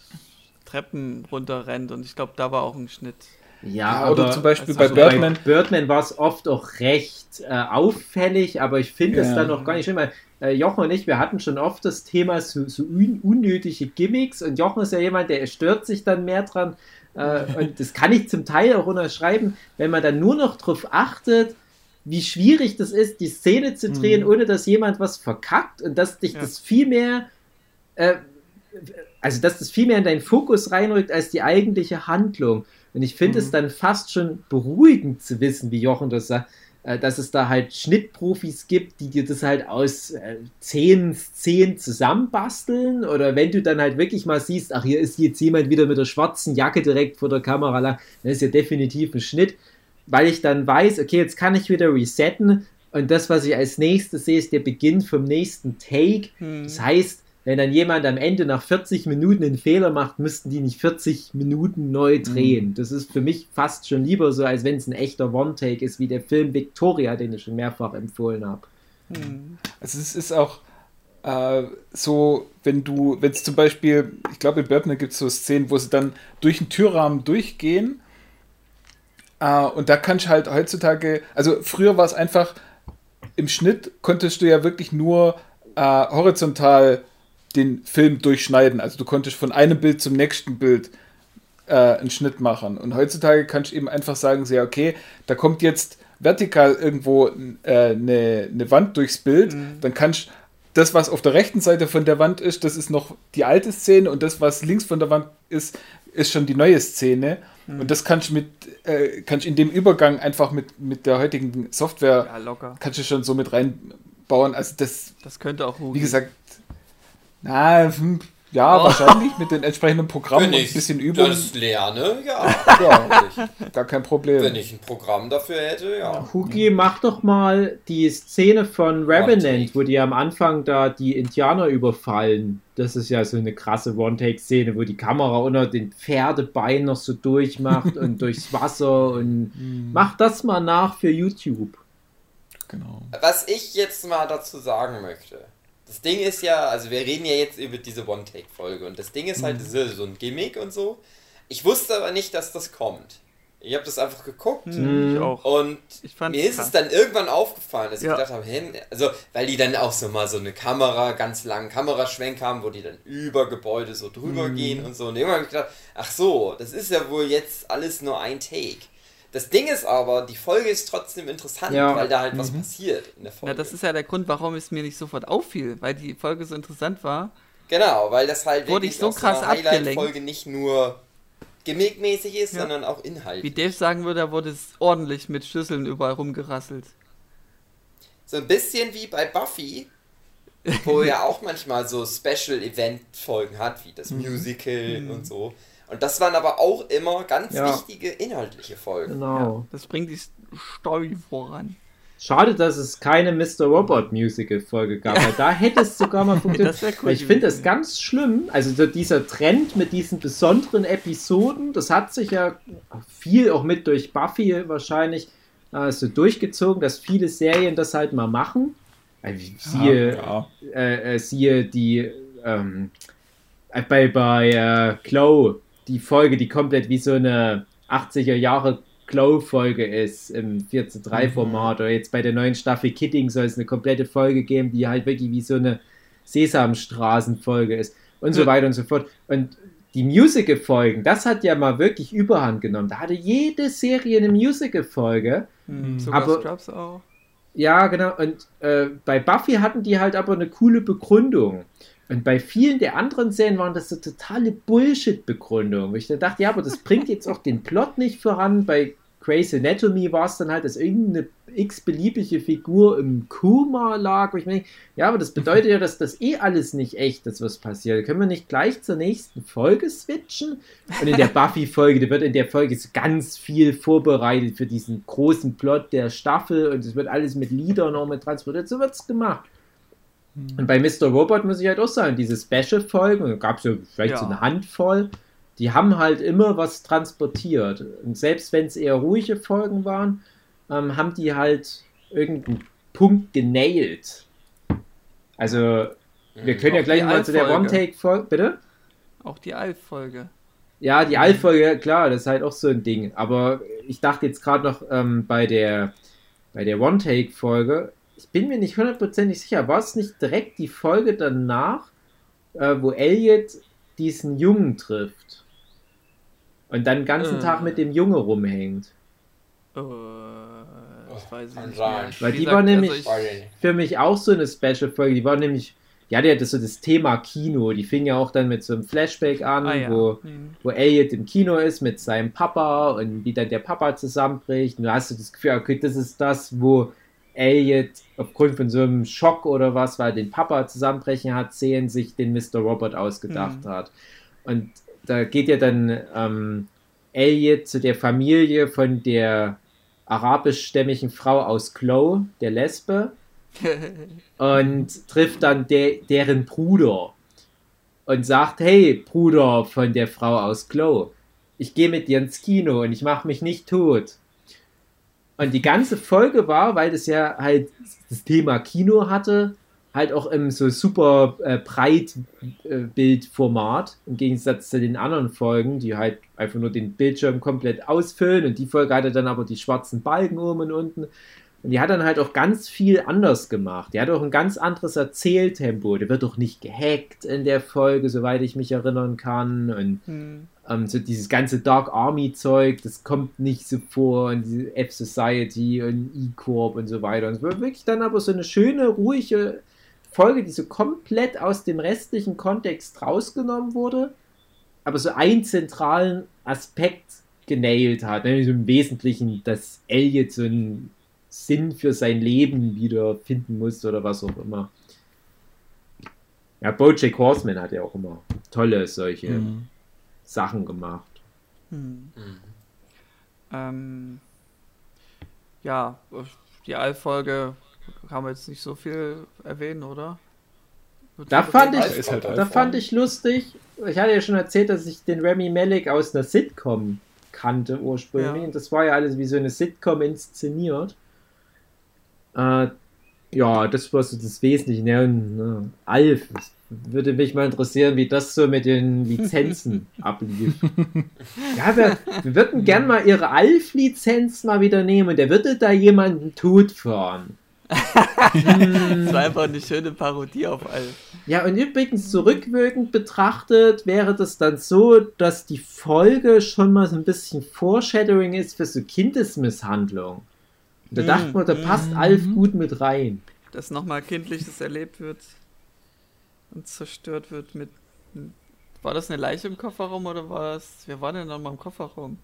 Treppen runterrennt und ich glaube, da war auch ein Schnitt. Ja, ja oder zum Beispiel also bei Birdman. Bei Birdman war es oft auch recht äh, auffällig, aber ich finde es ja. dann auch gar nicht schlimm, weil äh, Jochen und ich, wir hatten schon oft das Thema so, so un unnötige Gimmicks und Jochen ist ja jemand, der stört sich dann mehr dran äh, und das kann ich zum Teil auch unterschreiben, wenn man dann nur noch darauf achtet, wie schwierig das ist, die Szene zu drehen, mhm. ohne dass jemand was verkackt und dass dich ja. das viel mehr äh, also dass das viel mehr in deinen Fokus reinrückt als die eigentliche Handlung. Und ich finde mhm. es dann fast schon beruhigend zu wissen, wie Jochen das sagt, äh, dass es da halt Schnittprofis gibt, die dir das halt aus äh, zehn Szenen zusammenbasteln. Oder wenn du dann halt wirklich mal siehst, ach, hier ist jetzt jemand wieder mit der schwarzen Jacke direkt vor der Kamera lang, dann ist ja definitiv ein Schnitt. Weil ich dann weiß, okay, jetzt kann ich wieder resetten. Und das, was ich als nächstes sehe, ist der Beginn vom nächsten Take. Mhm. Das heißt, wenn dann jemand am Ende nach 40 Minuten einen Fehler macht, müssten die nicht 40 Minuten neu mhm. drehen. Mhm. Das ist für mich fast schon lieber so, als wenn es ein echter One-Take ist, wie der Film Victoria, den ich schon mehrfach empfohlen habe. Mhm. Also es ist auch, äh, so, wenn du, wenn es zum Beispiel, ich glaube in Birdman gibt es so Szenen, wo sie dann durch den Türrahmen durchgehen äh, und da kannst du halt heutzutage, also früher war es einfach, im Schnitt konntest du ja wirklich nur äh, horizontal den Film durchschneiden. Also du konntest von einem Bild zum nächsten Bild äh, einen Schnitt machen. Und heutzutage kannst du eben einfach sagen, sehr, okay, da kommt jetzt vertikal irgendwo äh, eine, eine Wand durchs Bild, mhm. dann kannst du das, was auf der rechten Seite von der Wand ist, das ist noch die alte Szene und das, was links von der Wand ist, ist schon die neue Szene. Mhm. Und das kannst du mit, äh, kannst in dem Übergang einfach mit, mit der heutigen Software, ja, kannst du schon so mit reinbauen. Also das, das könnte auch, wie gesagt, na, hm, ja, oh. wahrscheinlich mit den entsprechenden Programmen und ein bisschen Übung. Wenn ich lerne, ja. ja gar kein Problem. Wenn ich ein Programm dafür hätte, ja. Hugi, mach doch mal die Szene von Revenant, wo die am Anfang da die Indianer überfallen. Das ist ja so eine krasse One-Take-Szene, wo die Kamera unter den Pferdebeinen noch so durchmacht und durchs Wasser und mhm. mach das mal nach für YouTube. Genau. Was ich jetzt mal dazu sagen möchte das Ding ist ja, also wir reden ja jetzt über diese One-Take-Folge und das Ding ist halt mhm. so ein Gimmick und so. Ich wusste aber nicht, dass das kommt. Ich habe das einfach geguckt mhm. und mir ist krass. es dann irgendwann aufgefallen, dass ja. ich gedacht habe, hey, also weil die dann auch so mal so eine Kamera, ganz langen Kameraschwenk haben, wo die dann über Gebäude so drüber mhm. gehen und so. Und irgendwann habe ich gedacht, ach so, das ist ja wohl jetzt alles nur ein Take. Das Ding ist aber, die Folge ist trotzdem interessant, ja. weil da halt mhm. was passiert in der Folge. Ja, das ist ja der Grund, warum es mir nicht sofort auffiel, weil die Folge so interessant war. Genau, weil das halt wurde ich so krass so abgelenkt. Folge nicht nur gimmickmäßig ist, ja. sondern auch inhaltlich. Wie Dave sagen würde, da wurde es ordentlich mit Schlüsseln überall rumgerasselt. So ein bisschen wie bei Buffy, wo er auch manchmal so Special Event Folgen hat, wie das mhm. Musical mhm. und so. Und das waren aber auch immer ganz ja. wichtige inhaltliche Folgen. Genau. Ja, das bringt die Story voran. Schade, dass es keine Mr. Robot Musical Folge gab, weil da hätte es sogar mal funktioniert. cool ich finde das ganz schlimm. Also so dieser Trend mit diesen besonderen Episoden, das hat sich ja viel auch mit durch Buffy wahrscheinlich äh, so durchgezogen, dass viele Serien das halt mal machen. Also, siehe, ja, ja. Äh, äh, siehe die ähm, bei, bei äh, Chloe die Folge, die komplett wie so eine 80er Jahre Glow-Folge ist im 4 zu 3 Format. Mhm. Oder jetzt bei der neuen Staffel Kidding soll es eine komplette Folge geben, die halt wirklich wie so eine Sesamstraßen-Folge ist. Und so weiter und so fort. Und die Musical-Folgen, das hat ja mal wirklich Überhand genommen. Da hatte jede Serie eine Musical-Folge. Mhm, sogar aber, Scrubs auch. Ja, genau. Und äh, bei Buffy hatten die halt aber eine coole Begründung. Und bei vielen der anderen Serien waren das so totale Bullshit-Begründungen. Ich dachte, ja, aber das bringt jetzt auch den Plot nicht voran. Bei Grey's Anatomy war es dann halt, dass irgendeine x-beliebige Figur im Kuma lag. Wo ich mir ja, aber das bedeutet ja, dass das eh alles nicht echt ist, was passiert. Können wir nicht gleich zur nächsten Folge switchen? Und in der Buffy-Folge, da wird in der Folge ganz viel vorbereitet für diesen großen Plot der Staffel und es wird alles mit Liedern noch mit transportiert. So wird es gemacht. Mhm. Und bei Mr. Robot muss ich halt auch sagen, diese Special-Folgen, da gab es ja vielleicht ja. so eine Handvoll, die haben halt immer was transportiert. Und selbst wenn es eher ruhige Folgen waren, ähm, haben die halt irgendeinen Punkt genailt. Also, wir können ja gleich mal zu der One-Take-Folge, bitte? Auch die Alf-Folge. Ja, die Alf-Folge, klar, das ist halt auch so ein Ding. Aber ich dachte jetzt gerade noch ähm, bei der, bei der One-Take-Folge, ich bin mir nicht hundertprozentig sicher, war es nicht direkt die Folge danach, äh, wo Elliot diesen Jungen trifft und dann den ganzen äh. Tag mit dem Junge rumhängt? Äh, das weiß ich nicht mehr. Weil die war nämlich also für mich auch so eine Special-Folge, die war nämlich ja, die hatte so das Thema Kino. Die fing ja auch dann mit so einem Flashback an, ah, ja. wo, mhm. wo Elliot im Kino ist mit seinem Papa und wie dann der Papa zusammenbricht. Und du hast du das Gefühl, okay, das ist das, wo Elliot aufgrund von so einem Schock oder was, weil den Papa zusammenbrechen hat sehen, sich den Mr. Robert ausgedacht mhm. hat. Und da geht ja dann ähm, Elliot zu der Familie von der arabischstämmigen Frau aus Chloe, der Lesbe, und trifft dann de deren Bruder und sagt, hey, Bruder von der Frau aus Chloe, ich gehe mit dir ins Kino und ich mache mich nicht tot. Und die ganze Folge war, weil das ja halt das Thema Kino hatte, halt auch im so super äh, Breitbildformat, äh, im Gegensatz zu den anderen Folgen, die halt einfach nur den Bildschirm komplett ausfüllen und die Folge hatte dann aber die schwarzen Balken oben und unten. Und die hat dann halt auch ganz viel anders gemacht. Die hat auch ein ganz anderes Erzähltempo. Der wird doch nicht gehackt in der Folge, soweit ich mich erinnern kann. Und hm. ähm, so dieses ganze Dark Army Zeug, das kommt nicht so vor. Und diese F-Society und E-Corp und so weiter. Und es wird wirklich dann aber so eine schöne, ruhige Folge, die so komplett aus dem restlichen Kontext rausgenommen wurde, aber so einen zentralen Aspekt genailt hat. Nämlich so im Wesentlichen, dass Elliot so einen Sinn für sein Leben wieder finden muss oder was auch immer. Ja, Bojack Horseman hat ja auch immer tolle solche mhm. Sachen gemacht. Mhm. Mhm. Ähm, ja, die Allfolge kann man jetzt nicht so viel erwähnen, oder? Da fand, ich, halt da fand ich lustig, ich hatte ja schon erzählt, dass ich den Remy Malek aus einer Sitcom kannte ursprünglich. Ja. Und das war ja alles wie so eine Sitcom inszeniert. Äh, ja, das war so das Wesentliche. Ne? ne? Alf, würde mich mal interessieren, wie das so mit den Lizenzen ablief. Ja, wir, wir würden gern mal ihre Alf-Lizenz mal wieder nehmen und der würde da jemanden tot fahren. das war einfach eine schöne Parodie auf Alf. Ja, und übrigens zurückwirkend betrachtet wäre das dann so, dass die Folge schon mal so ein bisschen Foreshadowing ist für so Kindesmisshandlung. Und da dachte man, da passt mhm. Alf gut mit rein. Dass nochmal Kindliches erlebt wird und zerstört wird mit. War das eine Leiche im Kofferraum oder war es. Wer war denn nochmal im Kofferraum?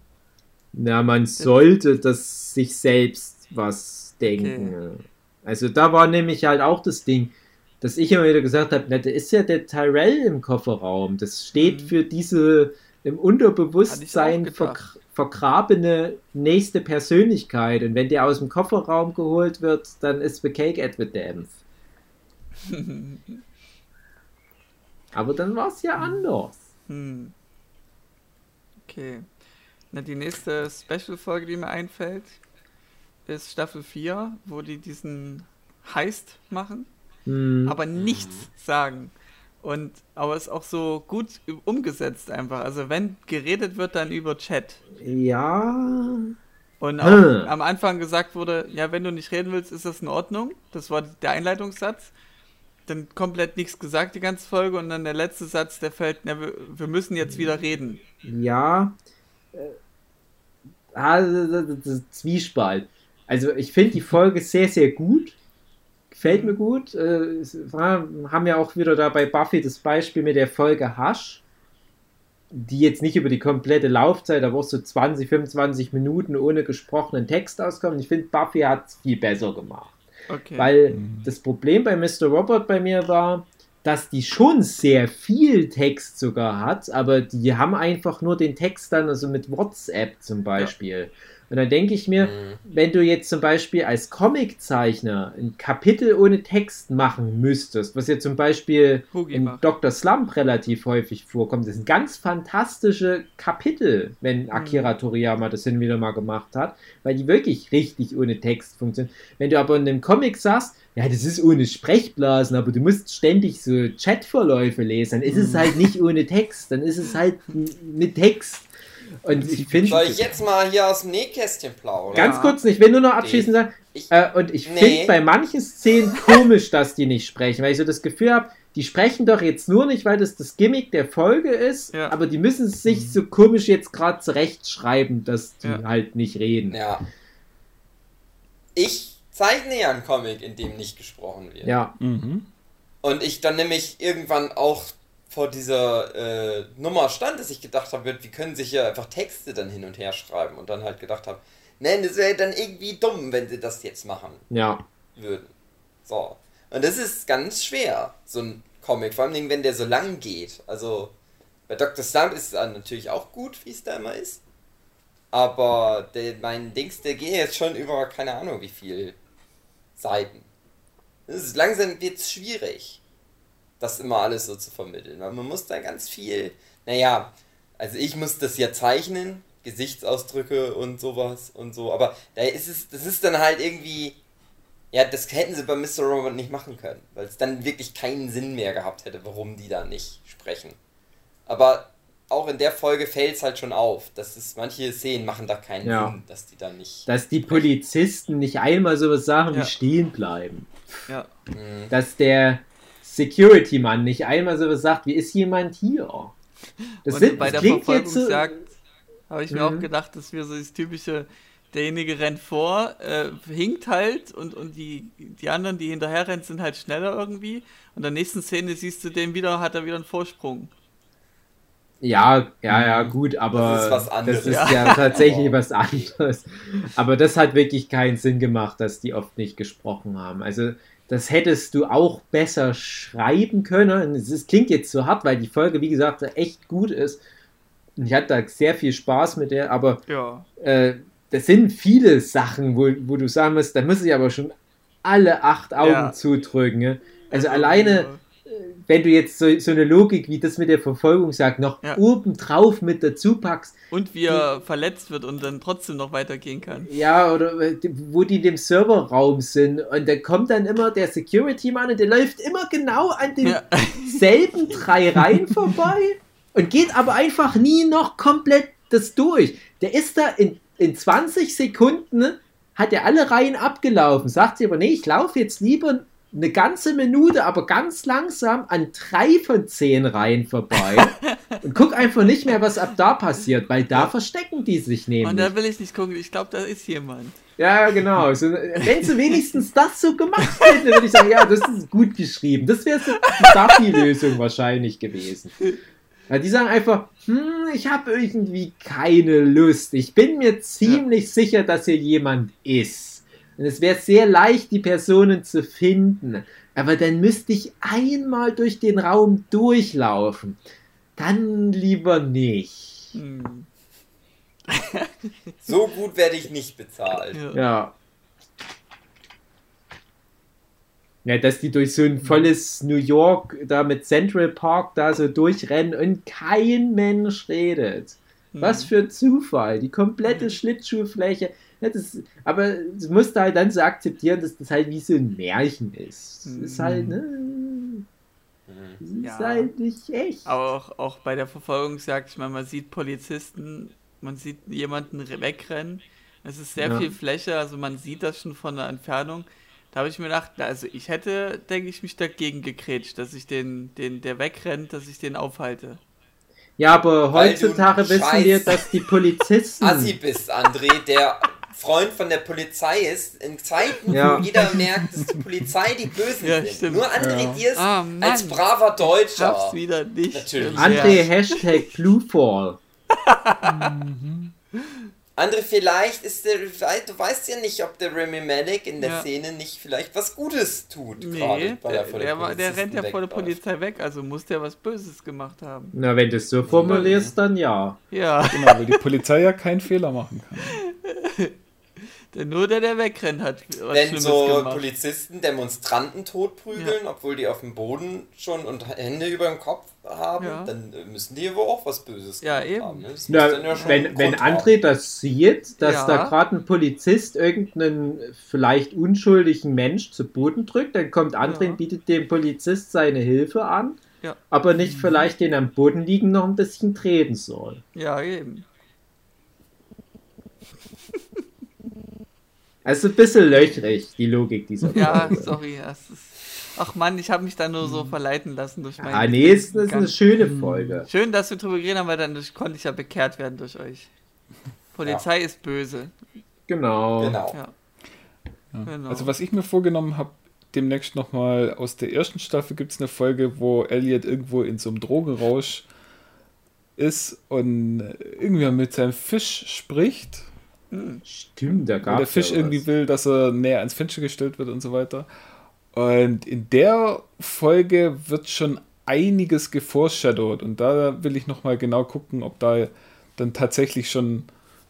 Na, man sollte das sich selbst was denken. Okay. Also da war nämlich halt auch das Ding, dass ich immer wieder gesagt habe, da ist ja der Tyrell im Kofferraum. Das steht mhm. für diese im Unterbewusstsein vergrabene nächste Persönlichkeit. Und wenn der aus dem Kofferraum geholt wird, dann ist the cake at the dance. Aber dann war es ja anders. Hm. Okay. Na, die nächste Special-Folge, die mir einfällt, ist Staffel 4, wo die diesen Heist machen, hm. aber nichts sagen. Und aber es ist auch so gut umgesetzt einfach. Also wenn geredet wird, dann über Chat. Ja. Und auch hm. am Anfang gesagt wurde, ja, wenn du nicht reden willst, ist das in Ordnung. Das war der Einleitungssatz. Dann komplett nichts gesagt die ganze Folge und dann der letzte Satz, der fällt, na, wir, müssen jetzt wieder reden. Ja. Also, Zwiespalt. Also ich finde die Folge sehr, sehr gut gefällt mir gut. Äh, war, haben ja auch wieder da bei Buffy das Beispiel mit der Folge Hush, die jetzt nicht über die komplette Laufzeit, aber auch so 20, 25 Minuten ohne gesprochenen Text auskommt. Ich finde, Buffy hat es viel besser gemacht. Okay. Weil mhm. das Problem bei Mr. Robot bei mir war, dass die schon sehr viel Text sogar hat, aber die haben einfach nur den Text dann, also mit WhatsApp zum Beispiel. Ja. Und dann denke ich mir, mhm. wenn du jetzt zum Beispiel als Comiczeichner ein Kapitel ohne Text machen müsstest, was ja zum Beispiel Hugi in macht. Dr. Slump relativ häufig vorkommt, das sind ganz fantastische Kapitel, wenn mhm. Akira Toriyama das hin wieder mal gemacht hat, weil die wirklich richtig ohne Text funktionieren. Wenn du aber in einem Comic sagst, ja, das ist ohne Sprechblasen, aber du musst ständig so Chatverläufe lesen, dann ist es mhm. halt nicht ohne Text, dann ist es halt mit Text. Und ich finde. Soll ich jetzt mal hier aus dem Nähkästchen plaudern? Ganz kurz, ich will nur noch abschließend sagen. Ich, äh, und ich nee. finde bei manchen Szenen komisch, dass die nicht sprechen, weil ich so das Gefühl habe, die sprechen doch jetzt nur nicht, weil das das Gimmick der Folge ist, ja. aber die müssen sich so komisch jetzt gerade zurechtschreiben, dass die ja. halt nicht reden. Ja. Ich zeichne ja einen Comic, in dem nicht gesprochen wird. Ja. Mhm. Und ich dann nämlich irgendwann auch vor dieser äh, Nummer stand, dass ich gedacht habe, wie können sich ja einfach Texte dann hin und her schreiben und dann halt gedacht habe, nein, das wäre dann irgendwie dumm, wenn sie das jetzt machen ja. würden. So. Und das ist ganz schwer, so ein Comic, vor allem wenn der so lang geht. Also bei Dr. Slump ist es natürlich auch gut, wie es da immer ist. Aber der, mein Dings, der geht jetzt schon über keine Ahnung wie viel Seiten. Das ist langsam wird's schwierig das immer alles so zu vermitteln. Weil man muss da ganz viel, naja, also ich muss das ja zeichnen, Gesichtsausdrücke und sowas und so, aber da ist es, das ist dann halt irgendwie Ja, das hätten sie bei Mr. Robot nicht machen können, weil es dann wirklich keinen Sinn mehr gehabt hätte, warum die da nicht sprechen. Aber auch in der Folge fällt es halt schon auf, dass es manche Szenen machen da keinen ja. Sinn, dass die da nicht. Dass die sprechen. Polizisten nicht einmal sowas sagen ja. wie stehen bleiben. Ja. Mhm. Dass der Security-Mann nicht einmal sowas sagt wie ist jemand hier. Das, Und sind, bei das der Verfolgungsjagd so, habe ich mir mhm. auch gedacht, dass wir so das typische derjenige rennt vor, äh, hinkt halt und, und die, die anderen, die hinterher rennen, sind halt schneller irgendwie. Und in der nächsten Szene siehst du den wieder, hat er wieder einen Vorsprung. Ja, ja, ja, gut, aber das ist, was anderes. das ist ja tatsächlich was anderes. Aber das hat wirklich keinen Sinn gemacht, dass die oft nicht gesprochen haben. Also, das hättest du auch besser schreiben können. Es klingt jetzt so hart, weil die Folge, wie gesagt, echt gut ist. Und ich hatte da sehr viel Spaß mit der, aber ja. äh, das sind viele Sachen, wo, wo du sagen musst, da muss ich aber schon alle acht Augen ja. zudrücken. Ne? Also ja, alleine, wenn du jetzt so, so, eine Logik wie das mit der Verfolgungsjagd noch ja. obendrauf mit dazu packst. Und wie er verletzt wird und dann trotzdem noch weitergehen kann. Ja, oder äh, wo die in dem Serverraum sind und da kommt dann immer der Security-Mann und der läuft immer genau an denselben drei Reihen vorbei und geht aber einfach nie noch komplett das durch. Der ist da in in 20 Sekunden hat er alle Reihen abgelaufen. Sagt sie aber, nee, ich laufe jetzt lieber eine ganze Minute, aber ganz langsam an drei von zehn Reihen vorbei und guck einfach nicht mehr, was ab da passiert, weil da verstecken die sich nämlich. Und da will ich nicht gucken, ich glaube, da ist jemand. Ja, genau. So, wenn sie wenigstens das so gemacht hätten, würde ich sagen, ja, das ist gut geschrieben. Das wäre so die Duffy-Lösung wahrscheinlich gewesen. Weil die sagen einfach, hm, ich habe irgendwie keine Lust. Ich bin mir ziemlich ja. sicher, dass hier jemand ist. Und es wäre sehr leicht, die Personen zu finden. Aber dann müsste ich einmal durch den Raum durchlaufen. Dann lieber nicht. Hm. so gut werde ich nicht bezahlt. Ja. ja. Dass die durch so ein volles New York da mit Central Park da so durchrennen und kein Mensch redet. Mhm. Was für ein Zufall. Die komplette mhm. Schlittschuhfläche. Ja, das, aber du musst halt dann so akzeptieren, dass das halt wie so ein Märchen ist. Das ist halt, ne? Das ist ja. halt nicht echt. Aber auch, auch bei der Verfolgungsjagd, ich meine, man sieht Polizisten, man sieht jemanden wegrennen. Es ist sehr ja. viel Fläche, also man sieht das schon von der Entfernung. Da habe ich mir gedacht, also ich hätte, denke ich, mich dagegen gekrätscht, dass ich den, den, der wegrennt, dass ich den aufhalte. Ja, aber heutzutage wissen wir, dass die Polizisten. Assi bist, André, der Freund von der Polizei ist, in Zeiten, ja. wo jeder merkt, dass die Polizei die Bösen ja, sind. Stimmt. Nur André ja. Diers ah, als braver Deutscher. Ich wieder nicht. Natürlich. André, Hashtag Bluefall. mhm. Andere vielleicht ist der, du weißt ja nicht, ob der Remy Malek in der ja. Szene nicht vielleicht was Gutes tut. Nee, der, der, der, der, rennt ja vor der Polizei weg, also muss der was Böses gemacht haben. Na, wenn du es so formulierst, dann ja. Ja. Genau, weil die Polizei ja keinen Fehler machen kann. Denn nur der, der wegrennt, hat was Wenn Schlimmes so gemacht. Polizisten Demonstranten totprügeln, ja. obwohl die auf dem Boden schon und Hände über dem Kopf haben, ja. dann müssen die wohl auch was Böses ja, eben. haben. Ne? Ja, ja wenn, wenn André das sieht, dass da gerade ein Polizist irgendeinen vielleicht unschuldigen Mensch zu Boden drückt, dann kommt André und bietet dem Polizist seine Hilfe an, aber nicht mhm. vielleicht den am Boden liegen noch ein bisschen treten soll. Ja, eben. Also ein bisschen löchrig, die Logik dieser Ja, Folge. sorry. Ist, ach Mann, ich habe mich da nur so verleiten lassen durch meine. Ah, nee, es ist eine schöne Folge. Schön, dass wir drüber geredet haben, weil dann konnte ich ja bekehrt werden durch euch. Polizei ja. ist böse. Genau. Genau. Ja. Ja. genau. Also, was ich mir vorgenommen habe, demnächst nochmal aus der ersten Staffel gibt es eine Folge, wo Elliot irgendwo in so einem Drogenrausch ist und irgendwie mit seinem Fisch spricht Stimmt, da gab Der Fisch ja irgendwie will, dass er näher ans Fenster gestellt wird und so weiter. Und in der Folge wird schon einiges geforeshadowed und da will ich nochmal genau gucken, ob da dann tatsächlich schon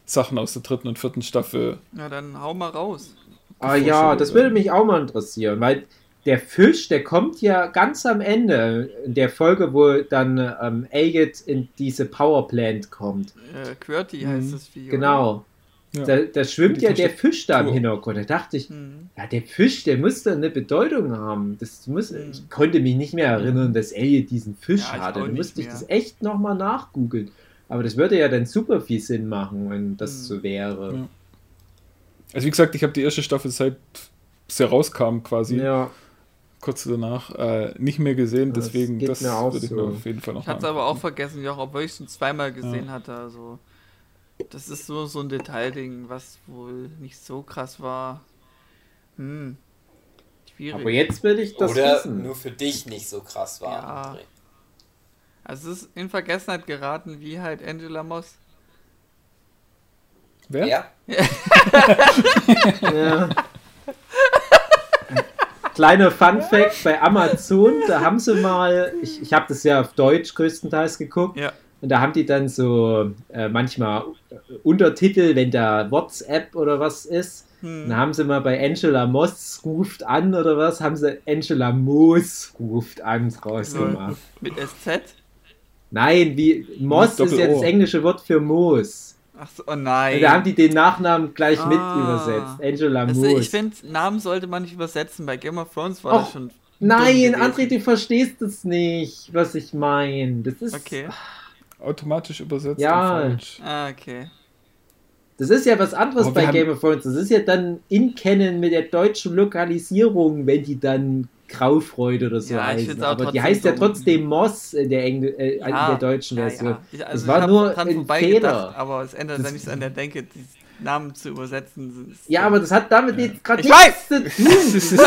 Sachen aus der dritten und vierten Staffel. Ja, dann hau mal raus. Ah ja, das würde mich auch mal interessieren, weil der Fisch, der kommt ja ganz am Ende in der Folge, wo dann ähm, Elliot in diese Powerplant kommt. Äh, QWERTY heißt mhm. das Video. Genau. Ja. Da, da, schwimmt ja der Fisch da im Hintergrund. Da dachte ich, mhm. ja, der Fisch, der muss da eine Bedeutung haben. Das muss, mhm. Ich konnte mich nicht mehr erinnern, dass Elliot diesen Fisch ja, hatte. Da musste ich das echt nochmal nachgoogeln. Aber das würde ja dann super viel Sinn machen, wenn das mhm. so wäre. Ja. Also wie gesagt, ich habe die erste Staffel seit sie rauskam quasi. Ja. Kurz danach äh, nicht mehr gesehen, deswegen das, das würde ich so. mir auf jeden Fall noch Ich hatte es aber auch vergessen, ja, obwohl ich es schon zweimal gesehen ja. hatte. Also das ist so, so ein Detailding, was wohl nicht so krass war. Hm. Schwierig. Aber jetzt will ich das Oder wissen. nur für dich nicht so krass war. Ja. Also es ist in Vergessenheit geraten, wie halt Angela Moss. Wer? Ja. ja. Kleiner Fun Fact bei Amazon, da haben sie mal, ich, ich habe das ja auf Deutsch größtenteils geguckt, ja. Und da haben die dann so äh, manchmal Untertitel, wenn da WhatsApp oder was ist. Hm. Dann haben sie mal bei Angela Moss ruft an oder was, haben sie Angela Moos ruft an rausgemacht. Mit SZ? Nein, wie Moss ist ja das englische Wort für Moos. Ach so, oh nein. Und da haben die den Nachnamen gleich ah. mit übersetzt. Angela also Moos. Ich finde, Namen sollte man nicht übersetzen. Bei Game of Thrones war Och, das schon. Nein, André, du verstehst es nicht, was ich meine. Das ist. Okay. Ach automatisch übersetzt. Ja. Ah, okay. Das ist ja was anderes Aber bei Game of Thrones. Das ist ja dann in Kennen mit der deutschen Lokalisierung, wenn die dann Graufreude oder so ja, heißen. Aber die heißt ja trotzdem Moss in der, Engl äh, ja, in der deutschen Version. Ja, also das war nur ein Fehler. Gedacht, aber es ändert ja nichts an der Denke, die Namen zu übersetzen. Ja, aber das hat damit jetzt gerade nichts zu tun.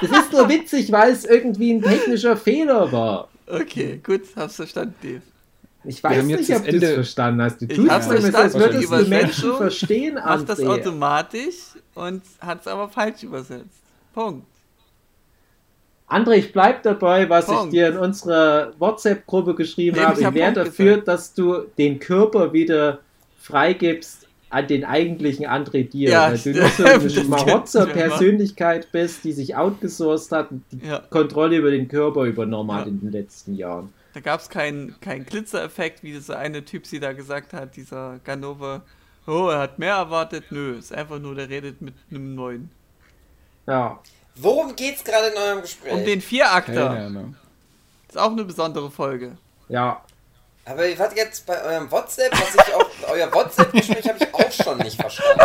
Das ist nur witzig, weil es irgendwie ein technischer Fehler war. Okay, gut, hab's verstanden, Dave. Ich weiß nicht, ob du es verstanden hast. Du tust es verstanden, als würdest du Menschen verstehen. Macht das automatisch und hat es aber falsch übersetzt. Punkt. André, ich bleib dabei, was Punkt. ich dir in unserer WhatsApp-Gruppe geschrieben nee, habe. Ich, hab wäre dafür, gesagt. dass du den Körper wieder freigibst an den eigentlichen André dir. Ja, weil du nur so eine Schmarotzer-Persönlichkeit bist, die sich outgesourced hat und die ja. Kontrolle über den Körper übernommen ja. hat in den letzten Jahren. Da gab es keinen kein Glitzereffekt, wie dieser eine Typ sie da gesagt hat, dieser Ganova. Oh, er hat mehr erwartet. Nö, ist einfach nur, der redet mit einem neuen. Ja. Worum geht's gerade in eurem Gespräch? Um den Vierakter. Ist auch eine besondere Folge. Ja. Aber ihr wart jetzt bei eurem WhatsApp, was ich auch, euer WhatsApp-Gespräch habe ich auch schon nicht verstanden.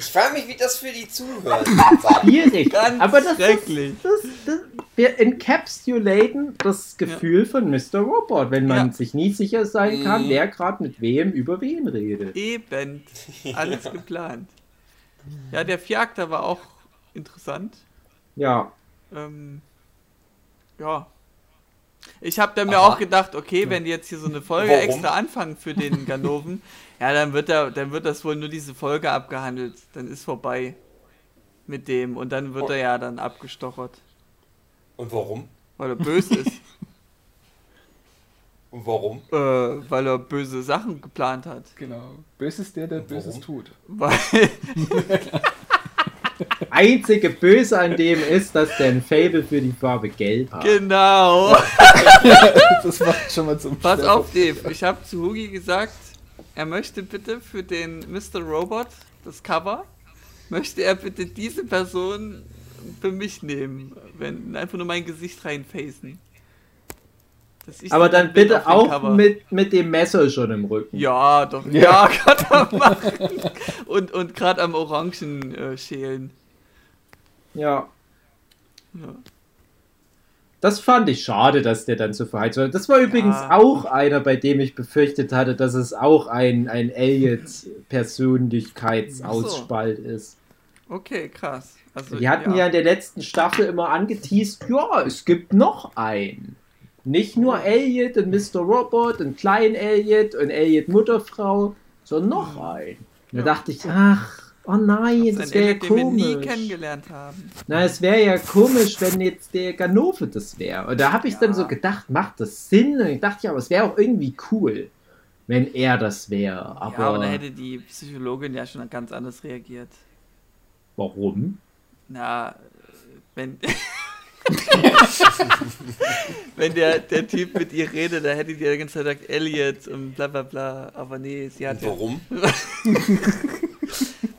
Ich frage mich, wie das für die Zuhörer ist. Schwierig. Ganz Aber das schrecklich. Ist, das, das, wir encapsulaten das Gefühl ja. von Mr. Robot, wenn man ja. sich nie sicher sein kann, mhm. wer gerade mit wem über wen redet. Eben. Alles ja. geplant. Ja, der Vierakter war auch interessant. Ja. Ähm, ja. Ich habe da mir Aha. auch gedacht, okay, wenn die jetzt hier so eine Folge Warum? extra anfangen für den Ganoven, ja, dann wird, er, dann wird das wohl nur diese Folge abgehandelt. Dann ist vorbei mit dem und dann wird oh. er ja dann abgestochert. Und warum? Weil er böse ist. Und warum? Äh, weil er böse Sachen geplant hat. Genau. Böse ist der, der Böses tut. Weil. Einzige Böse an dem ist, dass der ein Fable für die Farbe Gelb hat. Genau. das macht schon mal zum Pass Stern. auf, Dave. Ich habe zu Hugi gesagt, er möchte bitte für den Mr. Robot, das Cover, möchte er bitte diese Person für mich nehmen. Wenn einfach nur mein Gesicht reinfacen. Aber dann bitte auch mit, mit dem Messer schon im Rücken. Ja, doch. Ja, ja kann er machen. und und gerade am Orangen äh, schälen. Ja. ja. Das fand ich schade, dass der dann so verheizt wurde. Das war übrigens ja. auch einer, bei dem ich befürchtet hatte, dass es auch ein, ein Elliot-Persönlichkeitsausspalt so. ist. Okay, krass. Also, Die hatten ja. ja in der letzten Staffel immer angeteased, ja, es gibt noch einen. Nicht nur. Elliot und Mr. Robot und Klein Elliot und Elliot Mutterfrau, sondern noch hm. einen. Da ja. dachte ich, ach, Oh nein, das wäre ja komisch. Den wir nie kennengelernt haben. Na, es wäre ja komisch, wenn jetzt der Ganove das wäre. Und da habe ich ja. dann so gedacht, macht das Sinn? Und ich dachte, ja, aber es wäre auch irgendwie cool, wenn er das wäre. Aber, ja, aber da hätte die Psychologin ja schon ganz anders reagiert. Warum? Na, wenn. Wenn der, der Typ mit ihr redet, da hätte die die ganze Zeit gesagt, Elliot und bla bla bla. Aber nee, sie hat. Warum? Ja,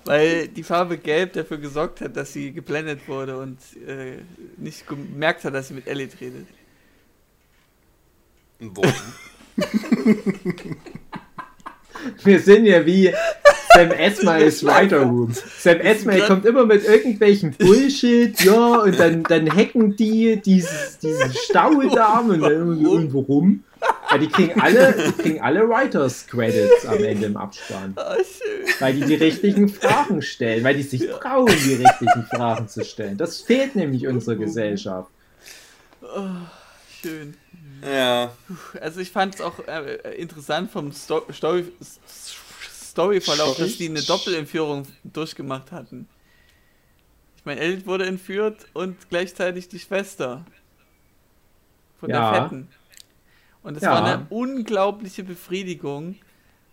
weil die Farbe Gelb dafür gesorgt hat, dass sie geblendet wurde und äh, nicht gemerkt hat, dass sie mit Elliot redet. Warum? Wir sind ja wie Sam Esmail ist Writer Room. Sam Esmail kommt immer mit irgendwelchen Bullshit, ja, und dann, dann hacken die dieses, diesen Staudamm und, dann, und warum? Ja, die kriegen alle, die kriegen alle Writers Credits am Ende im Abspann. Oh, weil die die richtigen Fragen stellen, weil die sich trauen, die richtigen Fragen zu stellen. Das fehlt nämlich unserer Gesellschaft. Oh, schön. Ja. Also ich fand es auch äh, interessant vom Sto Story Storyverlauf, dass die eine Doppelentführung durchgemacht hatten. Ich meine, Elliot wurde entführt und gleichzeitig die Schwester von ja. der Fetten. Und es ja. war eine unglaubliche Befriedigung,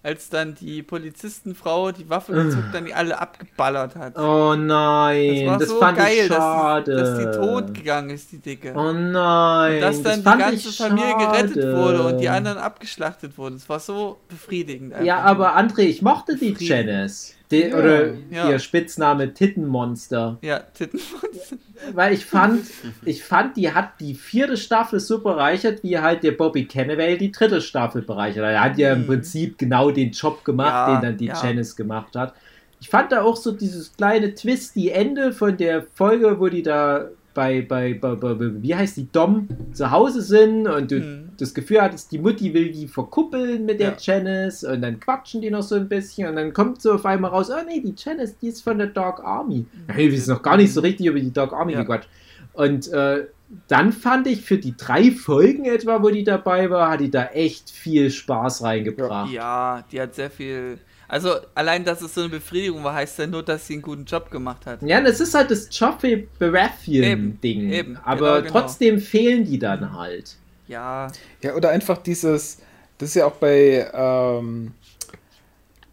als dann die Polizistenfrau die Waffe gezückt, dann die alle abgeballert hat. Oh nein, das war das so fand geil, ich schade. Dass, dass, die tot gegangen ist, die Dicke. Oh nein, und dass dann das die ganze Familie gerettet wurde und die anderen abgeschlachtet wurden. Es war so befriedigend. Ja, aber André, ich mochte die Janice. Die, ja, oder ja. ihr Spitzname Tittenmonster. Ja, Tittenmonster. Weil ich fand, ich fand, die hat die vierte Staffel so bereichert, wie halt der Bobby Kennevale die dritte Staffel bereichert. Er hat ja im mhm. Prinzip genau den Job gemacht, ja, den dann die ja. Janice gemacht hat. Ich fand da auch so dieses kleine Twist, die Ende von der Folge, wo die da bei, bei, bei, bei, wie heißt die, Dom zu Hause sind und du mhm. Das Gefühl hattest, die Mutti will die verkuppeln mit der ja. Janice und dann quatschen die noch so ein bisschen und dann kommt so auf einmal raus, oh nee, die Janice, die ist von der Dark Army. Mhm. Hey, wir sind noch gar nicht so richtig über die Dark Army ja. gequatscht. Und äh, dann fand ich für die drei Folgen etwa, wo die dabei war, hat die da echt viel Spaß reingebracht. Ja, die hat sehr viel also allein, dass es so eine Befriedigung war, heißt ja nur, dass sie einen guten Job gemacht hat. Ja, das ist halt das Joffrey Baratheon-Ding. Aber genau, genau. trotzdem fehlen die dann halt. Ja. Ja, oder einfach dieses, das ist ja auch bei, ähm,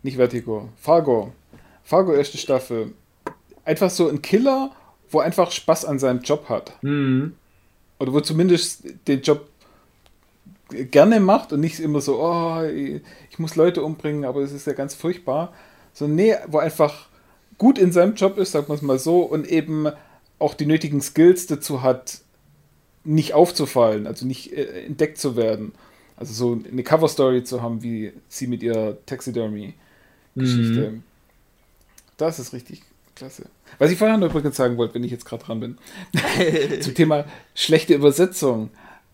nicht Vertigo, Fargo. Fargo erste Staffel. Einfach so ein Killer, wo einfach Spaß an seinem Job hat. Mhm. Oder wo zumindest den Job gerne macht und nicht immer so, oh, ich muss Leute umbringen, aber es ist ja ganz furchtbar. So, nee, wo einfach gut in seinem Job ist, sagt man es mal so, und eben auch die nötigen Skills dazu hat, nicht aufzufallen, also nicht äh, entdeckt zu werden. Also so eine Cover-Story zu haben, wie sie mit ihrer Taxidermy-Geschichte. Mhm. Das ist richtig klasse. Was ich vorher noch übrigens sagen wollte, wenn ich jetzt gerade dran bin, zum Thema schlechte Übersetzung.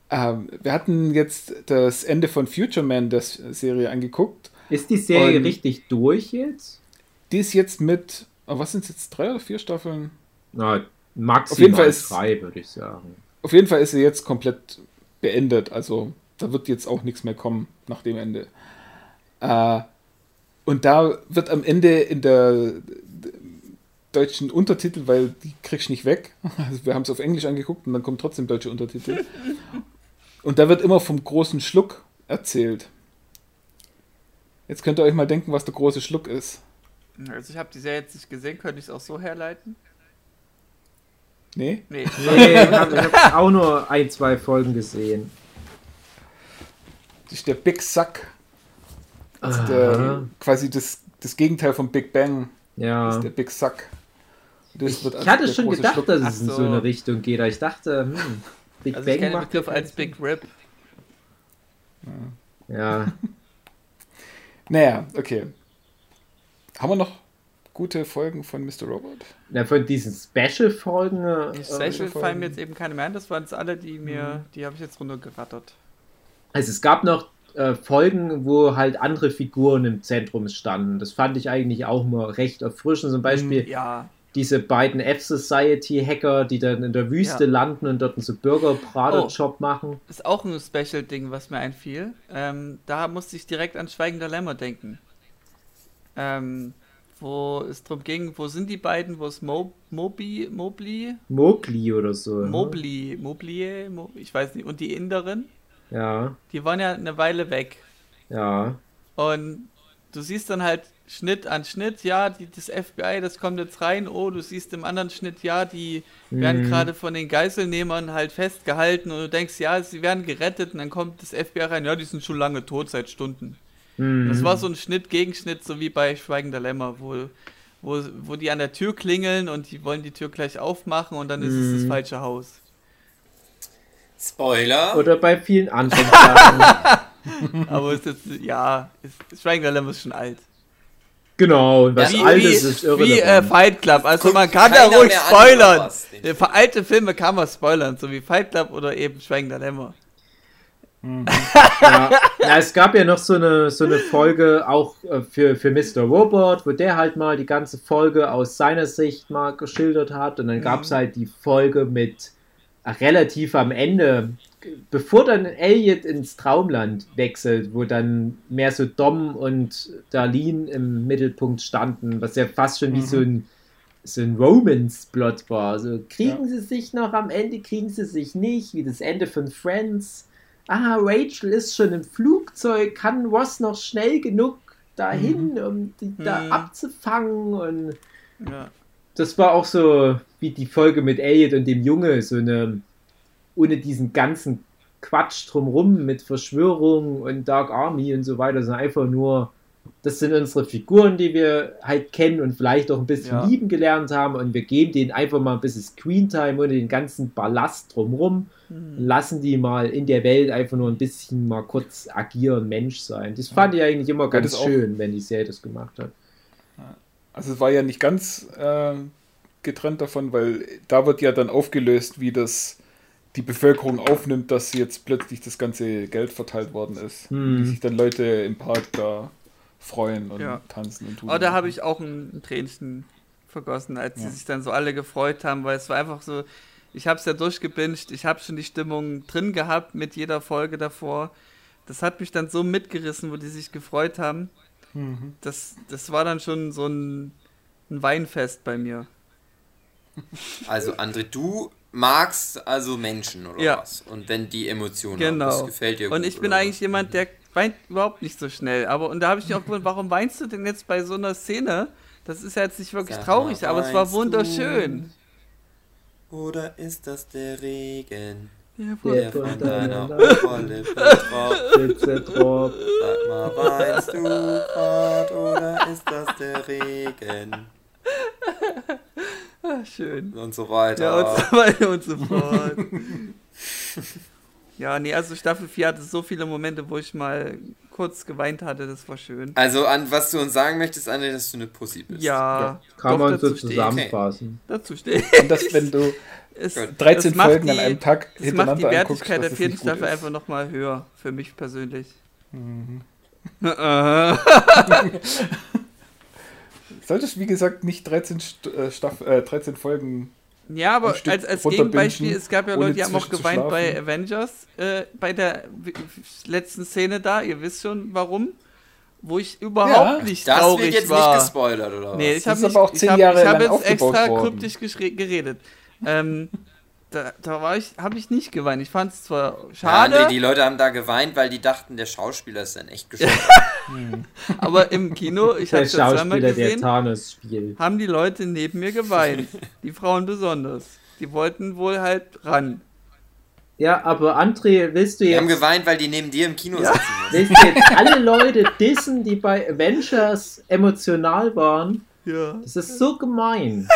Ähm, wir hatten jetzt das Ende von Future Man, der Serie, angeguckt. Ist die Serie Und richtig durch jetzt? Die ist jetzt mit, oh, was sind es jetzt, drei oder vier Staffeln? Na, maximal auf jeden Fall ist, drei, würde ich sagen. Auf jeden Fall ist sie jetzt komplett beendet. Also da wird jetzt auch nichts mehr kommen nach dem Ende. Äh, und da wird am Ende in der deutschen Untertitel, weil die kriegst du nicht weg. Also wir haben es auf Englisch angeguckt und dann kommen trotzdem deutsche Untertitel. Und da wird immer vom großen Schluck erzählt. Jetzt könnt ihr euch mal denken, was der große Schluck ist. Also ich habe die Serie jetzt nicht gesehen, könnte ich es auch so herleiten? Nee? Nee, nee ich habe hab auch nur ein, zwei Folgen gesehen. Das ist der Big Suck. Das ist der, quasi das, das Gegenteil vom Big Bang. Ja. Das ist der Big Suck. ich, ich hatte schon gedacht, Schluck. dass es so. in so eine Richtung geht. Ich dachte, hm. Big also Bang ich kenne den Begriff als Big Rip. Ja. naja, okay. Haben wir noch gute Folgen von Mr. Robot? Ja, von diesen Special-Folgen. Äh, die Special fallen mir jetzt eben keine mehr an. Das waren jetzt alle, die mir, mhm. die habe ich jetzt runtergerattert. Also es gab noch äh, Folgen, wo halt andere Figuren im Zentrum standen. Das fand ich eigentlich auch mal recht erfrischend. Zum Beispiel ja diese beiden F-Society-Hacker, die dann in der Wüste ja. landen und dort einen so Bürger-Prader-Job oh, machen. Ist auch ein Special-Ding, was mir einfiel. Ähm, da musste ich direkt an Schweigender Lämmer denken. Ähm, wo es darum ging, wo sind die beiden, wo es Mo Mobi, Mobli? Mowgli oder so. Mobli, Mobli, Mo ich weiß nicht. Und die Inderin? Ja. Die waren ja eine Weile weg. Ja. Und du siehst dann halt Schnitt an Schnitt, ja, die, das FBI, das kommt jetzt rein, oh, du siehst im anderen Schnitt, ja, die mhm. werden gerade von den Geiselnehmern halt festgehalten und du denkst, ja, sie werden gerettet und dann kommt das FBI rein, ja, die sind schon lange tot, seit Stunden. Mhm. Das war so ein Schnitt, Gegenschnitt, so wie bei Schweigender Lämmer, wo, wo, wo die an der Tür klingeln und die wollen die Tür gleich aufmachen und dann ist mhm. es das mhm. falsche Haus. Spoiler. Oder bei vielen anderen Sachen. Aber es ist jetzt, ja, ist, Schweigender Lämmer ist schon alt. Genau, und was ja, Altes ist irre. Wie äh, Fight Club, also man kann da ruhig spoilern. Für alte Filme kann man spoilern, so wie Fight Club oder eben Schweigender Lämmer. Mhm. ja. ja. es gab ja noch so eine, so eine Folge auch äh, für, für Mr. Robot, wo der halt mal die ganze Folge aus seiner Sicht mal geschildert hat. Und dann mhm. gab es halt die Folge mit relativ am Ende, bevor dann Elliot ins Traumland wechselt, wo dann mehr so Dom und Darlene im Mittelpunkt standen, was ja fast schon wie so mhm. ein so ein Romance-Plot war. Also kriegen ja. sie sich noch am Ende, kriegen sie sich nicht, wie das Ende von Friends. Ah, Rachel ist schon im Flugzeug, kann Ross noch schnell genug dahin, mhm. um die da mhm. abzufangen und ja das war auch so wie die Folge mit Elliot und dem Junge, so eine, ohne diesen ganzen Quatsch drumrum mit Verschwörung und Dark Army und so weiter, sondern einfach nur, das sind unsere Figuren, die wir halt kennen und vielleicht auch ein bisschen ja. lieben gelernt haben und wir geben denen einfach mal ein bisschen Screentime ohne den ganzen Ballast drumrum mhm. und lassen die mal in der Welt einfach nur ein bisschen mal kurz agieren, Mensch sein. Das fand ich eigentlich immer ganz schön, wenn die Serie das gemacht hat. Also es war ja nicht ganz äh, getrennt davon, weil da wird ja dann aufgelöst, wie das die Bevölkerung aufnimmt, dass jetzt plötzlich das ganze Geld verteilt worden ist. Hm. Wie sich dann Leute im Park da freuen und ja. tanzen und tun. Oh, da habe ich auch ein, ein Tränchen vergossen, als ja. sie sich dann so alle gefreut haben, weil es war einfach so, ich habe es ja durchgebinged, ich habe schon die Stimmung drin gehabt mit jeder Folge davor. Das hat mich dann so mitgerissen, wo die sich gefreut haben. Mhm. Das, das war dann schon so ein, ein Weinfest bei mir. Also, André, du magst also Menschen oder ja. was? Und wenn die Emotionen genau. haben, das gefällt dir gut. Und ich bin eigentlich jemand, der weint überhaupt nicht so schnell. Aber und da habe ich mich auch gewundert, warum weinst du denn jetzt bei so einer Szene? Das ist ja jetzt nicht wirklich Sag traurig, mal, aber es war wunderschön. Du? Oder ist das der Regen? Der von deiner Oberlippe tropft. Sag mal, weinst du grad oder ist das der Regen? Ach, schön. Und so weiter. Ja, und so weiter und so fort. ja, nee, also Staffel 4 hatte so viele Momente, wo ich mal kurz geweint hatte, das war schön. Also, an was du uns sagen möchtest, André, dass du eine Pussy bist. Ja, ja kann man so zusammenfassen. Okay. Dazu stehe Und das, wenn du es, 13 Folgen die, an einem Tag hintereinander Das macht die Wertigkeit anguckst, der vierten Staffel einfach nochmal höher, für mich persönlich. Mhm. Solltest, wie gesagt, nicht 13, äh, Staff, äh, 13 Folgen. Ja, aber als, als Gegenbeispiel, es gab ja Leute, die haben auch geweint bei Avengers, äh, bei der letzten Szene da, ihr wisst schon warum wo ich überhaupt ja, nicht traurig war. Das wird jetzt war. nicht gespoilert, oder was? Nee, ich habe hab, hab jetzt extra kryptisch geredet. Ähm, da, da war ich, habe ich nicht geweint. Ich fand es zwar schade. Ja, nee, die Leute haben da geweint, weil die dachten, der Schauspieler ist dann echt gestorben. Aber im Kino, ich habe es zweimal gesehen, der haben die Leute neben mir geweint. Die Frauen besonders. Die wollten wohl halt ran. Ja, aber André, willst du jetzt. Die haben geweint, weil die neben dir im Kino ja, sitzen müssen. Willst du jetzt alle Leute dissen, die bei Avengers emotional waren? Ja. Das ist so gemein.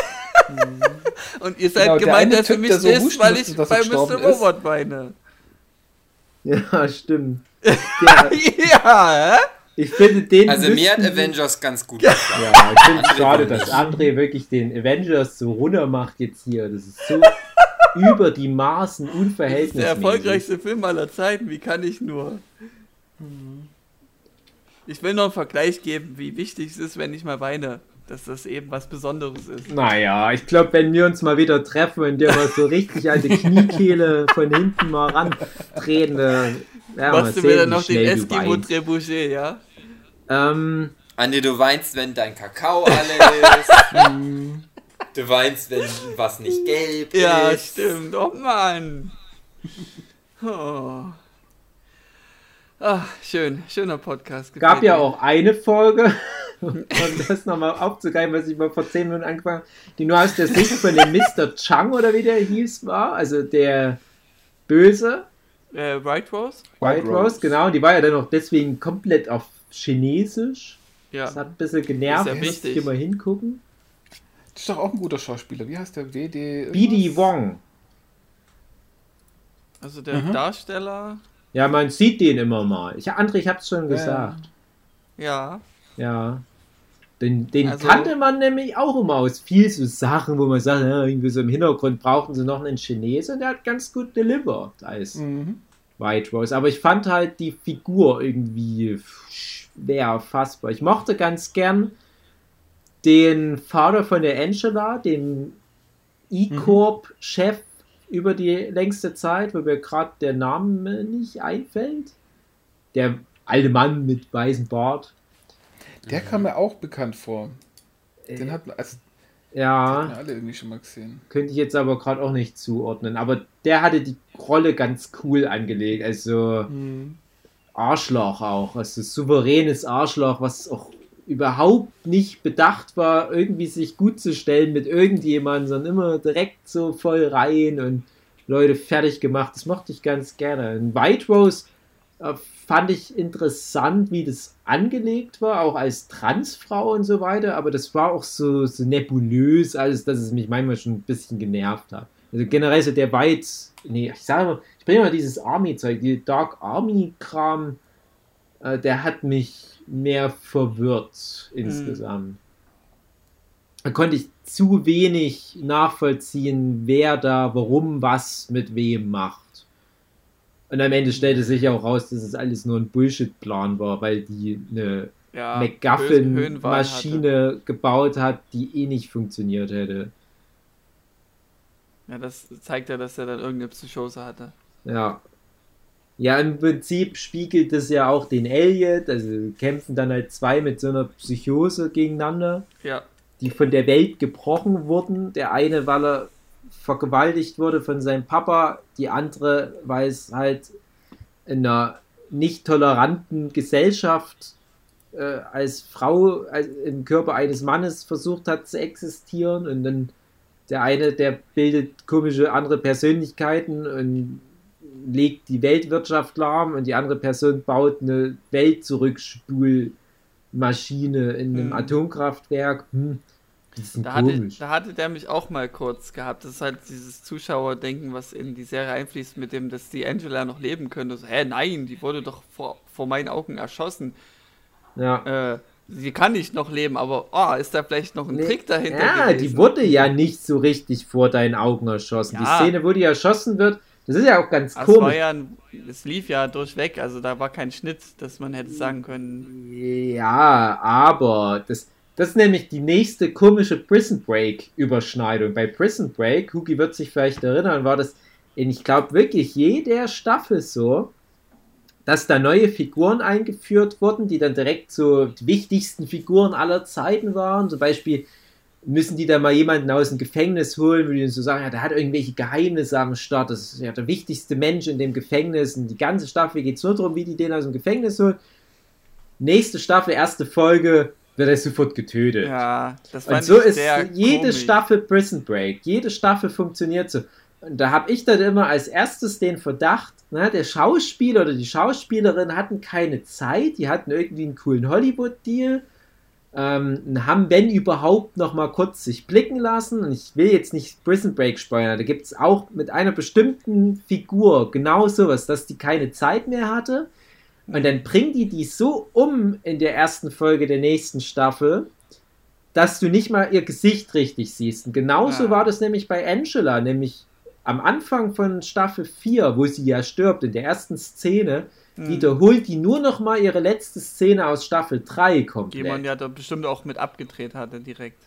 Und ihr seid genau, gemeint, dass ihr mich so wisst, weil ich bei Mr. Robot weine. Ja, stimmt. Der, ja, hä? Ich finde den. Also mir hat Avengers ganz gut gefallen. Ja, ich finde es schade, dass André wirklich den Avengers so runter macht jetzt hier. Das ist so über die Maßen unverhältnismäßig. Das ist der erfolgreichste Film aller Zeiten. Wie kann ich nur? Ich will noch einen Vergleich geben, wie wichtig es ist, wenn ich mal weine dass das eben was Besonderes ist. Naja, ich glaube, wenn wir uns mal wieder treffen und dir mal so richtig an die Kniekehle von hinten mal rantreten, dann ja, Machst du mir dann noch den Eskimo Trebuchet, ja? Ähm. Andi, du weinst, wenn dein Kakao alle ist. du weinst, wenn was nicht gelb ja, ist. Ja, stimmt. Oh Mann. Oh. Ach, schön, schöner Podcast. Gab ja auch eine Folge, um das nochmal aufzugreifen, was ich mal vor 10 Minuten angefangen habe, die nur aus der Sicht von dem Mr. Chang oder wie der hieß war, also der Böse. Äh, White Rose? White, White Rose, Rose, genau. Die war ja dann auch deswegen komplett auf Chinesisch. Ja. Das hat ein bisschen genervt. Ist ja wichtig. Hier mal hingucken. Das ist doch auch ein guter Schauspieler. Wie heißt der? WD? BD Wong. Also der mhm. Darsteller. Ja, man sieht den immer mal. Ich, André, ich hab's schon gesagt. Ja. Ja. Den, den also, kannte man nämlich auch immer aus viel so Sachen, wo man sagt, ja, irgendwie so im Hintergrund brauchten sie noch einen Chinesen, der hat ganz gut delivered als mhm. White Rose. Aber ich fand halt die Figur irgendwie schwer fassbar. Ich mochte ganz gern den Vater von der Angela, den E-Corp-Chef mhm. über die längste Zeit, wo mir gerade der Name nicht einfällt. Der alte Mann mit weißem Bart. Der kam mir auch bekannt vor. Den hat man, also, ja. alle irgendwie schon mal gesehen. Könnte ich jetzt aber gerade auch nicht zuordnen. Aber der hatte die Rolle ganz cool angelegt. Also mhm. Arschloch auch. Also souveränes Arschloch, was auch überhaupt nicht bedacht war, irgendwie sich gut zu stellen mit irgendjemandem, sondern immer direkt so voll rein und Leute fertig gemacht. Das mochte ich ganz gerne. In White Rose äh, fand ich interessant, wie das angelegt war, auch als Transfrau und so weiter, aber das war auch so, so nebulös, alles, dass es mich manchmal schon ein bisschen genervt hat. Also generell so der Weit, nee, ich sage mal, ich bringe mal dieses Army-Zeug, die Dark Army-Kram, äh, der hat mich mehr verwirrt insgesamt. Mhm. Da konnte ich zu wenig nachvollziehen, wer da warum was mit wem macht. Und am Ende stellte sich ja auch raus, dass es alles nur ein Bullshit-Plan war, weil die eine ja, McGuffin-Maschine gebaut hat, die eh nicht funktioniert hätte. Ja, das zeigt ja, dass er dann irgendeine Psychose hatte. Ja. Ja, im Prinzip spiegelt es ja auch den Elliot, also kämpfen dann halt zwei mit so einer Psychose gegeneinander. Ja. Die von der Welt gebrochen wurden. Der eine, weil er vergewaltigt wurde von seinem Papa, die andere, weil es halt in einer nicht toleranten Gesellschaft äh, als Frau als, im Körper eines Mannes versucht hat zu existieren und dann der eine, der bildet komische andere Persönlichkeiten und legt die Weltwirtschaft lahm und die andere Person baut eine Weltzurückspulmaschine in einem hm. Atomkraftwerk. Hm. Da hatte, da hatte der mich auch mal kurz gehabt. Das ist halt dieses Zuschauerdenken, was in die Serie einfließt, mit dem, dass die Angela noch leben könnte. So, hä, nein, die wurde doch vor, vor meinen Augen erschossen. Ja. Äh, sie kann nicht noch leben, aber oh, ist da vielleicht noch ein nee, Trick dahinter? Ja, gewesen? die wurde ja nicht so richtig vor deinen Augen erschossen. Ja. Die Szene, wo die erschossen wird, das ist ja auch ganz das komisch. Ja, es lief ja durchweg, also da war kein Schnitt, dass man hätte sagen können. Ja, aber das, das ist nämlich die nächste komische Prison Break Überschneidung. Bei Prison Break, Hugi wird sich vielleicht erinnern, war das in, ich glaube, wirklich jeder Staffel so, dass da neue Figuren eingeführt wurden, die dann direkt so die wichtigsten Figuren aller Zeiten waren. Zum Beispiel müssen die da mal jemanden aus dem Gefängnis holen, wo die so sagen, ja, der hat irgendwelche Geheimnisse am Start, das ist ja der wichtigste Mensch in dem Gefängnis und die ganze Staffel geht es nur darum, wie die den aus dem Gefängnis holen. Nächste Staffel, erste Folge, wird er sofort getötet. Ja, das fand Und so ist jede komisch. Staffel Prison Break. Jede Staffel funktioniert so. Und da habe ich dann immer als erstes den Verdacht, na, der Schauspieler oder die Schauspielerin hatten keine Zeit, die hatten irgendwie einen coolen Hollywood-Deal, ähm, haben, wenn überhaupt, noch mal kurz sich blicken lassen. Und ich will jetzt nicht Prison Break spoilern, da gibt es auch mit einer bestimmten Figur genau sowas, dass die keine Zeit mehr hatte und dann bringen die die so um in der ersten Folge der nächsten Staffel, dass du nicht mal ihr Gesicht richtig siehst. Und genauso ja. war das nämlich bei Angela, nämlich am Anfang von Staffel 4, wo sie ja stirbt, in der ersten Szene, mhm. wiederholt die nur noch mal ihre letzte Szene aus Staffel 3 komplett. Die man ja da bestimmt auch mit abgedreht hatte direkt.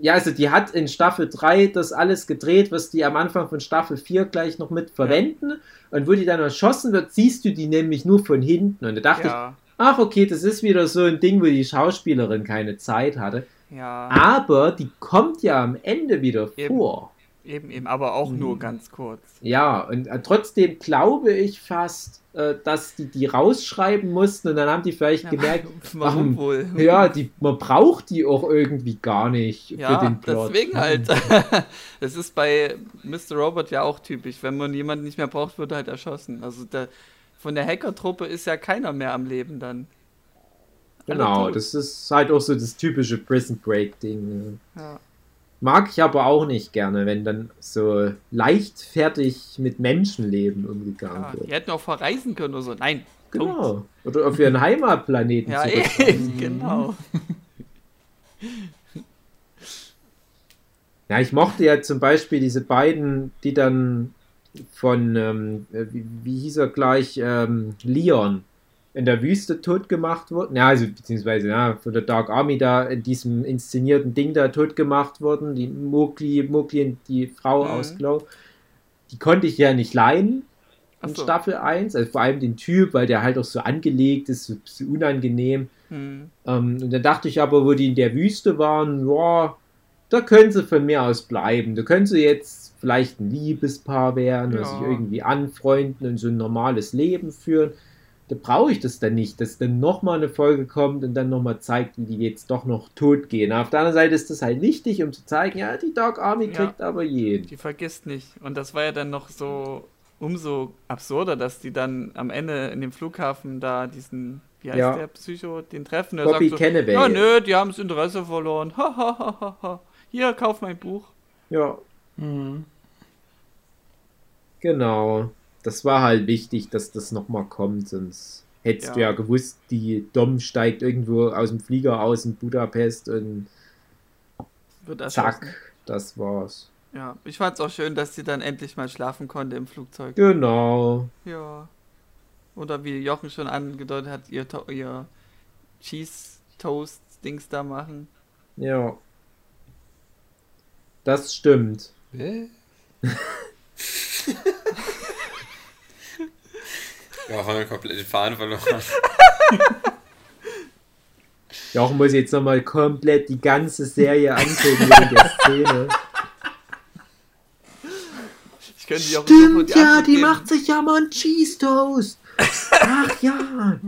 Ja, also die hat in Staffel 3 das alles gedreht, was die am Anfang von Staffel 4 gleich noch mit verwenden. Ja. Und wo die dann erschossen wird, siehst du die nämlich nur von hinten. Und da dachte ja. ich, ach okay, das ist wieder so ein Ding, wo die Schauspielerin keine Zeit hatte. Ja. Aber die kommt ja am Ende wieder Eben. vor. Eben, eben, aber auch nur mhm. ganz kurz. Ja, und äh, trotzdem glaube ich fast, äh, dass die die rausschreiben mussten und dann haben die vielleicht ja, gemerkt, warum wohl? Ja, die, man braucht die auch irgendwie gar nicht ja, für den Plot. deswegen halt. das ist bei Mr. Robot ja auch typisch. Wenn man jemanden nicht mehr braucht, wird er halt erschossen. Also der, von der Hacker-Truppe ist ja keiner mehr am Leben dann. Genau, das ist halt auch so das typische Prison Break-Ding. Ne? Ja. Mag ich aber auch nicht gerne, wenn dann so leichtfertig mit Menschenleben umgegangen ja, wird. Die hätten auch verreisen können oder so. Nein. Genau. Oder auf ihren Heimatplaneten. ja, eben, genau. Ja, ich mochte ja zum Beispiel diese beiden, die dann von, ähm, wie, wie, hieß er gleich, ähm, Leon, in der Wüste tot gemacht wurden. Ja, also beziehungsweise ja, von der Dark Army da in diesem inszenierten Ding da tot gemacht wurden. Die Mowgli, Mowgli die Frau mhm. aus Glow. Die konnte ich ja nicht leiden in so. Staffel 1. Also vor allem den Typ, weil der halt auch so angelegt ist, so, so unangenehm. Mhm. Ähm, und dann dachte ich aber, wo die in der Wüste waren, boah, da können sie von mir aus bleiben. Da können sie jetzt vielleicht ein Liebespaar werden ja. sich irgendwie anfreunden und so ein normales Leben führen da brauche ich das dann nicht, dass dann nochmal eine Folge kommt und dann nochmal zeigt, wie die jetzt doch noch tot gehen. Auf der anderen Seite ist das halt wichtig, um zu zeigen, ja, die Dark Army kriegt ja, aber jeden. Die vergisst nicht. Und das war ja dann noch so umso absurder, dass die dann am Ende in dem Flughafen da diesen, wie heißt ja. der Psycho, den treffen. Der Bobby sagt so, Ja, nö, die haben das Interesse verloren. Ha, ha, ha, ha, ha. Hier, kauf mein Buch. Ja. Mhm. Genau das war halt wichtig, dass das nochmal kommt, sonst hättest ja. du ja gewusst, die Dom steigt irgendwo aus dem Flieger aus in Budapest und das zack, das war's. Ja, ich fand's auch schön, dass sie dann endlich mal schlafen konnte im Flugzeug. Genau. Ja. Oder wie Jochen schon angedeutet hat, ihr, ihr Cheese Toast Dings da machen. Ja. Das stimmt. Ja, haben wir komplett den Faden verloren. Jochen muss jetzt nochmal komplett die ganze Serie angucken wegen der Szene. Ich könnte die auch Stimmt, die ja, die geben. macht sich ja mal einen Cheese Toast. Ach ja.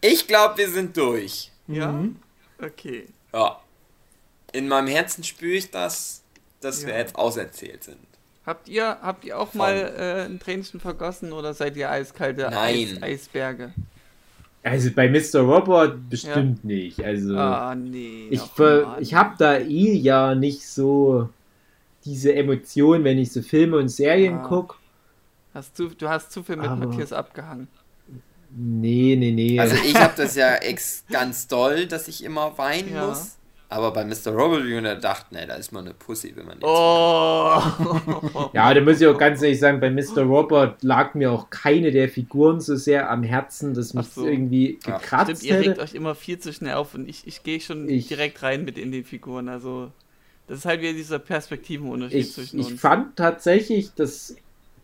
Ich glaube, wir sind durch. Ja? Mhm. Okay. Ja. In meinem Herzen spüre ich das dass ja. wir jetzt auserzählt sind. Habt ihr, habt ihr auch Von. mal äh, ein Tränchen vergossen oder seid ihr eiskalte Eis, Eisberge? Also bei Mr. Robot bestimmt ja. nicht. Also ah, nee, ich, ich habe da eh ja nicht so diese Emotion, wenn ich so Filme und Serien ah. gucke. Hast du, du hast zu viel mit Aber Matthias abgehangen. Nee, nee, nee. Also ich habe das ja ex ganz doll, dass ich immer weinen ja. muss. Aber bei Mr. Robot Jr. dachte, ne, da ist man eine Pussy, wenn man nichts Oh! ja, da muss ich auch ganz ehrlich sagen, bei Mr. Robot lag mir auch keine der Figuren so sehr am Herzen, dass mich so. irgendwie gekratzt. Stimmt, ihr regt euch immer viel zu schnell auf und ich, ich gehe schon ich, direkt rein mit in den Figuren. Also, das ist halt wieder dieser Perspektivenunterschied ich, zwischen uns. Ich fand tatsächlich, dass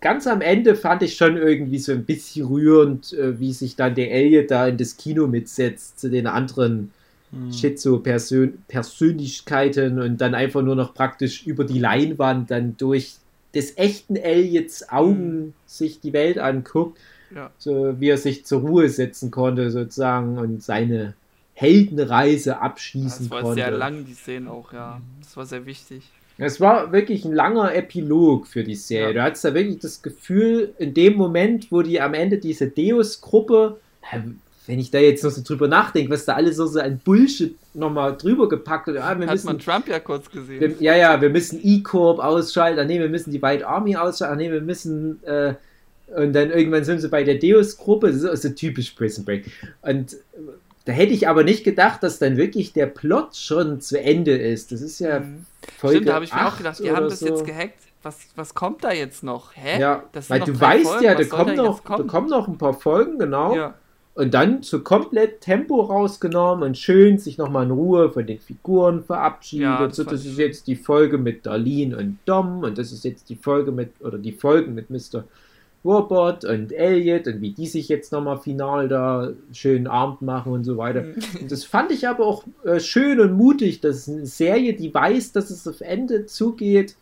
ganz am Ende fand ich schon irgendwie so ein bisschen rührend, äh, wie sich dann der Elliot da in das Kino mitsetzt zu den anderen hm. Schizo-Persönlichkeiten und dann einfach nur noch praktisch über die Leinwand dann durch des echten Elliots Augen mhm. sich die Welt anguckt, ja. so wie er sich zur Ruhe setzen konnte sozusagen und seine Heldenreise abschließen konnte. Das war konnte. sehr lang, die Szene auch, ja. Das war sehr wichtig. Es war wirklich ein langer Epilog für die Serie. Ja. Du hattest da wirklich das Gefühl, in dem Moment, wo die am Ende diese Deus-Gruppe, wenn ich da jetzt noch so drüber nachdenke, was da alles so, so ein Bullshit nochmal drüber gepackt hat. Ja, Hat müssen, man Trump ja kurz gesehen. Wir, ja, ja, wir müssen E-Corp ausschalten, ach nee, wir müssen die White Army ausschalten, ach nee, wir müssen, äh, und dann irgendwann sind sie bei der Deus-Gruppe, das ist so typisch Prison Break. Und da hätte ich aber nicht gedacht, dass dann wirklich der Plot schon zu Ende ist. Das ist ja mhm. Folge Stimmt, da habe ich mir auch gedacht, die haben das so. jetzt gehackt. Was, was kommt da jetzt noch? Hä? Ja, weil du weißt Folgen, ja, da kommen, noch, da kommen noch ein paar Folgen, genau. Ja. Und dann so komplett Tempo rausgenommen und schön sich nochmal in Ruhe von den Figuren verabschiedet. Ja, das, so, das ist jetzt die Folge mit Darlene und Dom und das ist jetzt die Folge mit, oder die Folgen mit Mr. Robot und Elliot und wie die sich jetzt nochmal final da schön Abend machen und so weiter. Mhm. Und das fand ich aber auch äh, schön und mutig, dass eine Serie, die weiß, dass es auf Ende zugeht,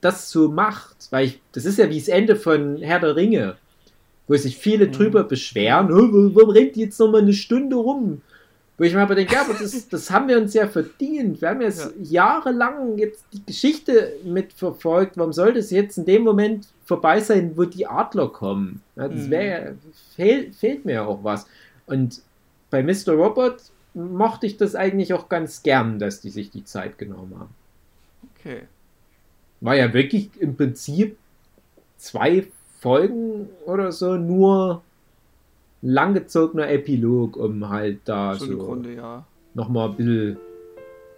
das so macht. Weil ich, das ist ja wie das Ende von Herr der Ringe, wo sich viele mhm. drüber beschweren, warum rennt die jetzt nochmal eine Stunde rum? Wo ich mir aber denke, ja, aber das, das haben wir uns ja verdient. Wir haben jetzt ja. jahrelang jetzt die Geschichte mitverfolgt. Warum soll das jetzt in dem Moment vorbei sein, wo die Adler kommen? Ja, das wäre, mhm. fehl, fehlt mir ja auch was. Und bei Mr. Robot mochte ich das eigentlich auch ganz gern, dass die sich die Zeit genommen haben. Okay. War ja wirklich im Prinzip zwei Folgen oder so nur langgezogener Epilog, um halt da so, so Grunde, ja. nochmal ein bisschen,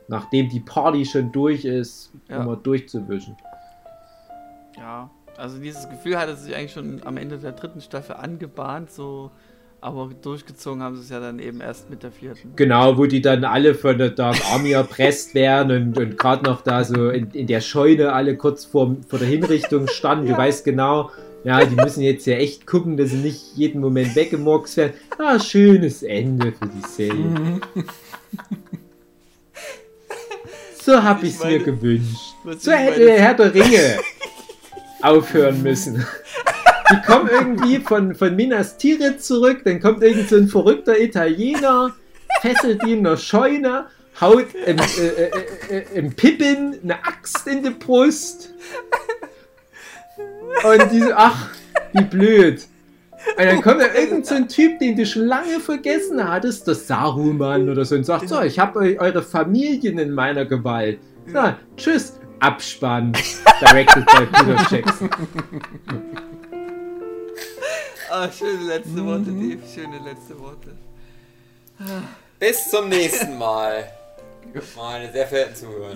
nachdem die Party schon durch ist, ja. nochmal durchzuwischen. Ja, also dieses Gefühl hatte sich eigentlich schon am Ende der dritten Staffel angebahnt, so, aber durchgezogen haben sie es ja dann eben erst mit der vierten. Genau, wo die dann alle von der Dark Army erpresst werden und, und gerade noch da so in, in der Scheune alle kurz vor, vor der Hinrichtung standen. ja. Du weißt genau, ja, die müssen jetzt ja echt gucken, dass sie nicht jeden Moment weggemorxt werden. Ah, schönes Ende für die Serie. So hab ich es mir gewünscht. So hätte der Herr der Ringe aufhören müssen. Die kommen irgendwie von, von Minas Tirith zurück, dann kommt irgend so ein verrückter Italiener, fesselt die in der Scheune, haut im, äh, äh, äh, im Pippin eine Axt in die Brust und die so, ach, wie blöd. Und dann kommt da irgend so ein Typ, den du schon lange vergessen hattest, das Saruman oder so, und sagt, so, ich habe eure Familien in meiner Gewalt. So, tschüss, Abspann. Directed by Peter Jackson. Ah, schöne letzte Worte, Dave. Schöne letzte Worte. Bis zum nächsten Mal. Meine sehr verehrten Zuhörer.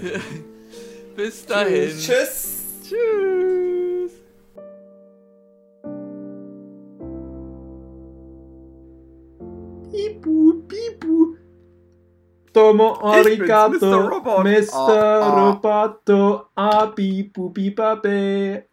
Bis dahin. Tschüss. Tschüss. Tomo arigato, Mr. Robot. Mr. Ah. Roboto, a bibu, bibabe.